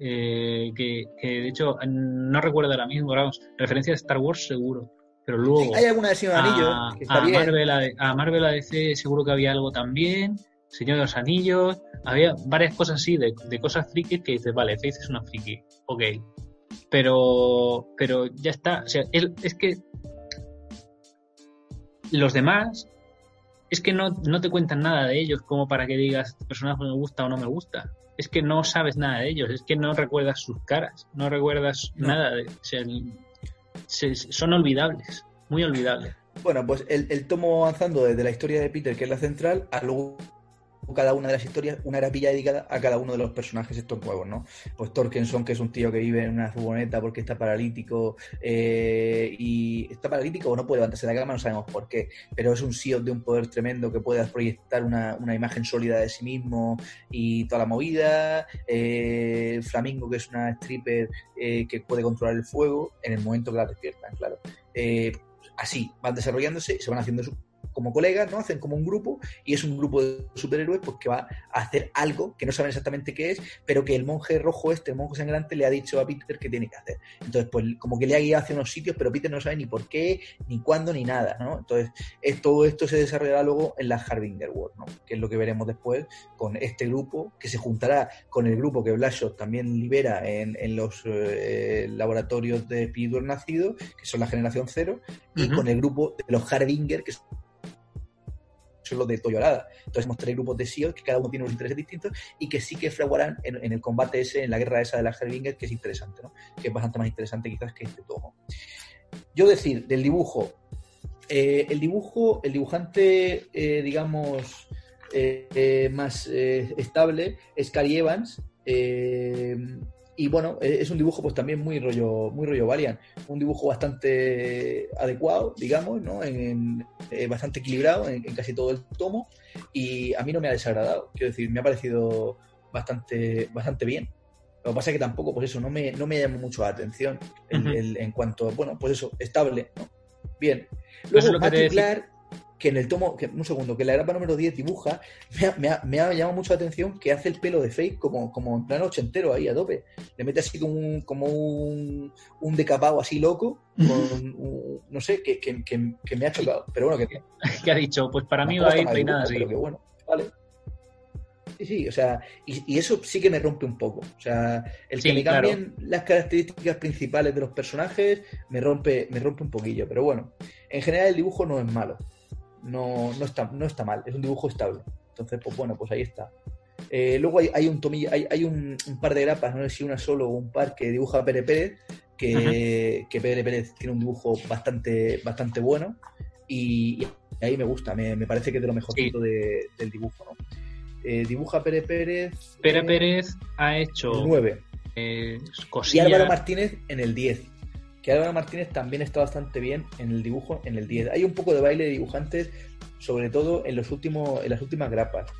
eh, que, que, de hecho no recuerdo ahora mismo, vamos, referencias a Star Wars seguro. Pero luego. hay alguna de Anillo que está a, Marvel, a, Marvel ADC seguro que había algo también. Señor de los Anillos. Había varias cosas así, de, cosas frikis que dices, vale, Faith es una friki. Ok. Pero, pero ya está. O sea, es, que los demás es que no, no, te cuentan nada de ellos como para que digas este personaje me gusta o no me gusta. Es que no sabes nada de ellos, es que no recuerdas sus caras, no recuerdas nada de... O sea, son olvidables, muy olvidables. Bueno, pues el, tomo avanzando desde la historia de Peter, que es la central, a luego cada una de las historias, una grapilla dedicada a cada uno de los personajes estos nuevos, ¿no? Pues Torkenson, que es un tío que vive en una furgoneta porque está paralítico eh, y está paralítico o no puede levantarse de la cama, no sabemos por qué, pero es un CEO de un poder tremendo que puede proyectar una, imagen sólida de sí mismo y toda la movida. Eh, Flamingo, que es una stripper eh, que puede controlar el fuego en el momento que la despiertan, claro. así van desarrollándose y se van haciendo su como colegas, ¿no? Hacen como un grupo y es un grupo de superhéroes pues que va a hacer algo que no saben exactamente qué es, pero que el monje rojo este, el monje sangrante, le ha dicho a Peter que tiene que hacer. Entonces, pues como que le ha guiado hacia unos sitios, pero Peter no sabe ni por qué, ni cuándo, ni nada, ¿no? Entonces, todo esto se desarrollará luego en la Harbinger World, ¿no? Que es lo que veremos después con este grupo, que se juntará con el grupo que Blashot también libera en, los eh, laboratorios de espíritu nacido, que son la generación cero, y con el grupo de los Harbinger, que son los de Toyorada. Entonces tenemos tres grupos de SEAL que cada uno tiene unos intereses distintos y que sí que fraguarán en, el combate ese, en la guerra esa de la Herbinger, que es interesante, ¿no? Que es bastante más interesante quizás que este tomo. Yo decir, del dibujo, eh, el dibujo, el dibujante, eh, digamos, eh, más estable es Cary Evans y bueno, e, es un dibujo pues también muy rollo, muy rollo Valiant, un dibujo bastante adecuado, digamos, ¿no? En, eh, bastante equilibrado en, casi todo el tomo y a mí no me ha desagradado, quiero decir, me ha parecido bastante, bastante bien. Lo que pasa es que tampoco, pues eso, no me, no me llama mucho la atención en cuanto, bueno, pues eso, estable, ¿no? Bien. Luego, Matthew Clark, que en el tomo, que, un segundo, que la grapa número 10 dibuja, me ha, me, ha, llamado mucho la atención que hace el pelo de Fake como, como en plan ochentero ahí a tope. Le mete así como un, como un, un decapado así loco, con, no sé, que, que, que, me ha chocado. Pero bueno, que... ¿Qué ha dicho? Pues para mí va a ir peinada así. Que bueno, vale. Sí, sí, o sea, y, eso sí que me rompe un poco. O sea, el que me cambien las características principales de los personajes me rompe, me rompe un poquillo. Pero bueno, en general el dibujo no es malo no, no, está, no está mal, es un dibujo estable. Entonces, pues bueno, pues ahí está. Eh, luego hay, hay, un tomillo, hay, hay un, par de grapas, no sé si una solo o un par, que dibuja Pere Pérez, que, que Pere Pérez tiene un dibujo bastante, bastante bueno y, ahí me gusta, me, parece que es de lo mejorcito del dibujo. ¿no? Eh, dibuja Pere Pérez. Pere eh, Pérez ha hecho 9. y Álvaro Martínez en el 10 que Álvaro Martínez también está bastante bien en el dibujo, en el 10. Hay un poco de baile de dibujantes, sobre todo en, los últimos, en las últimas grapas,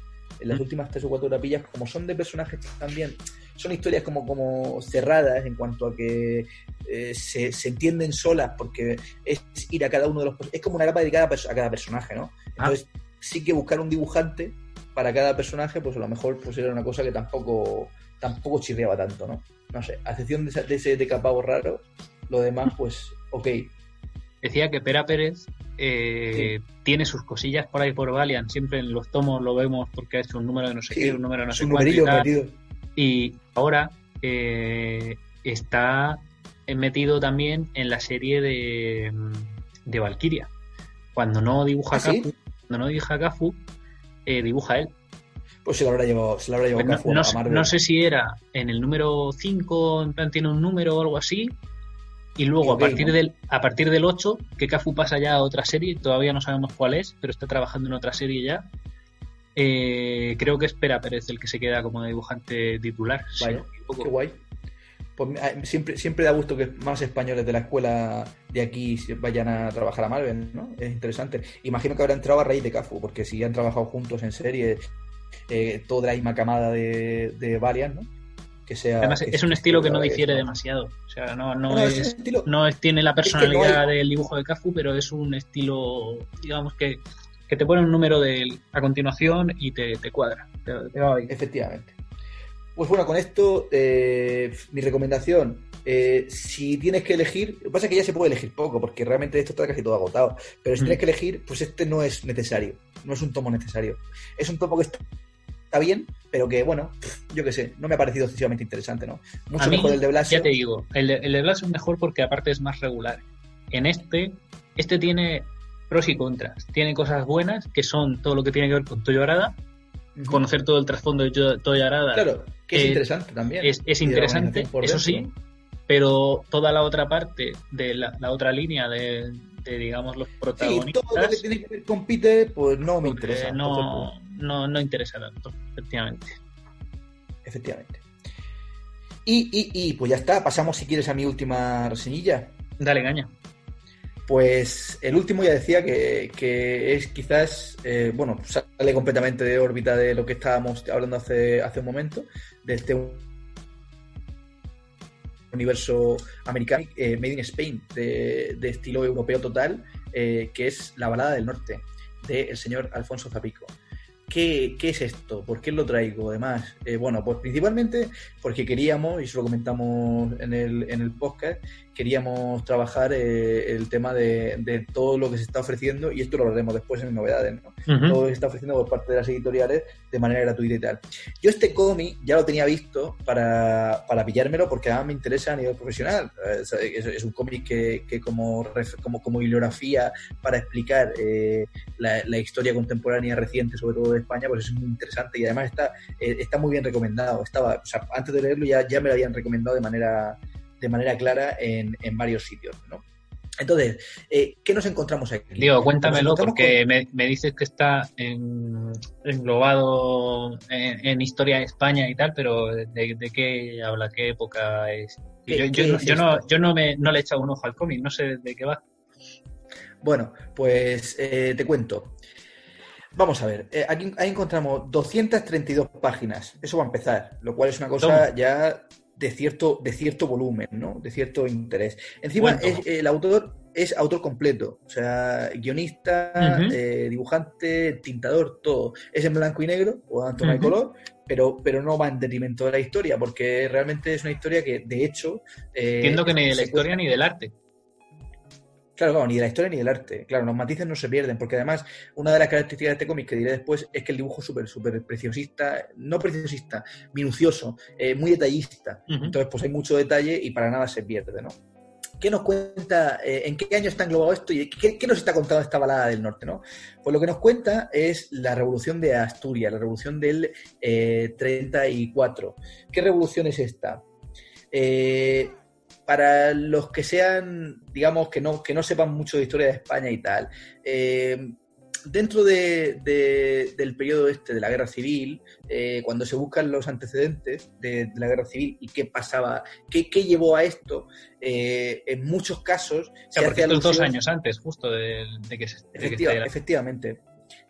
en las mm. últimas tres o cuatro grapillas, como son de personajes también, son historias como, como cerradas en cuanto a que eh, se, entienden solas, porque es ir a cada uno de los... Es como una grapa dedicada a cada personaje, ¿no? Ah. Entonces, sí que buscar un dibujante para cada personaje, pues a lo mejor pues era una cosa que tampoco tampoco chirriaba tanto, ¿no? No sé, a excepción de, ese, de ese decapado raro, lo demás, pues, ok. Decía que Pera Pérez eh, tiene sus cosillas por ahí por Valiant, siempre en los tomos lo vemos porque ha hecho un número de no sé qué, un número de no sé cuánto. Y, ahora eh, está metido también en la serie de, de Valkyria. Cuando no dibuja ¿Ah, Kafu, cuando no dibuja Kafu, eh, dibuja él. Pues se lo habrá llevado, se lo habrá llevado Kafu no, no, sé si era en el número 5, en plan tiene un número o algo así, y luego, a partir, del, a partir del 8, que Cafu pasa ya a otra serie, todavía no sabemos cuál es, pero está trabajando en otra serie ya. Eh, creo que es Pera Pérez el que se queda como dibujante titular. Vale, qué guay. pues, siempre, siempre da gusto que más españoles de la escuela de aquí vayan a trabajar a Marvel, ¿no? Es interesante. Imagino que habrá entrado a raíz de Cafu, porque si han trabajado juntos en serie, eh, toda la misma camada de, de Valiant, ¿no? Que sea, Además, es un estilo que no difiere demasiado. O sea, no, no, es, no es, tiene la personalidad del dibujo de Cafu, pero es un estilo, digamos, que, que te pone un número de, a continuación y te, te cuadra. Efectivamente. Pues bueno, con esto, eh, mi recomendación, eh, si tienes que elegir, lo que pasa es que ya se puede elegir poco, porque realmente esto está casi todo agotado, pero si tienes mm. que elegir, pues este no es necesario, no es un tomo necesario. Es un tomo que está, bien, pero que, bueno, yo qué sé, no me ha parecido excesivamente interesante, ¿no? Mucho mejor el de Blasio. Ya te digo, el de, el de Blasio es mejor porque aparte es más regular. En este, este tiene pros y contras. Tiene cosas buenas, que son todo lo que tiene que ver con Toyo Arada, conocer todo el trasfondo de Toyo Arada. Claro que es eh, interesante también. Es, interesante, eso sí, pero toda la otra parte de la, otra línea de, digamos, los protagonistas. Sí, todo lo que tiene que ver con Peter, pues no me interesa. No, no, no interesa tanto, efectivamente. Efectivamente. Y, y, y, pues ya está, pasamos si quieres a mi última reseñilla. Dale, gaña. Pues el último ya decía que, es quizás, eh, bueno, sale completamente de órbita de lo que estábamos hablando hace, hace un momento, de este universo americano, eh, Made in Spain, de, estilo europeo total, eh, que es La Balada del Norte, del señor Alfonso Zapico. ¿Qué, es esto? ¿Por qué lo traigo? Además, bueno, pues principalmente porque queríamos, y eso lo comentamos en el, en el podcast, queríamos trabajar eh, el tema de, todo lo que se está ofreciendo, y esto lo hablaremos después en novedades, ¿no? Todo lo que se está ofreciendo por parte de las editoriales de manera gratuita y tal. Yo este cómic ya lo tenía visto para, para pillármelo porque además me interesa a nivel profesional. Es, un cómic que, que, como, como, como bibliografía para explicar eh, la, historia contemporánea reciente, sobre todo de España, pues es muy interesante y además está, eh, está muy bien recomendado. Estaba, o sea, antes de leerlo ya, ya me lo habían recomendado de manera de manera clara en, en varios sitios, ¿no? Entonces, eh, ¿qué nos encontramos aquí? Digo, cuéntamelo porque me, me, dices que está englobado en, historia de España y tal, pero ¿de, qué habla? ¿Qué época es? Yo, yo, yo, no, yo no, me, no le he echado un ojo al cómic, no sé de qué va. Bueno, pues eh, te cuento. Vamos a ver, eh, aquí ahí encontramos 232 páginas, eso va a empezar, lo cual es una cosa ya de cierto, de cierto volumen, ¿no? De cierto interés. Encima, el autor es autor completo, o sea, guionista, eh, dibujante, tintador, todo. Es en blanco y negro, o en tono de color, pero, pero no va en detrimento de la historia, porque realmente es una historia que, de hecho... Eh, Entiendo que ni de la historia ni del arte. Claro, ni de la historia ni del arte. Claro, los matices no se pierden, porque además una de las características de este cómic que diré después es que el dibujo es súper, súper preciosista, no preciosista, minucioso, eh, muy detallista. Entonces, pues hay mucho detalle y para nada se pierde, ¿no? ¿Qué nos cuenta, eh, en qué año está englobado esto y qué, nos está contando esta balada del norte? ¿no? Pues lo que nos cuenta es la revolución de Asturias, la revolución del 34. Eh, ¿Qué revolución es esta? Eh, para los que sean, digamos, que no, que no sepan mucho de historia de España y tal, eh, dentro de, del periodo este de la guerra civil, eh, cuando se buscan los antecedentes de, la guerra civil y qué pasaba, qué, llevó a esto, eh, en muchos casos... O porque dos años antes, justo de, que se... efectivamente.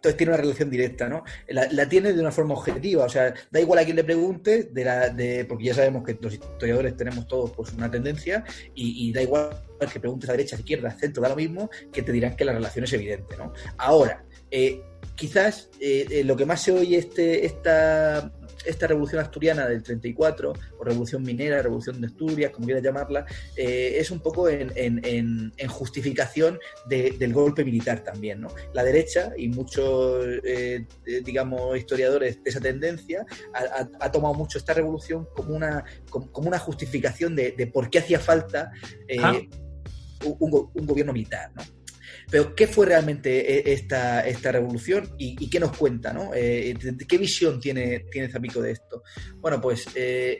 Entonces tiene una relación directa, ¿no? La, tiene de una forma objetiva, o sea, da igual a quien le pregunte, de la, de, porque ya sabemos que los historiadores tenemos todos pues, una tendencia, y, da igual que preguntes a derecha, a izquierda, centro, da lo mismo, que te dirán que la relación es evidente, ¿no? Ahora, eh, quizás eh, eh, lo que más se oye este, esta, esta revolución asturiana del 34, o revolución minera, revolución de Asturias, como quieras llamarla, eh, es un poco en, justificación del golpe militar también. ¿no? La derecha y muchos, eh, digamos, historiadores de esa tendencia ha, tomado mucho esta revolución como una, como, una justificación de, por qué hacía falta un, un, gobierno militar. ¿no? Pero ¿qué fue realmente eh, esta, esta revolución y, qué nos cuenta? ¿no? Eh, ¿Qué visión tiene, tiene Zapico de esto? Bueno, pues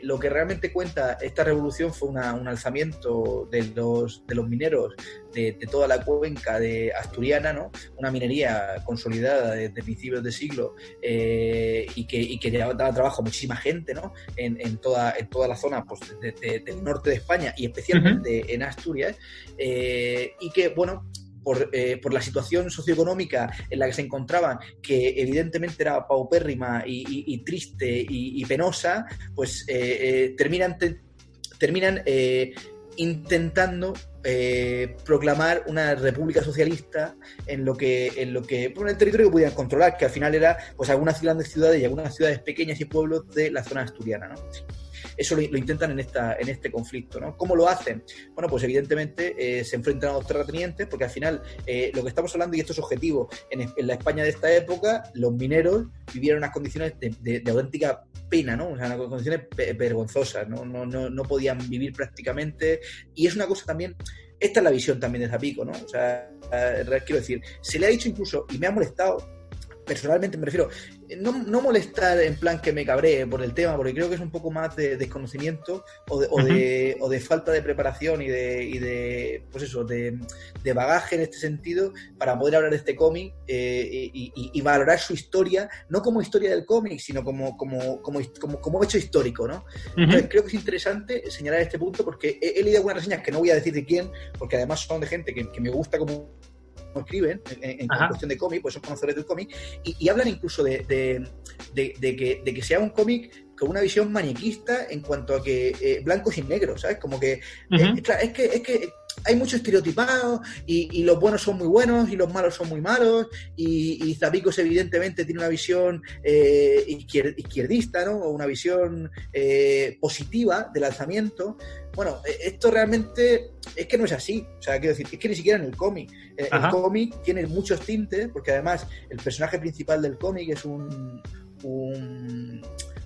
lo que realmente cuenta esta revolución fue un alzamiento de los, de los mineros de, toda la cuenca de asturiana, ¿no? una minería consolidada desde principios de siglo y que, y que daba trabajo a muchísima gente ¿no? en, en, toda, en toda la zona pues, del norte de España y especialmente en Asturias, y que, bueno, por, eh, por, la situación socioeconómica en la que se encontraban, que evidentemente era paupérrima y, triste y, penosa, pues eh, eh, terminan, terminan intentando proclamar una república socialista en lo que en lo que por el territorio que pudieran controlar que al final era pues algunas grandes ciudades y algunas ciudades pequeñas y pueblos de la zona asturiana ¿no? Eso lo, intentan en, esta, en este conflicto. ¿no? ¿Cómo lo hacen? Bueno, pues evidentemente eh, se enfrentan a los terratenientes porque al final eh, lo que estamos hablando, y esto es objetivo, en, la España de esta época, los mineros vivieron unas condiciones de, auténtica pena, ¿no? O sea, unas condiciones vergonzosas, ¿no? No, no, no podían vivir prácticamente. Y es una cosa también esta es la visión también de Zapico, ¿no? O sea, eh, quiero decir, se le ha dicho incluso, y me ha molestado, personalmente me refiero, no, no, molestar en plan que me cabree por el tema, porque creo que es un poco más de desconocimiento o de, o de, o de falta de preparación y de, y de pues eso, de, de, bagaje en este sentido para poder hablar de este cómic eh, y, y, valorar su historia, no como historia del cómic, sino como, como, como, como, como hecho histórico, ¿no? Entonces, creo que es interesante señalar este punto porque he, leído algunas reseñas que no voy a decir de quién, porque además son de gente que, que me gusta como escriben en, cuestión de cómic, pues son conocedores del cómic, y, hablan incluso de, que, de que sea un cómic con una visión maniquista en cuanto a que eh, blancos y negros, ¿sabes? Como que, eh, es que es que hay mucho estereotipado y, los buenos son muy buenos y los malos son muy malos y, y Zabicos evidentemente tiene una visión eh, izquierdista, ¿no? O una visión eh, positiva del alzamiento. Bueno, e, esto realmente es que no es así. O sea, quiero decir, es que ni siquiera en el cómic. El, cómic tiene muchos tintes porque además el personaje principal del cómic es un, un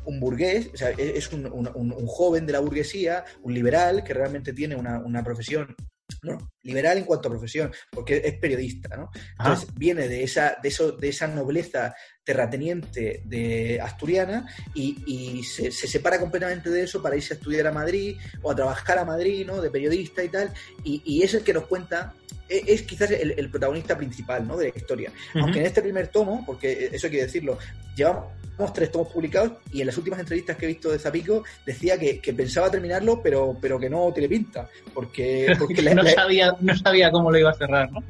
un burgués, o sea, es un, un, joven de la burguesía, un liberal que realmente tiene una, una profesión no, liberal en cuanto a profesión, porque es periodista, ¿no? Entonces viene de esa, de eso, de esa nobleza terrateniente de asturiana y, se, separa completamente de eso para irse a estudiar a Madrid o a trabajar a Madrid, ¿no? De periodista y tal, y, es el que nos cuenta es, quizás el, protagonista principal ¿no? de la historia. Aunque en este primer tomo, porque eso hay que decirlo, llevamos tres tomos publicados y en las últimas entrevistas que he visto de Zapico decía que, pensaba terminarlo, pero, pero que no tiene pinta. Porque, no, sabía, no sabía cómo lo iba a cerrar, ¿no?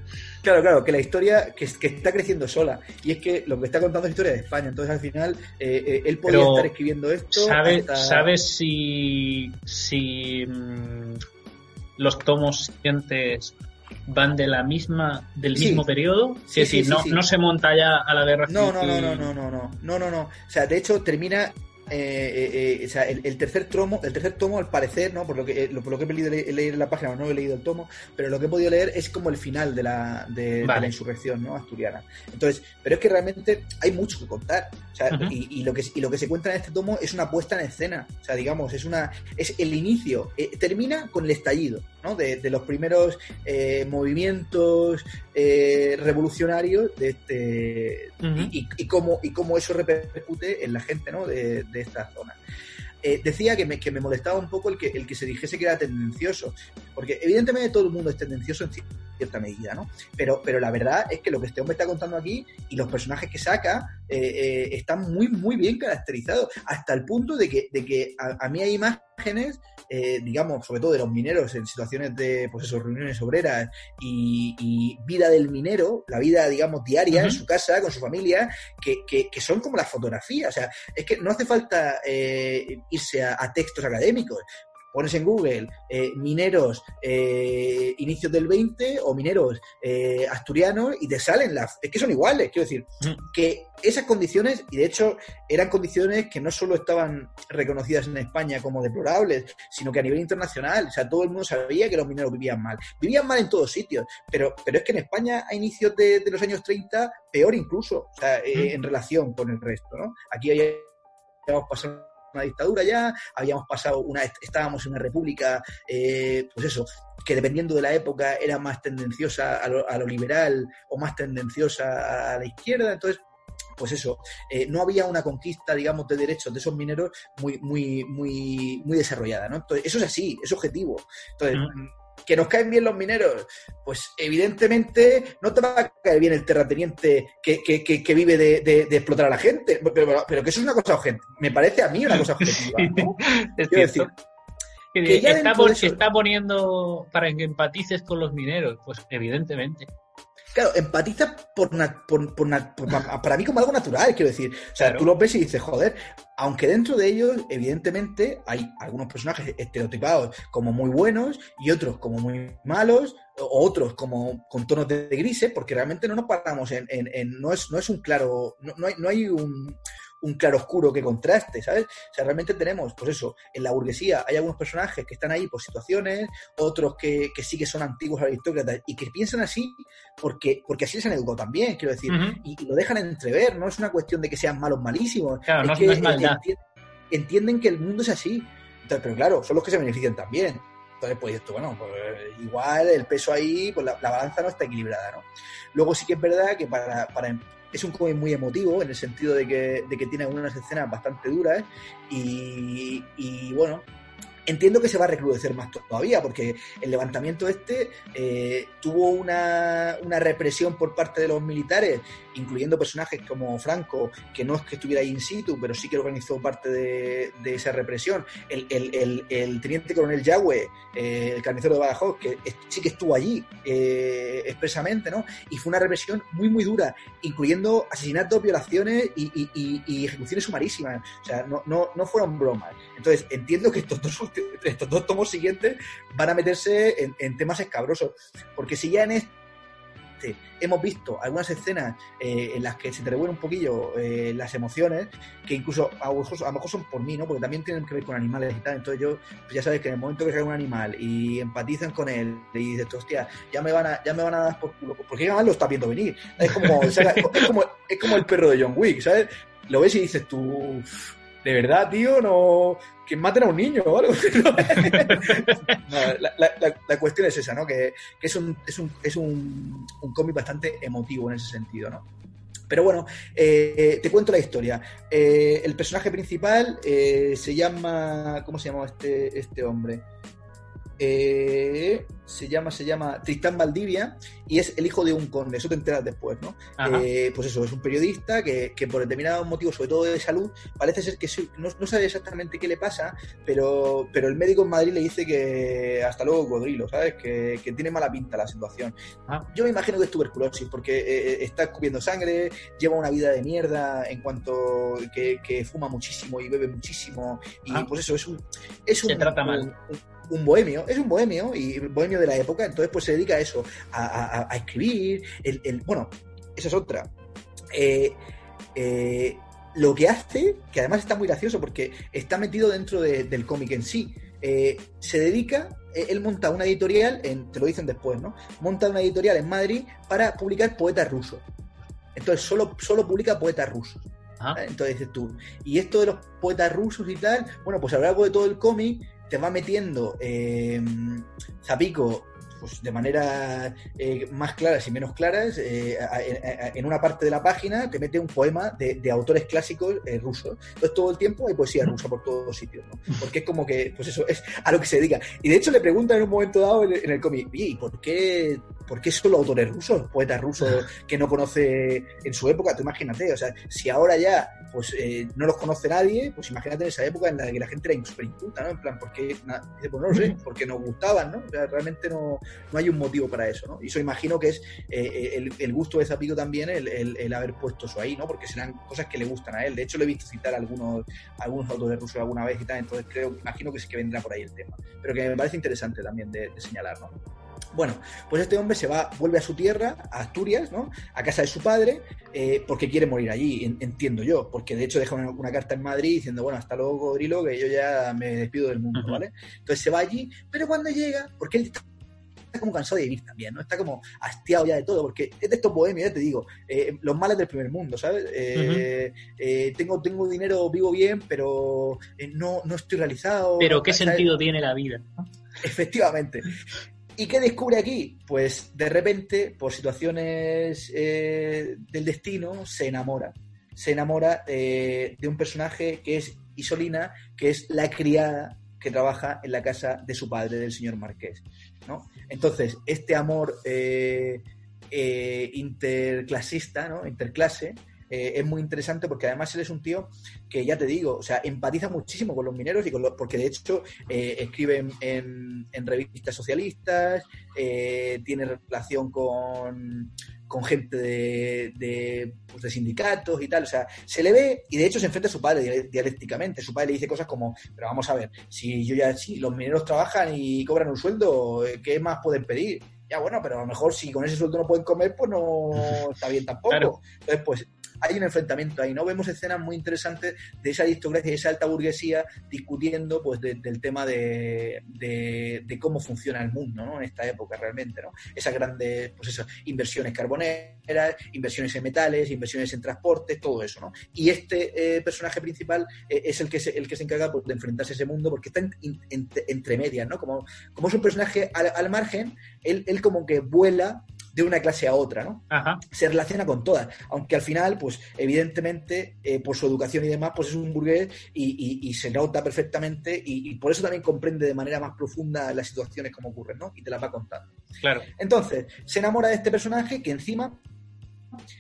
Claro, claro, que la historia que, que, está creciendo sola. Y es que lo que está contando es historia de España. Entonces, al final, eh, eh, él podía estar escribiendo esto. ¿Sabes si, si mm, los tomos siguientes van de la misma del mismo periodo sí, es decir no, no se monta ya a la guerra no no no no no no no no no no o sea de hecho termina eh, eh, o sea, el, tercer tomo, el tercer tomo, al parecer, ¿no? Por lo que, eh, por lo que he podido leer, en la página, no he leído el tomo, pero lo que he podido leer es como el final de la, de, la insurrección, ¿no? Asturiana. Entonces, pero es que realmente hay mucho que contar. O sea, y, lo que, y lo que se cuenta en este tomo es una puesta en escena. O sea, digamos, es una, es el inicio. termina con el estallido, ¿no? De, los primeros movimientos revolucionarios de este y, y, cómo, y cómo eso repercute en la gente, ¿no? De, de esta zona. Eh, decía que me, que me molestaba un poco el que, el que se dijese que era tendencioso, porque evidentemente todo el mundo es tendencioso en cierta medida, ¿no? Pero, pero la verdad es que lo que este hombre está contando aquí y los personajes que saca eh, eh, están muy, muy bien caracterizados, hasta el punto de que, de que a, mí hay imágenes, digamos, sobre todo de los mineros en situaciones de, pues eso, reuniones obreras y, vida del minero, la vida, digamos, diaria en su casa, con su familia, que, que, son como las fotografías, o sea, es que no hace falta irse a, textos académicos pones en Google eh, mineros eh, inicios del 20 o mineros eh, asturianos y te salen las... Es que son iguales, quiero decir, mm. que esas condiciones, y de hecho eran condiciones que no solo estaban reconocidas en España como deplorables, sino que a nivel internacional, o sea, todo el mundo sabía que los mineros vivían mal. Vivían mal en todos sitios, pero, pero es que en España a inicios de, los años 30, peor incluso, o sea, mm. en relación con el resto, ¿no? Aquí hay, pasado una dictadura ya, habíamos pasado una, estábamos en una república, eh, pues eso, que dependiendo de la época era más tendenciosa a lo, a lo liberal o más tendenciosa a la izquierda, entonces pues eso, eh, no había una conquista, digamos, de derechos de esos mineros muy, muy, muy, muy desarrollada, ¿no? Entonces, eso es así, es objetivo. Entonces, que nos caen bien los mineros, pues evidentemente no te va a caer bien el terrateniente que, que, vive de, explotar a la gente, pero, que eso es una cosa objetiva, me parece a mí una cosa objetiva. es decir, que, está, está poniendo para que empatices con los mineros, pues evidentemente. Claro, empatiza por, para mí como algo natural, quiero decir. O sea, tú lo ves y dices, joder, aunque dentro de ellos, evidentemente, hay algunos personajes estereotipados como muy buenos y otros como muy malos, o otros como con tonos de grises, porque realmente no nos paramos en, en, no, es, no es un claro, no, hay, no hay un, un claroscuro que contraste, ¿sabes? O sea, realmente tenemos, pues eso, en la burguesía hay algunos personajes que están ahí por situaciones, otros que, sí que son antiguos aristócratas y que piensan así porque, porque así les han educado también, quiero decir, y, lo dejan entrever, no es una cuestión de que sean malos malísimos, claro, es que no entienden que el mundo es así. pero claro, son los que se benefician también. Entonces, pues esto, bueno, pues igual el peso ahí, pues la, balanza no está equilibrada, ¿no? Luego sí que es verdad que para, para, es un cómic muy emotivo en el sentido de que, de que tiene algunas escenas bastante duras y, y bueno, Entiendo que se va a recrudecer más todavía, porque el levantamiento este eh, tuvo una, represión por parte de los militares, incluyendo personajes como Franco, que no es que estuviera ahí in situ, pero sí que organizó parte de, esa represión. El, teniente coronel Yahweh, eh, el carnicero de Badajoz, que sí que estuvo allí eh, expresamente, ¿no? Y fue una represión muy, muy dura, incluyendo asesinatos, violaciones y, ejecuciones sumarísimas. O sea, no, no, no fueron bromas. Entonces, entiendo que estos dos estos dos tomos siguientes van a meterse en, temas escabrosos. Porque si ya en este hemos visto algunas escenas eh, en las que se te un poquillo eh, las emociones, que incluso a lo, mejor, son por mí, ¿no? Porque también tienen que ver con animales y tal. Entonces yo, pues ya sabes que en el momento que sale un animal y empatizan con él y dices, hostia, ya me van a, ya me van a dar por culo, porque además lo está viendo venir. Es como, es como el perro de John Wick, ¿sabes? Lo ves y dices tú, de verdad, tío, no. Que maten a un niño o algo. la, cuestión es esa, ¿no? Que, es, un, es, un, es un, cómic bastante emotivo en ese sentido, ¿no? Pero bueno, eh, te cuento la historia. Eh, el personaje principal eh, se llama. ¿Cómo se llama este, este hombre? Eh, se llama, se llama Tristán Valdivia y es el hijo de un conde, eso te enteras después, ¿no? Eh, pues eso, es un periodista que, por determinados motivos, sobre todo de salud, parece ser que no, no, sabe exactamente qué le pasa, pero, pero el médico en Madrid le dice que hasta luego codrilo, ¿sabes? Que, tiene mala pinta la situación. Ah. Yo me imagino que es tuberculosis, porque eh, está escupiendo sangre, lleva una vida de mierda en cuanto que, fuma muchísimo y bebe muchísimo, y ah. pues eso, es un... Es se trata mal un bohemio, es un bohemio y bohemio de la época, entonces pues se dedica a eso, a, escribir, el, bueno, esa es otra. Eh, eh, lo que hace, que además está muy gracioso porque está metido dentro del cómic en sí, eh, se dedica, él monta una editorial, en, te lo dicen después, ¿no? Monta una editorial en Madrid para publicar poetas rusos. Entonces solo, solo publica poetas rusos. Entonces dices tú, y esto de los poetas rusos y tal, bueno, pues a lo largo de todo el cómic te va metiendo eh, Zapico pues, de manera eh, más claras y menos claras, eh, en una parte de la página te mete un poema de, autores clásicos eh, rusos. Entonces todo el tiempo hay poesía rusa por todos sitios, ¿no? Porque es como que, pues eso, es a lo que se dedica. Y de hecho le preguntan en un momento dado en, el cómic, ¿y por qué, por qué solo autores rusos, poetas rusos que no conoce en su época? Tú imagínate, o sea, si ahora ya pues no los conoce nadie, pues imagínate en esa época en la que la gente era súper inculta, ¿no? En plan, porque, pues no lo sé, porque nos gustaban, ¿no? O sea, realmente no, no hay un motivo para eso, ¿no? Y eso imagino que es eh, eh, el, gusto de Zapico también el, haber puesto eso ahí, ¿no? Porque serán cosas que le gustan a él. De hecho, le he visto citar algunos, algunos autores rusos alguna vez y tal, entonces creo, imagino que sí que vendrá por ahí el tema. Pero que me parece interesante también de, señalar, ¿no? Bueno, pues este hombre se va, vuelve a su tierra, a Asturias, ¿no? A casa de su padre, eh, porque quiere morir allí, entiendo yo, porque de hecho deja una, carta en Madrid diciendo, bueno, hasta luego, Codrilo, que yo ya me despido del mundo, ¿vale? Entonces se va allí, pero cuando llega, porque él como cansado de vivir también, ¿no? Está como hastiado ya de todo, porque es de estos bohemios, ya te digo, eh, los males del primer mundo, ¿sabes? Eh, eh, tengo, tengo dinero, vivo bien, pero no, no estoy realizado. Pero ¿qué sentido tiene la vida? Efectivamente. ¿Y qué descubre aquí? Pues de repente, por situaciones del destino, se enamora. Se enamora de un personaje que es Isolina, que es la criada que trabaja en la casa de su padre, del señor Marqués. ¿no? Entonces, este amor eh, eh, interclasista, ¿no? interclase, eh, es muy interesante porque además él es un tío que ya te digo, o sea, empatiza muchísimo con los mineros y con los, porque de hecho escribe en, revistas socialistas, tiene relación con, con gente de, pues de, sindicatos y tal. O sea, se le ve y de hecho se enfrenta a su padre dialécticamente. Su padre le dice cosas como, pero vamos a ver, si yo ya, si los mineros trabajan y cobran un sueldo, eh, ¿qué más pueden pedir? Ya bueno, pero a lo mejor si con ese sueldo no pueden comer, pues no está bien tampoco. Entonces, pues hay un enfrentamiento ahí, ¿no? Vemos escenas muy interesantes de esa aristocracia y esa alta burguesía discutiendo pues del tema de, de, cómo funciona el mundo, ¿no? En esta época realmente, ¿no? Esas grandes, pues esas inversiones carboneras, inversiones en metales, inversiones en transportes, todo eso, ¿no? Y este eh, personaje principal eh, es el que se, el que se encarga pues, de enfrentarse a ese mundo porque está entre medias, ¿no? Como, como es un personaje al, al margen, él, él como que vuela de una clase a otra, ¿no? Se relaciona con todas, aunque al final, pues evidentemente, eh, por su educación y demás, pues es un burgués y, se nota perfectamente y, por eso también comprende de manera más profunda las situaciones como ocurren, ¿no? Y te las va contando. Claro. Entonces, se enamora de este personaje que encima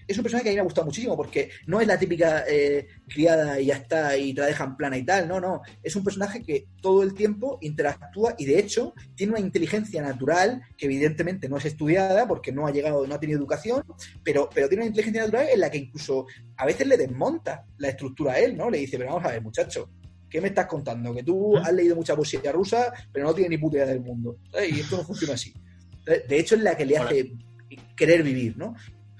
es un personaje que a mí me ha gustado muchísimo porque no es la típica eh, criada y ya está y te la dejan plana y tal, no, no, es un personaje que todo el tiempo interactúa y de hecho tiene una inteligencia natural que evidentemente no es estudiada porque no ha llegado, no ha tenido educación, pero, pero tiene una inteligencia natural en la que incluso a veces le desmonta la estructura a él, ¿no? Le dice, pero vamos a ver, muchacho, ¿qué me estás contando? Que tú has leído mucha poesía rusa, pero no tienes ni puta idea del mundo. Y esto no funciona así. De hecho, es la que le hace querer vivir, ¿no?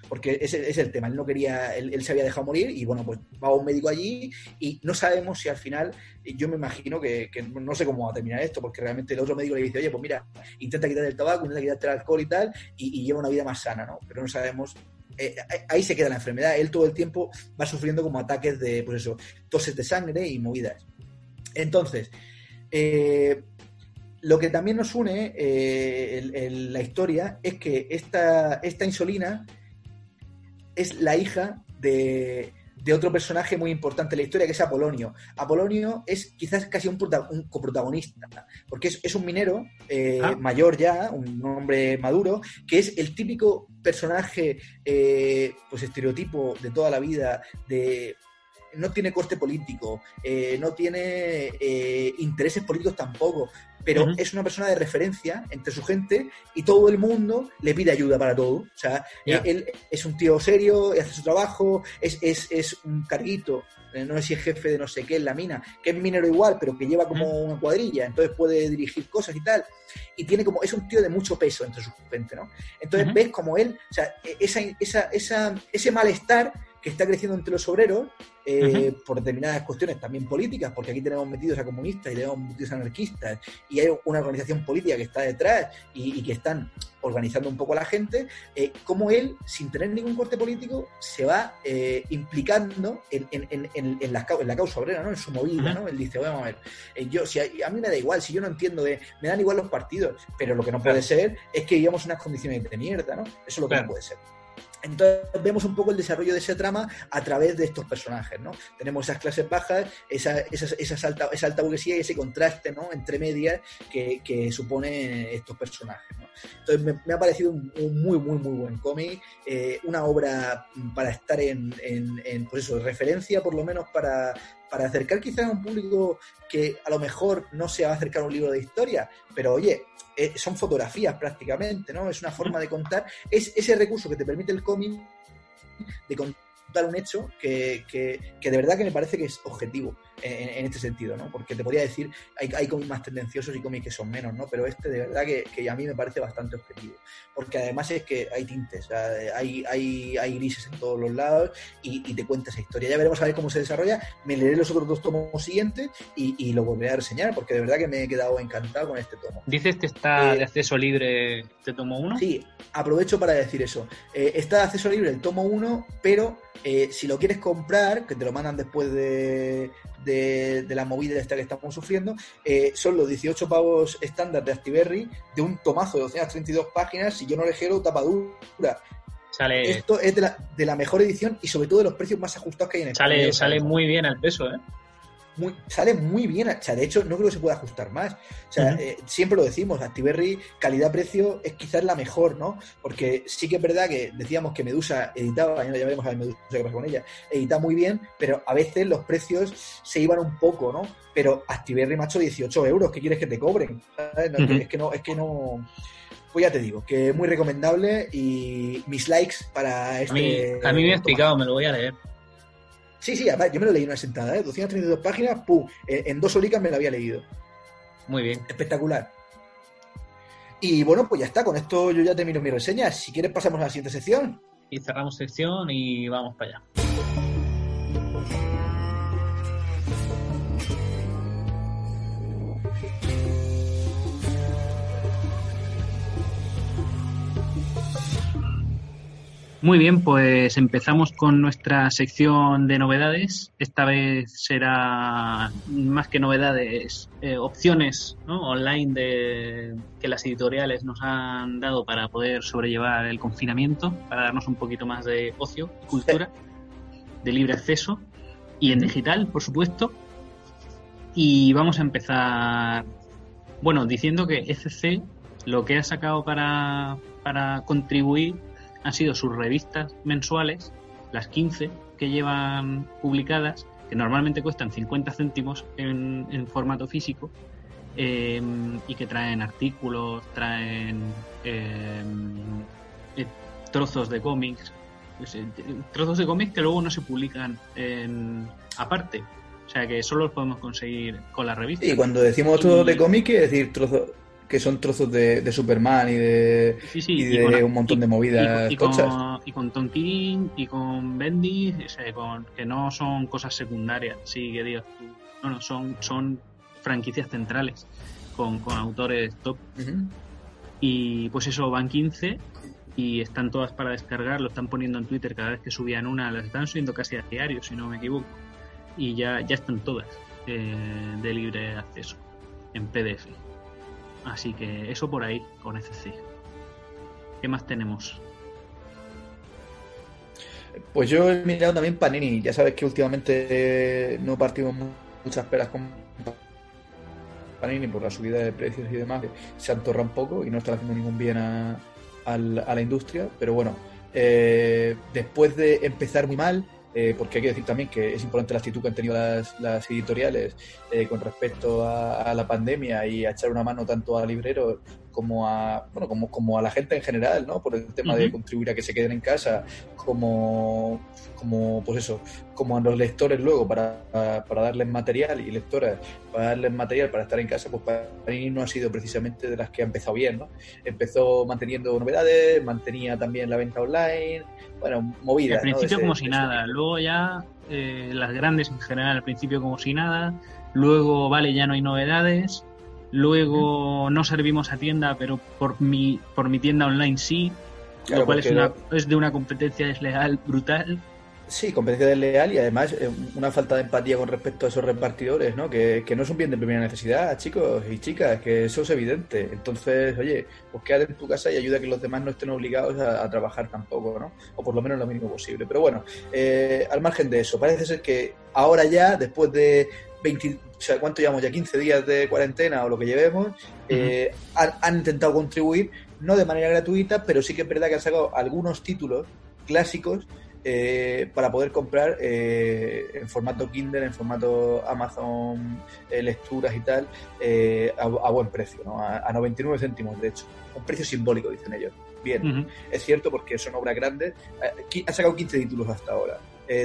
Porque ese es el tema, él no quería, él, se había dejado morir y bueno, pues va un médico allí y no sabemos si al final, yo me imagino que, no sé cómo va a terminar esto, porque realmente el otro médico le dice, oye, pues mira, intenta quitar el tabaco, intenta quitarte el alcohol y tal, y, lleva una vida más sana, ¿no? Pero no sabemos eh, ahí se queda la enfermedad. Él todo el tiempo va sufriendo como ataques de, pues eso, toses de sangre y movidas. Entonces, eh, lo que también nos une eh, la historia es que esta, esta insulina es la hija de, otro personaje muy importante en la historia, que es Apolonio. Apolonio es quizás casi un, coprotagonista, porque es, un minero eh, ah. mayor ya, un hombre maduro, que es el típico personaje, eh, pues estereotipo de toda la vida, de no tiene coste político, eh, no tiene intereses políticos tampoco, pero es una persona de referencia entre su gente y todo el mundo le pide ayuda para todo. O sea, él, es un tío serio, hace su trabajo, es, es, es un carguito, eh, no sé si es jefe de no sé qué en la mina, que es minero igual, pero que lleva como una cuadrilla, entonces puede dirigir cosas y tal. Y tiene como, es un tío de mucho peso entre su gente, ¿no? Entonces ves como él, o sea, e, esa, esa, esa, ese malestar que está creciendo entre los obreros eh, por determinadas cuestiones también políticas, porque aquí tenemos metidos a comunistas y tenemos metidos a anarquistas, y hay una organización política que está detrás y, que están organizando un poco a la gente, eh, como él, sin tener ningún corte político, se va eh, implicando en, en, en, la, causa obrera, ¿no? en su movida. ¿no? Él dice, vamos a ver, yo, si a, mí me da igual, si yo no entiendo de, me dan igual los partidos, pero lo que no puede ser es que vivamos unas condiciones de mierda, ¿no? Eso es lo que no puede ser. Entonces vemos un poco el desarrollo de ese trama a través de estos personajes, ¿no? Tenemos esas clases bajas, esa, esa, alta, esa alta burguesía y ese contraste, ¿no? Entre medias que, que supone estos personajes. Entonces me, ha parecido un, muy, muy, muy buen cómic, eh, una obra para estar en, en, en, pues eso, referencia por lo menos para, para acercar quizás a un público que a lo mejor no se va a acercar a un libro de historia, pero oye, eh, son fotografías prácticamente, ¿no? Es una forma de contar, es ese recurso que te permite el cómic de contar dar un hecho que, que, que de verdad que me parece que es objetivo en, en este sentido, ¿no? Porque te podría decir, hay, hay cómics más tendenciosos y cómics que son menos, ¿no? Pero este de verdad que, que a mí me parece bastante objetivo. Porque además es que hay tintes, o sea, hay, hay, hay grises en todos los lados y, y te cuenta esa historia. Ya veremos a ver cómo se desarrolla. Me leeré los otros dos tomos siguientes y, y lo volveré a reseñar porque de verdad que me he quedado encantado con este tomo. Dices que está Eh, de acceso libre este tomo 1. Sí, aprovecho para decir eso. Eh, está de acceso libre el tomo 1, pero eh, si lo quieres comprar, que te lo mandan después de, de, de la movida esta que estamos sufriendo, eh, son los 18 pavos estándar de Actiberry de un tomazo de 232 páginas, si yo no ligero, tapa dura. Sale, Esto es de la, de la mejor edición y sobre todo de los precios más ajustados que hay en España. sale, sale muy bien al peso, ¿eh? Muy- sale muy bien. O sea, de hecho, no creo que se pueda ajustar más. O sea, eh, siempre lo decimos, Actiberry, calidad-precio es quizás la mejor, ¿no? Porque sí que es verdad que decíamos que Medusa editaba, mañana ya veremos a ver Medusa qué pasa con ella, edita muy bien, pero a veces los precios se iban un poco, ¿no? Pero Actiberry, macho, 18 euros, ¿qué quieres que te cobren? Es que no, es que no. Pues ya te digo, que es muy recomendable y mis likes para este. A mí, a mí me ha explicado, me lo voy a leer. Sí, sí, además, yo me lo leí en una sentada, ¿eh? 232 páginas, ¡pum! En, en dos olicas me lo había leído. Muy bien. Espectacular. Y bueno, pues ya está, con esto yo ya termino mi reseña. Si quieres pasamos a la siguiente sección. Y cerramos sección y vamos para allá. Muy bien, pues empezamos con nuestra sección de novedades. Esta vez será más que novedades, eh, opciones ¿no? online de, que las editoriales nos han dado para poder sobrellevar el confinamiento, para darnos un poquito más de ocio cultura, de libre acceso y en digital, por supuesto. Y vamos a empezar, bueno, diciendo que ECC lo que ha sacado para, para contribuir han sido sus revistas mensuales, las 15 que llevan publicadas, que normalmente cuestan 50 céntimos en, en formato físico, eh, y que traen artículos, traen eh, eh, trozos de cómics, pues, eh, trozos de cómics que luego no se publican en, aparte. O sea que solo los podemos conseguir con la revista. Y cuando decimos trozos de cómic, es decir, trozos que son trozos de, de Superman y de, Sí, sí, y y de con- un montón y- de movidas y, con, y, tochas. con, y con Tom King y con Bendy, o sea, con, que no son cosas secundarias, sí, que digas tú. No, no, son, son franquicias centrales con, con autores top. Y pues eso, van 15 y están todas para descargar, lo están poniendo en Twitter cada vez que subían una, las están subiendo casi a diario, si no me equivoco. Y ya, ya están todas eh, de libre acceso en PDF. Así que eso por ahí con ECC. ¿Qué más tenemos? Pues yo he mirado también Panini. Ya sabes que últimamente eh, no partimos mu- muchas peras con Panini por la subida de precios y demás. Se antorra un poco y no está haciendo ningún bien a, a la industria. Pero bueno, eh, después de empezar muy mal, eh, porque hay que decir también que es importante la actitud que han tenido las, las editoriales eh, con respecto a, la pandemia y a echar una mano tanto a libreros como a bueno como, como a la gente en general, ¿no? Por el tema de contribuir a que se queden en casa, como como pues eso, como a los lectores luego para, para darles material y lectoras para darles material para estar en casa, pues Panini no ha sido precisamente de las que ha empezado bien, ¿no? Empezó manteniendo novedades, mantenía también la venta online, bueno, movidas. Al principio como si nada, tipo. luego ya eh, las grandes en general al principio como si nada, luego vale ya no hay novedades, luego no servimos a tienda pero por mi por mi tienda online sí, Claro, lo cual es, una, es de una competencia desleal brutal. Sí, competencia desleal y además eh, una falta de empatía con respecto a esos repartidores, ¿no? Que, que no son bien de primera necesidad, chicos y chicas, que eso es evidente. Entonces, oye, pues quédate en tu casa y ayuda a que los demás no estén obligados a, a trabajar tampoco, ¿no? O por lo menos lo mínimo posible. Pero bueno, eh, al margen de eso, parece ser que ahora ya, después de 20, o sea, ¿cuánto llevamos ya? 15 días de cuarentena o lo que llevemos, eh, han, han intentado contribuir, no de manera gratuita, pero sí que es verdad que han sacado algunos títulos clásicos eh, para poder comprar eh, en formato Kindle, en formato Amazon, eh, lecturas y tal, a, buen precio, ¿no? A, 99 céntimos, de hecho. Un precio simbólico, dicen ellos. Bien, es cierto porque son obras grandes. Ha sacado 15 títulos hasta ahora.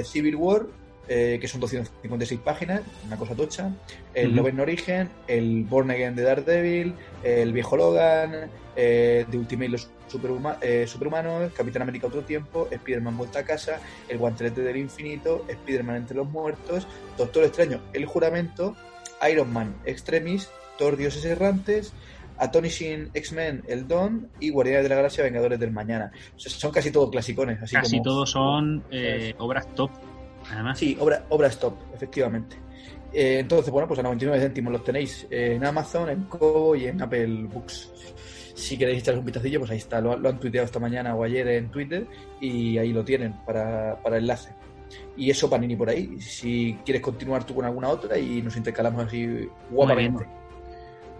Civil War, que son 256 páginas, una cosa tocha. El uh Origen, el Born Again de Daredevil, el Viejo Logan, The Ultimate Los eh, Superhumanos, Capitán América Otro Tiempo, Spider-Man Vuelta a Casa, El Guantelete del Infinito, Spider-Man Entre los Muertos, Doctor Extraño, El Juramento, Iron Man Extremis, Thor Dioses Errantes, Atonishing X-Men, El Don y Guardianes de la Galaxia, Vengadores del Mañana. son casi todos clasicones. Así casi todos son eh, obras top, además. Sí, obras top, efectivamente. Eh, entonces, bueno, pues a 99 céntimos los tenéis en Amazon, en Kobo y en Apple Books si queréis echarles un vistacillo, pues ahí está, lo, han tuiteado esta mañana o ayer en Twitter y ahí lo tienen para, para enlace. Y eso Panini por ahí. Si quieres continuar tú con alguna otra y nos intercalamos así guapamente.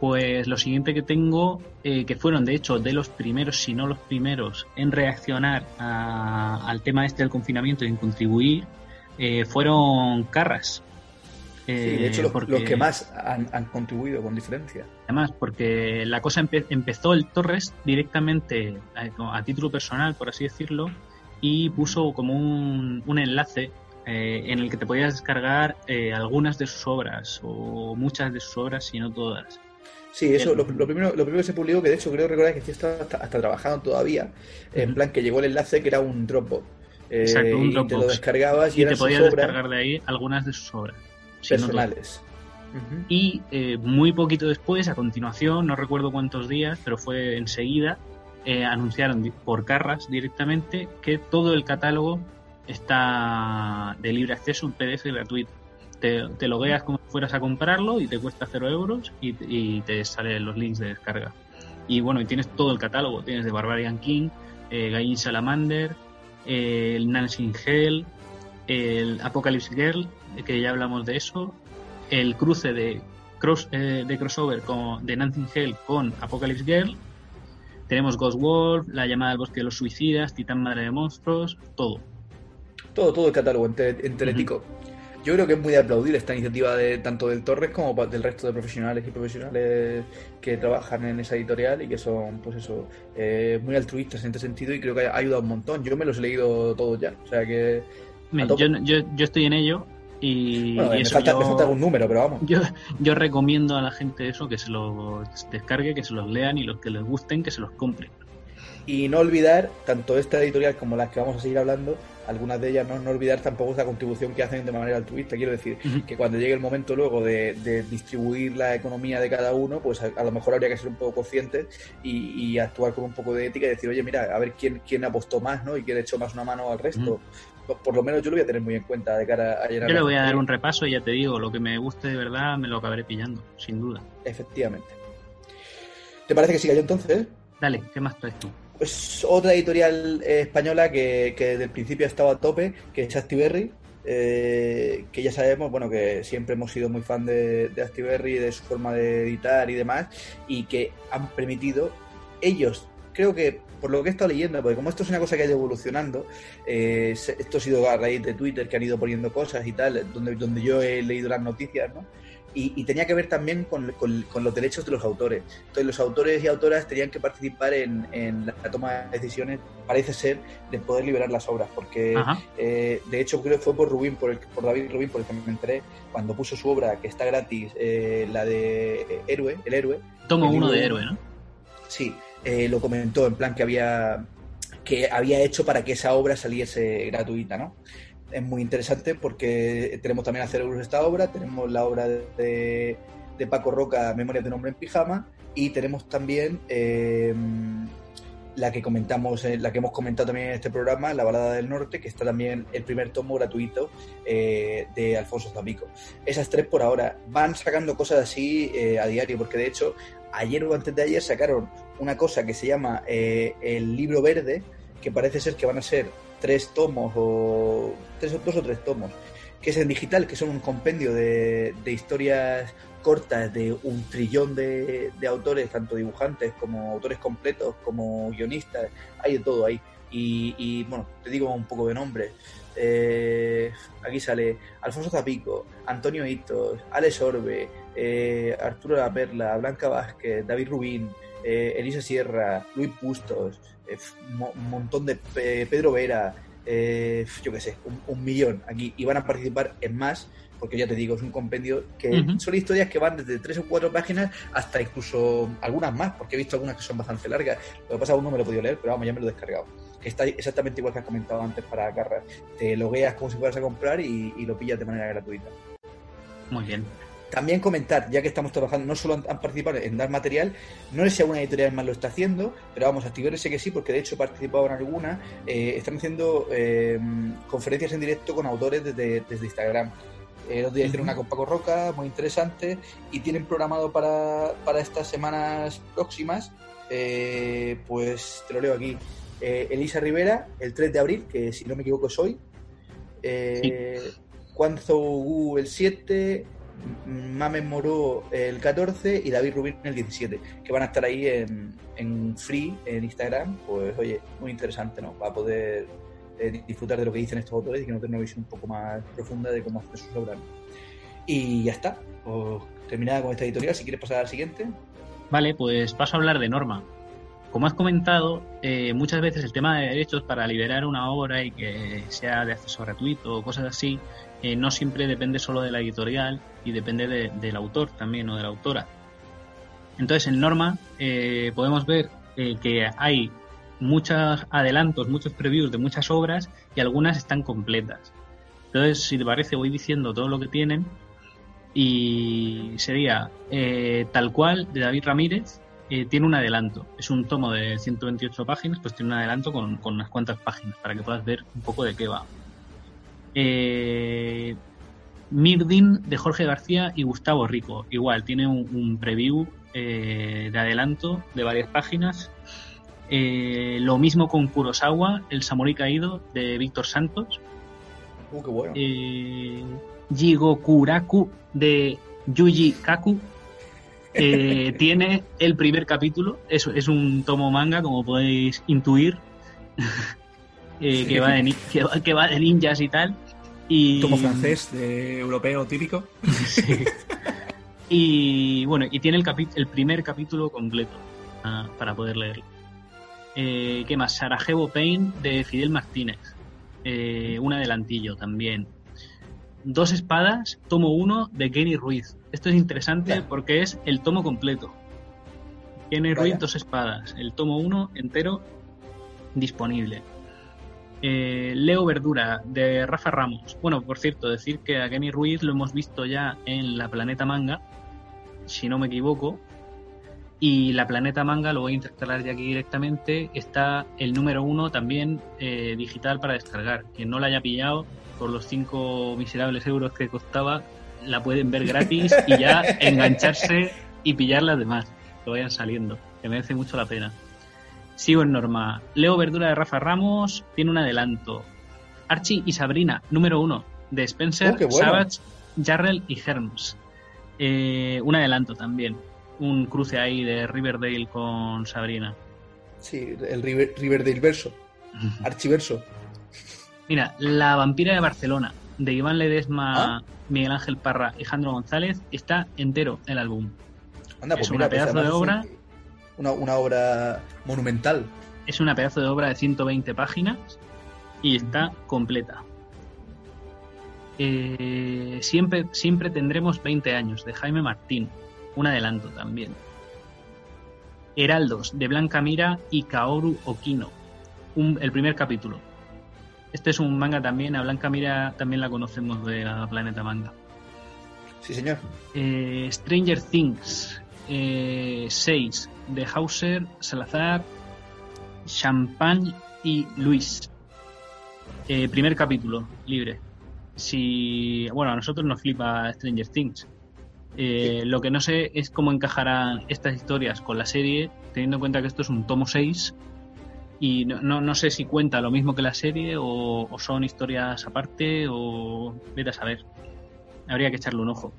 Pues lo siguiente que tengo, eh, que fueron de hecho de los primeros, si no los primeros, en reaccionar al tema este del confinamiento y en contribuir, eh, fueron Carras, de hecho, los, que más han, contribuido con diferencia. Además, porque la cosa empezó el Torres directamente a, título personal, por así decirlo, y puso como un, enlace eh, en el que te podías descargar eh, algunas de sus obras, o muchas de sus obras, si no todas. Sí, eso, lo, primero, lo primero que se publicó, que de hecho creo recordar que está hasta, trabajando todavía, en plan que llegó el enlace que era un Dropbox. Exacto, un Dropbox. Y te lo descargabas y, te podías descargar de ahí algunas de sus obras personales. Y eh, muy poquito después, a continuación, no recuerdo cuántos días, pero fue enseguida, eh, anunciaron por Carras directamente que todo el catálogo está de libre acceso, un PDF gratuito. Te, te logueas como si fueras a comprarlo y te cuesta cero euros y, te salen los links de descarga. Y bueno, y tienes todo el catálogo. Tienes de Barbarian King, eh, Salamander, eh, el Nancy Hell, el Apocalypse Girl, que ya hablamos de eso, el cruce de, cross, eh, de crossover con, de Nancy Hell con Apocalypse Girl, tenemos Ghost Wolf, La llamada del bosque de los suicidas, Titán Madre de Monstruos, todo. Todo, todo el catálogo enteretico. Yo creo que es muy de aplaudir esta iniciativa de tanto del Torres como del resto de profesionales y profesionales que trabajan en esa editorial y que son, pues eso, eh, muy altruistas en este sentido y creo que ha ayudado un montón. Yo me los he leído todos ya, o sea que yo, yo, yo, estoy en ello y, me, falta, algún número, pero vamos. Yo, yo recomiendo a la gente eso, que se los descargue, que se los lean y los que les gusten, que se los compren. Y no olvidar, tanto esta editorial como las que vamos a seguir hablando, algunas de ellas, no, no olvidar tampoco esa contribución que hacen de manera altruista. Quiero decir, que cuando llegue el momento luego de, distribuir la economía de cada uno, pues a, lo mejor habría que ser un poco conscientes y, actuar con un poco de ética y decir, oye, mira, a ver quién, quién apostó más, ¿no? Y quién echó más una mano al resto por lo menos yo lo voy a tener muy en cuenta de cara a llenar. Yo le voy a dar un repaso y ya te digo, lo que me guste de verdad me lo acabaré pillando, sin duda. Efectivamente. ¿Te parece que siga yo entonces? Dale, ¿qué más traes tú? Pues otra editorial eh, española que, que, desde el principio ha estado a tope, que es Actiberry, eh, que ya sabemos, bueno, que siempre hemos sido muy fan de, de Actiberry, de su forma de editar y demás, y que han permitido ellos, creo que por lo que he estado leyendo, porque como esto es una cosa que ha ido evolucionando, eh, esto ha sido a raíz de Twitter que han ido poniendo cosas y tal, donde, donde yo he leído las noticias, ¿no? Y, tenía que ver también con, los derechos de los autores. Entonces los autores y autoras tenían que participar en, la toma de decisiones, parece ser, de poder liberar las obras, porque eh, de hecho creo que fue por Rubín, por, el, por David Rubín, por el que me enteré, cuando puso su obra, que está gratis, eh, la de Héroe, el héroe. Tomo uno de Héroe, ¿no? Sí, eh, lo comentó en plan que había que había hecho para que esa obra saliese gratuita, ¿no? Es muy interesante porque tenemos también a Cerebros esta obra, tenemos la obra de, Paco Roca, Memorias de un hombre en pijama, y tenemos también eh, la que comentamos, eh, la que hemos comentado también en este programa, La Balada del Norte, que está también el primer tomo gratuito de Alfonso Zapico. Esas tres por ahora van sacando cosas así a diario, porque de hecho ayer o antes de ayer sacaron una cosa que se llama eh, el libro verde, que parece ser que van a ser tres tomos o tres, dos o tres tomos, que es en digital, que son un compendio de, historias cortas de un trillón de, autores, tanto dibujantes como autores completos, como guionistas, hay de todo ahí. Y, y, bueno, te digo un poco de nombre. Eh, aquí sale Alfonso Zapico, Antonio Hitos, Alex Orbe, eh, Arturo La Perla, Blanca Vázquez, David Rubín, eh, Elisa Sierra, Luis Pustos, un montón de eh, Pedro Vera, eh, yo qué sé, un, un millón aquí. Y van a participar en más, porque ya te digo, es un compendio que son historias que van desde tres o cuatro páginas hasta incluso algunas más, porque he visto algunas que son bastante largas. Lo que pasa aún no me lo he podido leer, pero vamos, ya me lo he descargado. Que está exactamente igual que has comentado antes para Carras. Te logueas como si fueras a comprar y, y lo pillas de manera gratuita. Muy bien. También comentar, ya que estamos trabajando, no solo han, participado en dar material, no sé si alguna editorial más lo está haciendo, pero vamos, activar ese que sí, porque de hecho he participado en alguna. eh, están haciendo eh, conferencias en directo con autores desde, desde Instagram. Eh, los días hicieron una con Paco Roca, muy interesante, y tienen programado para, para estas semanas próximas, eh, pues te lo leo aquí, eh, Elisa Rivera, el 3 de abril, que si no me equivoco es hoy, eh, Juan Zougu el 7, M- Mamen Moró el 14 y David Rubín el 17, que van a estar ahí en, en free en Instagram. Pues oye, muy interesante, ¿no? Para poder eh, disfrutar de lo que dicen estos autores y que no tener una visión un poco más profunda de cómo hacer sus obras. Y ya está. Pues terminada con esta editorial, si quieres pasar al siguiente. Vale, pues paso a hablar de Norma. Como has comentado, eh, muchas veces el tema de derechos para liberar una obra y que sea de acceso gratuito o cosas así, eh, no siempre depende solo de la editorial y depende de- del autor también o de la autora. Entonces, en Norma eh, podemos ver eh, que hay muchos adelantos, muchos previews de muchas obras y algunas están completas. Entonces, si te parece, voy diciendo todo lo que tienen y sería eh, tal cual de David Ramírez. tiene un adelanto, es un tomo de 128 páginas, pues tiene un adelanto con, con unas cuantas páginas para que puedas ver un poco de qué va. Eh, Mirdin de Jorge García y Gustavo Rico, igual, tiene un, un preview eh, de adelanto de varias páginas. Eh, lo mismo con Kurosawa, El Samurai Caído de Víctor Santos. Uh, qué bueno. Eh, Jigokuraku de Yuji Kaku tiene el primer capítulo. Es, es un tomo manga, como podéis intuir, eh, que, va de, ni- que, va, que va de ninjas y tal. Y, Tomo francés, de europeo típico. Sí. Y bueno, y tiene el, primer capítulo completo ah, para poder leerlo. Eh, ¿Qué más? Sarajevo Pain de Fidel Martínez. Eh, un adelantillo también. Dos espadas, tomo uno de Kenny Ruiz. Esto es interesante porque es el tomo completo. Kenny. Ruiz, dos espadas. El tomo uno entero disponible. Eh, Leo Verdura de Rafa Ramos. Bueno, por cierto, decir que a Kenny Ruiz lo hemos visto ya en la Planeta Manga, si no me equivoco. Y la Planeta Manga, lo voy a intercalar ya aquí directamente, está el número uno también eh, digital para descargar. Quien no la haya pillado, por los 5 miserables euros que costaba, la pueden ver gratis y ya engancharse y pillar las demás que vayan saliendo, que merece mucho la pena. Sigo en norma. Leo Verdura de Rafa Ramos tiene un adelanto. Archie y Sabrina, número uno, de Spencer, Oh, bueno. Savage, Jarrell y Herms. Eh, un adelanto también. Un cruce ahí de Riverdale con Sabrina. Sí, el River, Riverdale verso, archiverso. Mira, La vampira de Barcelona, de Iván Ledesma, Ah. Miguel Ángel Parra y Jandro González, está entero el álbum. Anda, Es pues una mira, pues pedazo de es obra. Una, una obra monumental. Es una pedazo de obra de 120 páginas y está completa. Eh, siempre, siempre tendremos 20 años, de Jaime Martín. Un adelanto también. Heraldos, de Blanca Mira y Kaoru Okino. Un- el primer capítulo. Este es un manga también, a Blanca Mira también la conocemos de la Planeta Manga. Sí, señor. Eh, Stranger Things 6 de Hauser, Salazar, Champagne y Luis. Eh, primer capítulo, libre. Si, bueno, a nosotros nos flipa Stranger Things. Eh, Lo que no sé es cómo encajarán estas historias con la serie, teniendo en cuenta que esto es un tomo 6 y no, no, no sé si cuenta lo mismo que la serie o, o son historias aparte o vete a saber. Habría que echarle un ojo.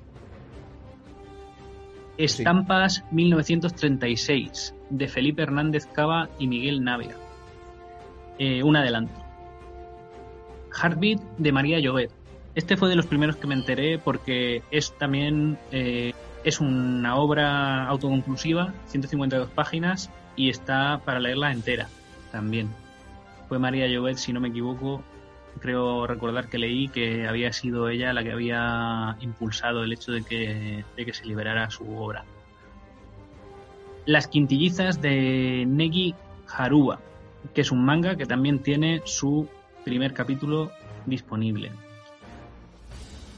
Estampas 1936 de Felipe Hernández Cava y Miguel Navia. Eh, un adelanto. Heartbeat de María Llobet. Este fue de los primeros que me enteré porque es también eh, es una obra autoconclusiva, 152 páginas y está para leerla entera también. Fue María Llobet, si no me equivoco, creo recordar que leí que había sido ella la que había impulsado el hecho de que, de que se liberara su obra. Las quintillizas de Negi Haruba, que es un manga que también tiene su primer capítulo disponible.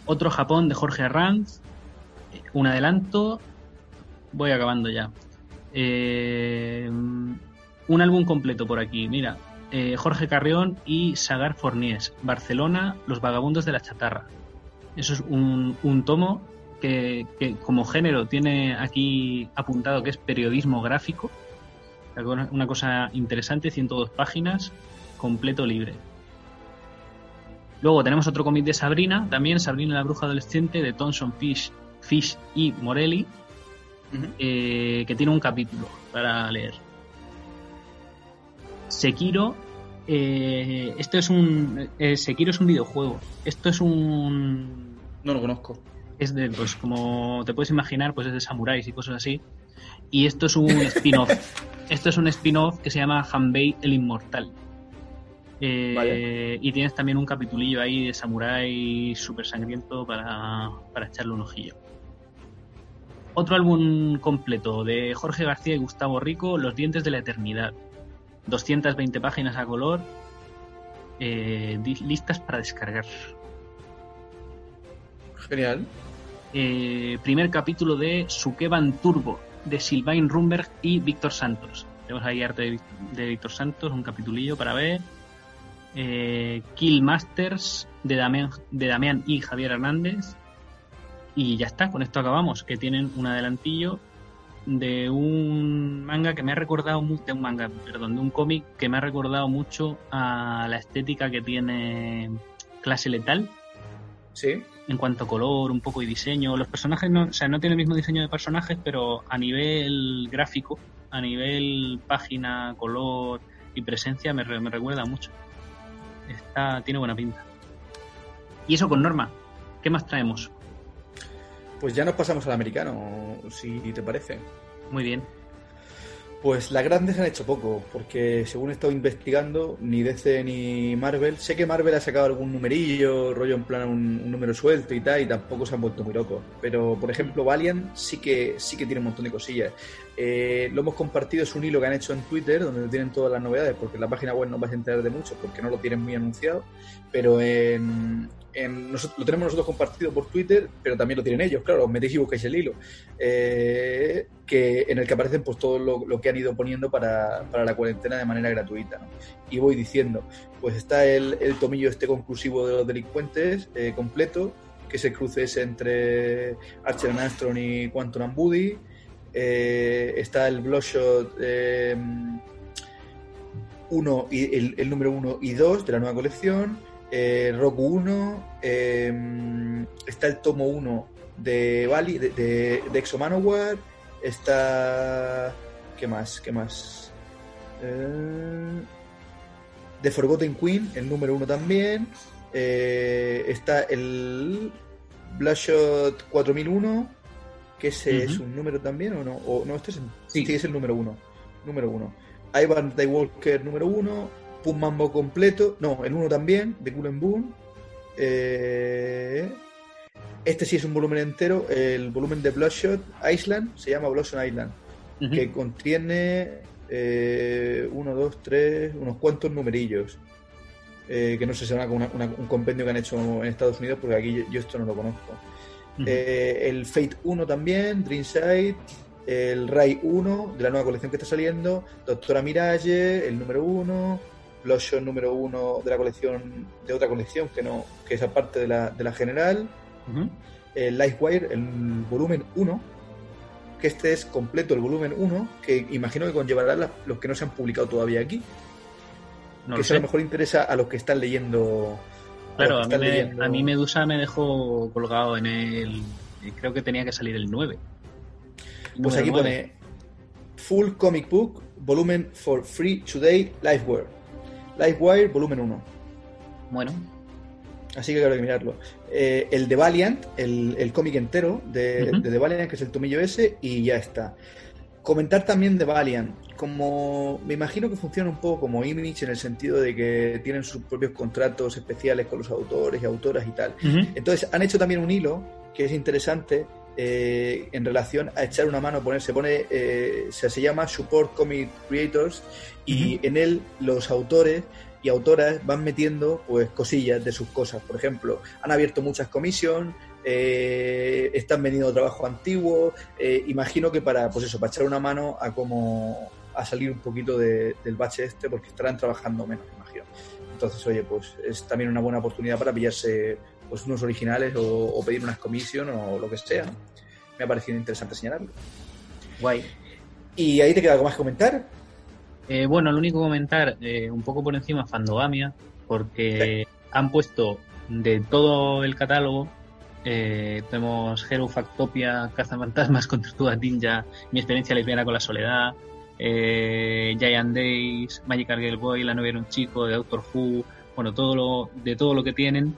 Otro Japón de Jorge Arranz, un adelanto, voy acabando ya. Eh, un álbum completo por aquí, mira, eh, Jorge Carrión y Sagar Fornies, Barcelona, Los Vagabundos de la Chatarra. Eso es un, un tomo que, que, como género tiene aquí apuntado que es periodismo gráfico, una cosa interesante, 102 páginas, completo libre. Luego tenemos otro cómic de Sabrina, también Sabrina la bruja adolescente de Thomson Fish, Fish y Morelli, uh -huh. eh, que tiene un capítulo para leer. Sekiro, eh, esto es un eh, Sekiro es un videojuego. Esto es un no lo conozco. Es de pues como te puedes imaginar, pues es de samuráis y cosas así. Y esto es un spin-off. esto es un spin-off que se llama Hanbei el Inmortal. Eh, vale. Y tienes también un capitulillo ahí de samurái súper sangriento para, para, echarle un ojillo. Otro álbum completo de Jorge García y Gustavo Rico, Los Dientes de la Eternidad. 220 páginas a color, eh, listas para descargar. Genial. Eh, primer capítulo de Sukeban Turbo, de Sylvain Rumberg y Víctor Santos. Tenemos ahí arte de, Víctor Santos, un capitulillo para ver eh, Kill Masters de Damián, de Damián y Javier Hernández. Y ya está, con esto acabamos, que tienen un adelantillo de un manga que me ha recordado de un manga, perdón, de un cómic que me ha recordado mucho a la estética que tiene Clase Letal. Sí. En cuanto a color, un poco y diseño. Los personajes no, o sea, no tienen el mismo diseño de personajes, pero a nivel gráfico, a nivel página, color y presencia me, me recuerda mucho está, tiene buena pinta. Y eso con Norma. ¿Qué más traemos? Pues ya nos pasamos al americano, si te parece. Muy bien. Pues las grandes han hecho poco, porque según he estado investigando, ni DC ni Marvel, sé que Marvel ha sacado algún numerillo, rollo en plan un, un número suelto y tal, y tampoco se han vuelto muy locos. Pero, por ejemplo, Valiant sí que sí que tiene un montón de cosillas. Eh, lo hemos compartido, es un hilo que han hecho en Twitter, donde tienen todas las novedades, porque en la página web no vas a enterar de mucho, porque no lo tienen muy anunciado, pero en, lo tenemos nosotros compartido por Twitter, pero también lo tienen ellos, claro, metéis y buscáis el hilo, eh, que, en el que aparecen pues todo lo, que han ido poniendo para, para, la cuarentena de manera gratuita. ¿no? Y voy diciendo, pues está el, el, tomillo este conclusivo de los delincuentes eh, completo, que es el cruce ese entre Archer and y Quantum and Buddy, eh, está el Bloodshot 1 y el, el número 1 y 2 de la nueva colección, eh, Roku 1, eh, está el tomo 1 de Bali, de, de, de Exo Manowar, está. ¿Qué más? ¿Qué más? Eh, de Forgotten Queen, el número 1 también. Eh, está el Bloodshot 4001, que ese uh -huh. es un número también, ¿o no? O, no, este es, sí. sí. es el número 1. Número 1. Ivan Walker número 1. Pum Mambo completo, no, el 1 también, de Cool Boom. Eh, este sí es un volumen entero, el volumen de Bloodshot Island, se llama Bloodshot Island, uh -huh. que contiene eh, uno, dos, tres, unos cuantos numerillos. Eh, que no sé si será una, una, un compendio que han hecho en Estados Unidos, porque aquí yo, yo esto no lo conozco. Uh -huh. el Fate 1 también, Dreamside, el Ray 1 de la nueva colección que está saliendo, Doctora Mirage, el número 1, Bloodshot número uno de la colección, de otra colección que no, que es aparte de la, de la general, uh -huh. el Livewire, el volumen 1, que este es completo el volumen 1, que imagino que conllevará la, los que no se han publicado todavía aquí. No que eso a lo mejor interesa a los que están leyendo. Claro, a mí, me, leyendo... a mí, Medusa me dejó colgado en el. Creo que tenía que salir el 9. Pues aquí 9. pone Full Comic Book, volumen for free today, Liveware Livewire, volumen 1. Bueno, Así que claro que mirarlo. Eh, el de Valiant, el, el cómic entero de, de The Valiant, que es el tomillo ese, y ya está. Comentar también de Valiant, como me imagino que funciona un poco como Image en el sentido de que tienen sus propios contratos especiales con los autores y autoras y tal. Entonces han hecho también un hilo que es interesante eh, en relación a echar una mano, poner, se pone, eh, se, se llama Support Comic Creators y en él los autores y autoras van metiendo pues cosillas de sus cosas. Por ejemplo, han abierto muchas comisiones, eh, están vendiendo trabajo antiguo. eh, imagino que para, pues eso, para echar una mano a cómo a salir un poquito de- del bache este, porque estarán trabajando menos, imagino. Entonces, oye, pues es también una buena oportunidad para pillarse pues unos originales o, o pedir unas commission o lo que sea. Me ha parecido interesante señalarlo. guay. Y ahí te queda algo más que comentar. Eh, bueno, lo único que comentar, eh, un poco por encima, Fandogamia, porque han puesto de todo el catálogo, eh, tenemos Hero Factopia, Cazafantasmas con Tortugas Ninja, Mi experiencia lesbiana con la soledad, eh, Giant Days, Magical Girl Boy, La novia era un chico, de Doctor Who, bueno, todo lo, de todo lo que tienen,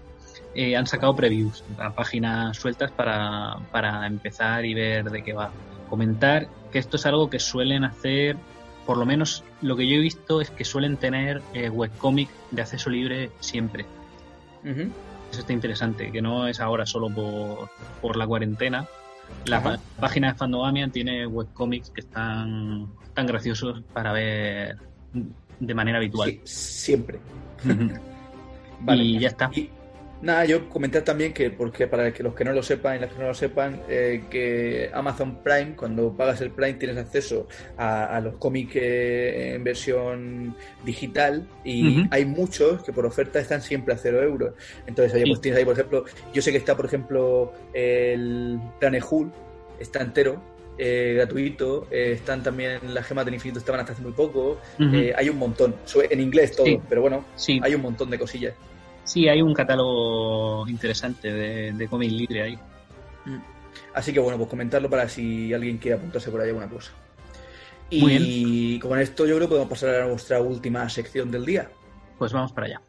eh, han sacado previews, a páginas sueltas para, para empezar y ver de qué va. Comentar que esto es algo que suelen hacer por lo menos lo que yo he visto es que suelen tener eh, webcomic de acceso libre siempre. Eso está interesante, que no es ahora solo por, por la cuarentena. La Ajá. página de Fandogamia tiene webcomics que están tan graciosos para ver de manera habitual. Sí, siempre. Vale. Y ya está. Y nada, yo comentar también que, porque para que los que no lo sepan y las que no lo sepan, eh, que Amazon Prime, cuando pagas el Prime, tienes acceso a, a los cómics eh, en versión digital y hay muchos que por oferta están siempre a cero euros. Entonces, oye, Sí. pues tienes ahí, por ejemplo, yo sé que está, por ejemplo, el Planet Hulk, está entero. eh, gratuito, eh, están también las gemas del infinito, estaban hasta hace muy poco. Eh, hay un montón, en inglés todo, Sí. pero bueno, Sí, hay un montón de cosillas. Sí, hay un catálogo interesante de, de cómic libre ahí. Así que bueno, pues comentarlo para si alguien quiere apuntarse por ahí alguna cosa. Muy Y con esto yo creo que podemos pasar a nuestra última sección del día. Pues vamos para allá.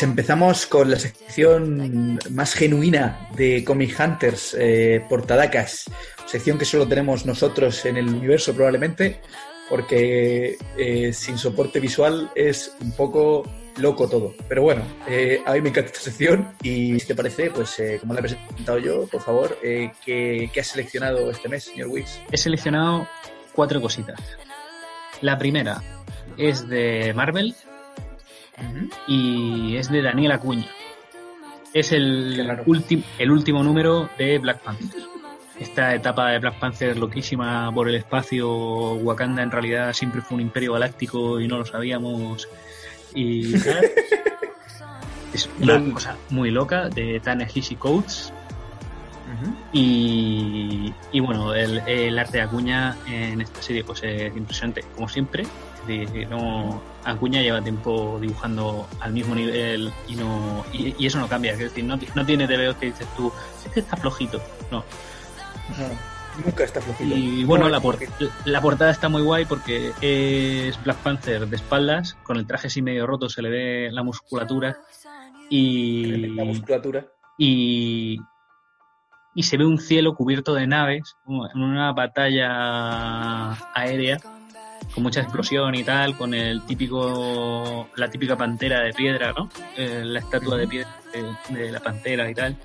Pues empezamos con la sección más genuina de Comic Hunters, eh, Portadacas. Sección que solo tenemos nosotros en el universo probablemente, porque eh, sin soporte visual es un poco loco todo. Pero bueno, eh, a mí me encanta esta sección y si te parece, pues eh, como la he presentado yo, por favor, ¿qué, qué has seleccionado este mes, señor Wix? He seleccionado cuatro cositas. La primera es de Marvel y es de Daniel Acuña. Es el, ulti- el último número de Black Panther. Esta etapa de Black Panther loquísima por el espacio, Wakanda en realidad siempre fue un imperio galáctico y no lo sabíamos. Y tal. es una cosa muy loca de Ta-Nehisi Coates. Y, y bueno, el, el arte de Acuña en esta serie pues es impresionante, como siempre. No, Acuña lleva tiempo dibujando al mismo nivel y no y, y eso no cambia. Es decir, no, ti- no tiene TVO que dices tú, es que está flojito. No. No, nunca está flojito. Y bueno, No, la, por- porque- la portada está muy guay porque es Black Panther de espaldas, con el traje así medio roto, se le ve la musculatura. Y, La musculatura. y, y se ve un cielo cubierto de naves, en una batalla aérea con mucha explosión y tal, con el típico, la típica pantera de piedra, ¿no? Eh, la estatua de piedra de, de la pantera y tal.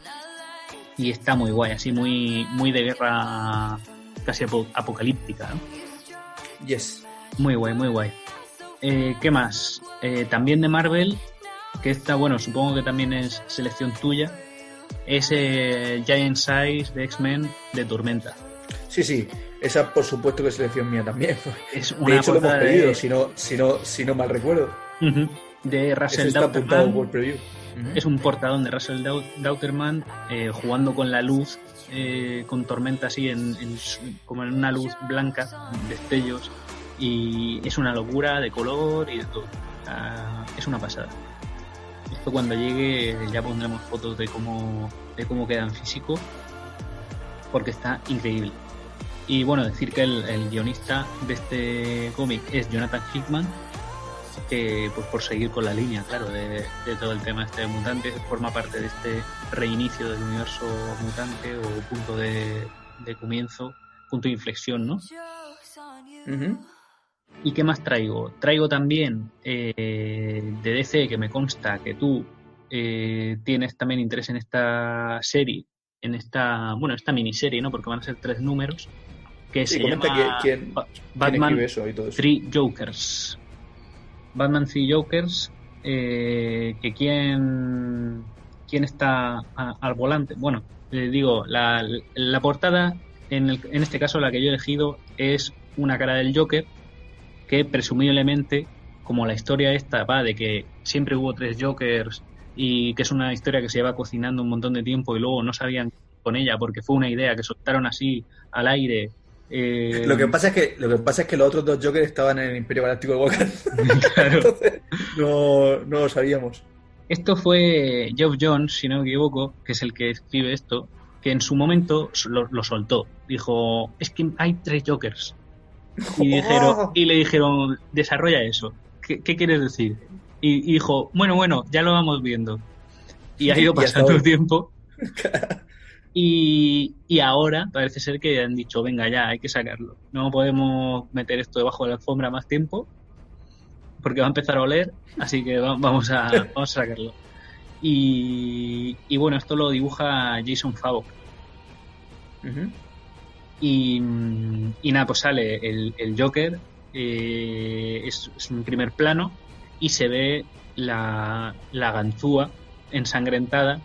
Y está muy guay, así muy, muy de guerra casi apo- apocalíptica, ¿no? Yes. Muy guay, muy guay. Eh, ¿Qué más? Eh, también de Marvel, que esta, bueno, supongo que también es selección tuya, es Giant Size de X-Men de Tormenta. Sí, sí. Esa, por supuesto, que es selección mía también. Es De una hecho, lo hemos pedido, de, si no, si no, si no mal recuerdo. De Eso Russell está apuntado Dauterman. por preview. Es un portadón de Russell Dau- Dauterman eh, jugando con la luz, eh, con tormenta así, en, en como en una luz blanca, destellos, y es una locura de color y de todo. Ah, es una pasada. Esto cuando llegue ya pondremos fotos de cómo, de cómo queda en físico, porque está increíble. Y bueno, decir que el, el guionista de este cómic es Jonathan Hickman, que pues por seguir con la línea, claro, de, de todo el tema este de mutantes, forma parte de este reinicio del universo mutante o punto de, de comienzo, punto de inflexión, ¿no? ¿Y qué más traigo? Traigo también eh, de DC, que me consta que tú eh, tienes también interés en esta serie, en esta, bueno, esta miniserie, ¿no? Porque van a ser tres números, que Sí, se comenta llama que- quién- Ba- ¿Quién Batman escribe eso y todo eso? Three Jokers. Batman Three Jokers, eh, que quién, quién está a- al volante. Bueno, le digo, la, la portada, en, el- en este caso la que yo he elegido, es una cara del Joker, que presumiblemente, como la historia esta va de que siempre hubo tres Jokers y que es una historia que se lleva cocinando un montón de tiempo y luego no sabían con ella porque fue una idea que soltaron así al aire. eh, Lo que pasa es que lo que pasa es que los otros dos Jokers estaban en el Imperio Galáctico de Walker. claro. Entonces, no, no lo sabíamos. Esto fue Geoff Jones, si no me equivoco, que es el que escribe esto, que en su momento lo, lo soltó. Dijo, es que hay tres Jokers. Y, dijeron, y le dijeron, desarrolla eso. ¿Qué, qué quieres decir? Y, dijo, bueno, bueno, ya lo vamos viendo. Y ha ido pasando el tiempo. Y, y ahora parece ser que han dicho, venga ya, hay que sacarlo. No podemos meter esto debajo de la alfombra más tiempo, porque va a empezar a oler, así que va- vamos a, vamos a sacarlo. Y, y bueno, esto lo dibuja Jason Favok. Y, y nada, pues sale el, el Joker, eh, es, es un primer plano y se ve la, la ganzúa ensangrentada,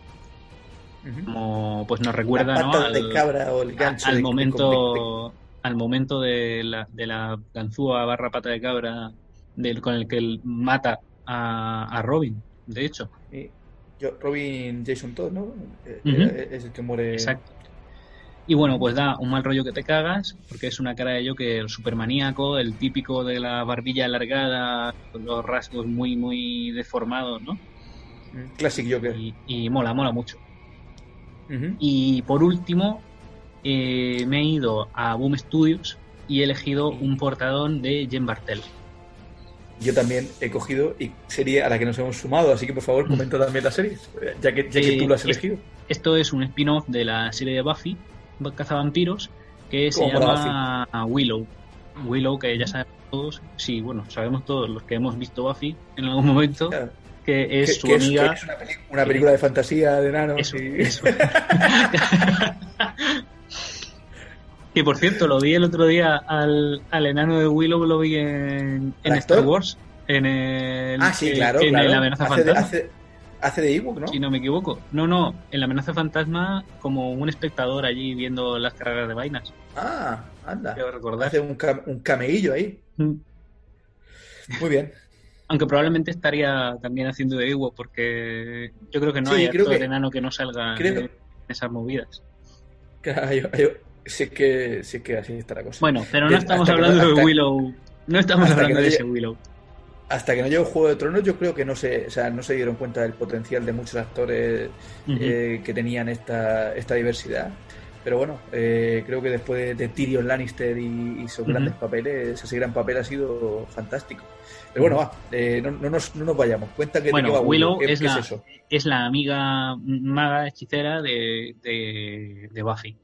como pues nos recuerda ¿no? al, de cabra o el gancho al de- de- momento al momento de la, de la ganzúa barra pata de cabra del, con el que él mata a, a Robin, de hecho. Yo- Robin Jason Todd, ¿no? Eh, eh, Es el que muere. Exacto. Y bueno, pues da un mal rollo que te cagas, porque es una cara de Joker supermaníaco, el típico de la barbilla alargada, con los rasgos muy, muy deformados, ¿no? Mm, Classic Joker. Y, y mola, mola mucho. Y por último, eh, me he ido a Boom Studios y he elegido un portadón de Jen Bartel. Yo también he cogido y serie a la que nos hemos sumado, así que por favor comenta también la serie, ya que, ya que Eh, tú lo has elegido. Esto es un spin-off de la serie de Buffy, Cazavampiros, que se ¿Cómo mola llama Willow. Willow, que ya sabemos todos, sí, bueno, sabemos todos los que hemos visto Buffy en algún momento, Claro. que es su que es, amiga. que es una, película de fantasía de enanos. Eso, y- eso. que por cierto, lo vi el otro día al, al enano de Willow, lo vi en, en ¿El Star? Wars, en el, Ah, sí, en- claro, en claro. el amenaza hace, fantasma. hace, hace de Ewok, ¿no? Si no me equivoco. No, no, en la amenaza fantasma como un espectador allí viendo las carreras de vainas. Ah, anda. Recordar. Hace un, cam- un cameillo ahí. Mm. Muy bien. Aunque probablemente estaría también haciendo de Ewo porque yo creo que no Sí, hay creo actor que- enano que no salga creo- en esas movidas. Claro, yo- yo- sí, que, sí que así está la cosa. Bueno, pero no estamos que hablando de Willow. No estamos hablando no de ese Willow. Hasta que no llegó Juego de Tronos, yo creo que no se, o sea, no se dieron cuenta del potencial de muchos actores eh, que tenían esta, esta diversidad. Pero bueno, eh, creo que después de, de Tyrion Lannister y, y sus grandes papeles, ese gran papel ha sido fantástico. Pero bueno, va, eh, no, no nos, no nos vayamos. Cuenta que Bueno, va Willow ¿Qué, es qué la- eso? es la amiga maga hechicera de, de, de Buffy.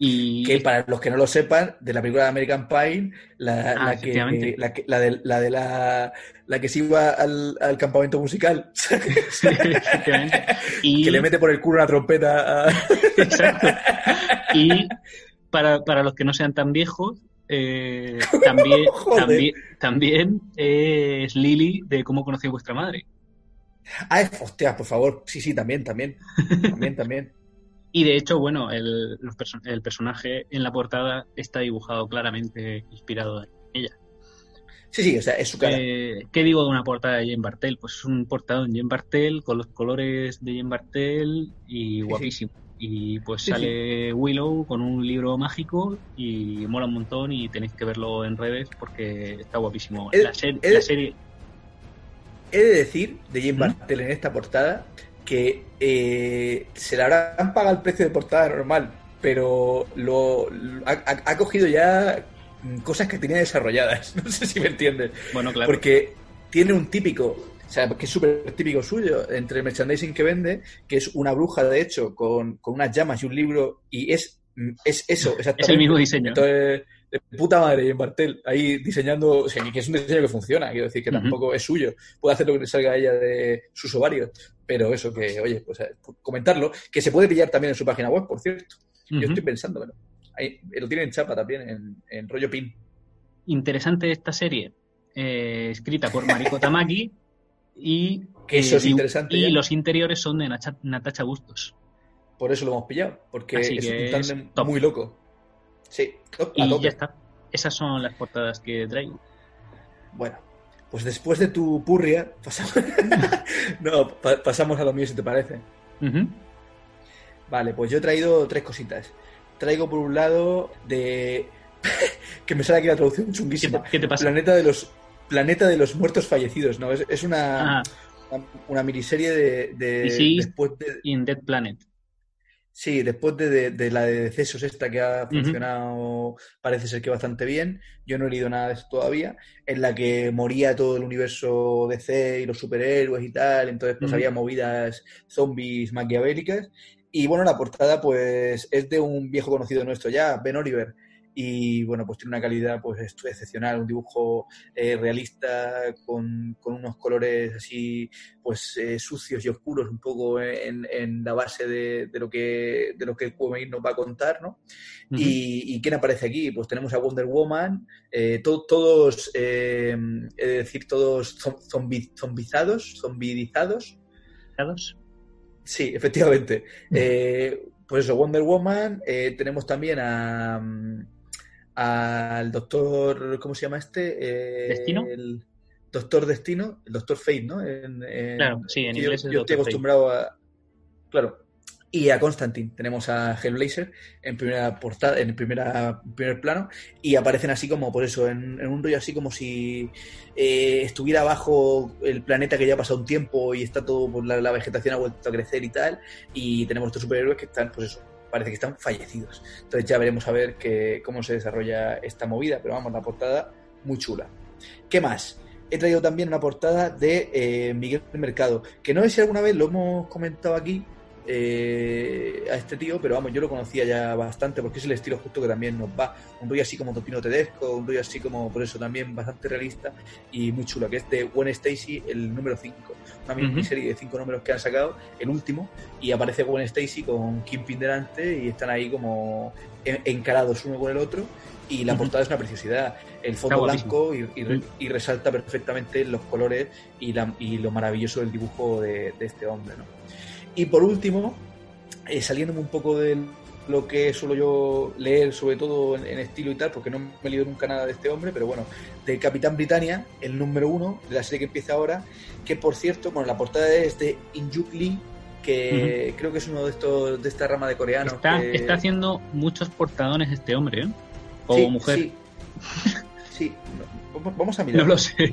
Y Que para los que no lo sepan, de la película de American Pie, la, Ah, la que, la, que- la de, la de la, la que se iba al, al campamento musical, Sí, efectivamente. Y- que le mete por el culo una trompeta a... Exacto. Y para, para los que no sean tan viejos, eh, también, también, también es Lily de cómo conocí a vuestra madre. Ah, hostia, por favor. Sí, sí, también, también. También, también. Y de hecho, bueno, el, los perso- el personaje en la portada está dibujado claramente inspirado en ella. Sí, sí, o sea, es su cara. Eh, ¿Qué digo de una portada de Jane Bartel? Pues es un portado en Jane Bartel con los colores de Jane Bartel y sí. guapísimo. Y pues Sí, sale Willow con un libro mágico y mola un montón y tenéis que verlo en redes porque está guapísimo. El- la, ser- el- la serie... he de decir de Jim Bartel en esta portada que eh, se le habrán pagado el precio de portada normal, pero lo, ha, ha, cogido ya cosas que tenía desarrolladas. No sé si me entiendes. Bueno, claro. Porque tiene un típico, o sea, que es súper típico suyo, entre el merchandising que vende, que es una bruja, de hecho, con, con unas llamas y un libro, y es, es eso, exactamente. Es el mismo diseño. Entonces, de puta madre, en Bartel, ahí diseñando, o sea, que es un diseño que funciona, quiero decir que tampoco es suyo, puede hacer lo que le salga a ella de sus ovarios, pero eso que, oye, pues comentarlo, que se puede pillar también en su página web, por cierto. Yo estoy pensando, bueno, ahí, lo tiene en chapa también, en, en rollo pin. Interesante esta serie, eh, escrita por Mariko Tamaki y, que eso es eh, interesante y los interiores son de Natacha Bustos. Por eso lo hemos pillado, porque es un tándem muy loco. Sí, a Y tope. ya está. Esas son las portadas que traigo. Bueno, pues después de tu purria, pasamos, no, pa- pasamos a lo mío si te parece. Vale, pues yo he traído tres cositas. Traigo por un lado de... que me sale aquí la traducción ¿Qué, te, chunguísima. qué te pasa? Planeta de los Planeta de los muertos fallecidos, ¿no? Es, es una, Ah, una, una miniserie de, de- después de, in Dead Planet. Sí, después de, de- de la de decesos esta que ha funcionado, parece ser que bastante bien. Yo no he leído nada de eso todavía, en la que moría todo el universo DC y los superhéroes y tal, entonces pues había movidas zombies maquiavélicas. Y bueno, la portada pues es de un viejo conocido nuestro ya, Ben Oliver. Y bueno, pues tiene una calidad pues ex- excepcional, un dibujo eh, realista con, con unos colores así pues eh, sucios y oscuros un poco en, en la base de, de lo que de lo que el cómic nos va a contar, ¿no? Y, ¿y quién aparece aquí? Pues tenemos a Wonder Woman, eh, to- todos, eh, es decir, todos zom- zombi- zombizados, zombidizados. ¿Dados? Sí, efectivamente. Eh, pues eso, Wonder Woman. eh, tenemos también a mm, al doctor, ¿cómo se llama este? Eh, ¿Destino? El doctor Destino, el doctor Fate, ¿no? En- en- Claro, sí, en inglés yo, es yo estoy. Fate. acostumbrado a. Claro. Y a Constantine. Tenemos a Hellblazer en primera portada, en primera, primer plano. Y aparecen así como, por eso, en, en un rollo así como si eh, estuviera abajo el planeta que ya ha pasado un tiempo y está todo, pues la, la vegetación ha vuelto a crecer y tal. Y tenemos estos superhéroes que están, pues eso, parece que están fallecidos. Entonces ya veremos a ver que, cómo se desarrolla esta movida. Pero vamos, la portada muy chula. ¿Qué más? He traído también una portada de eh, Miguel Mercado, que no sé si alguna vez lo hemos comentado aquí eh, a este tío, pero vamos, yo lo conocía ya bastante porque es el estilo justo que también nos va. Un rollo así como Topino Tedesco, un rollo así como, por eso también bastante realista y muy chulo, que es de Gwen Stacy, el número 5. Una Ujú. miniserie de cinco números que han sacado, el último, y aparece Gwen Stacy con Kingpin delante y están ahí como en- encarados uno con el otro. Y la portada es una preciosidad. El fondo blanco y, y re- y resalta perfectamente los colores y, la- y lo maravilloso del dibujo de, de este hombre. ¿no? Y por último, eh, saliéndome un poco de lo que suelo yo leer, sobre todo en, en estilo y tal, porque no me he leído nunca nada de este hombre, pero bueno, de Capitán Britannia, el número uno de la serie que empieza ahora, que por cierto, bueno, la portada es de Injuk Lee, que creo que es uno de estos de esta rama de coreanos. Está, que- está haciendo muchos portadones este hombre, ¿eh? O Sí, mujer. Sí, vamos- a mirar. No lo sé.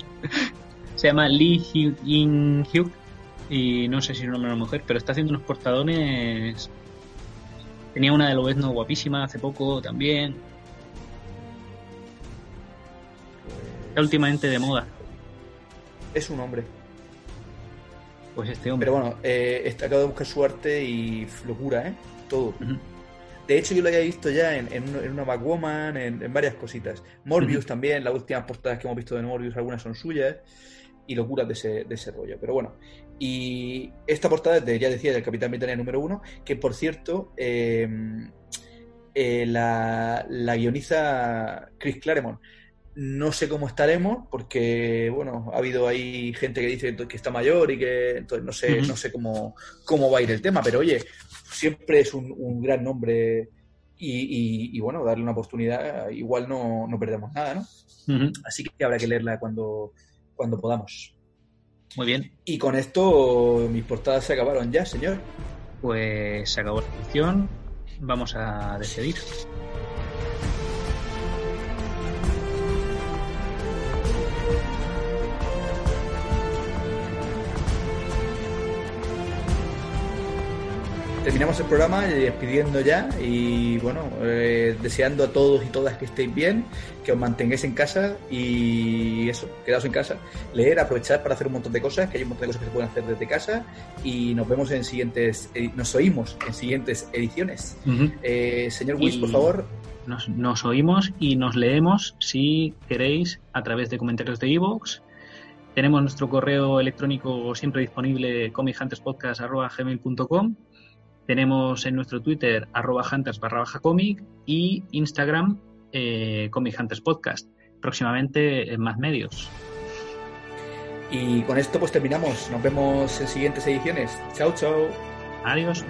Se llama Lee Hyuk- In Hyuk y no sé si es un hombre o una mujer, pero está haciendo unos portadones. Tenía una de Lobezno guapísima hace poco también. Está últimamente de moda. Es un hombre. Pues este hombre. Pero bueno, eh, acabo de buscar su arte y locura, ¿eh? Todo. De hecho, yo lo había visto ya en, en, un- en una Batwoman, en, en varias cositas. Morbius también, las últimas portadas que hemos visto de Morbius, algunas son suyas. Y locuras de ese, de ese rollo. Pero bueno, y esta portada ya decía, del Capitán Britannia número uno, que por cierto, eh, eh, la, la guioniza Chris Claremont. No sé cómo estaremos, porque bueno, ha habido ahí gente que dice que está mayor y que entonces no sé, no sé cómo, cómo va a ir el tema, pero oye, siempre es un, un gran nombre y, y- y, bueno, darle una oportunidad, igual no, no perdemos nada, ¿no? Así que habrá que leerla cuando, cuando podamos. Muy bien. Y con esto mis portadas se acabaron ya, señor. Pues se acabó la sección. Vamos a despedir. Terminamos el programa eh, despidiendo ya y bueno, eh, deseando a todos y todas que estéis bien, que os mantengáis en casa y eso, quedaos en casa, leer, aprovechar para hacer un montón de cosas, que hay un montón de cosas que se pueden hacer desde casa y nos vemos en siguientes, nos oímos en siguientes ediciones. señor Wish, por favor. Nos, nos, oímos y nos leemos si queréis a través de comentarios de iVoox tenemos nuestro correo electrónico siempre disponible, comichunterspodcast.gmail.com. Tenemos en nuestro Twitter, arroba hunters barra baja comic y Instagram, eh, Comic Hunters Podcast. Próximamente en más medios. Y con esto pues terminamos. Nos vemos en siguientes ediciones. Chao, chao. Adiós.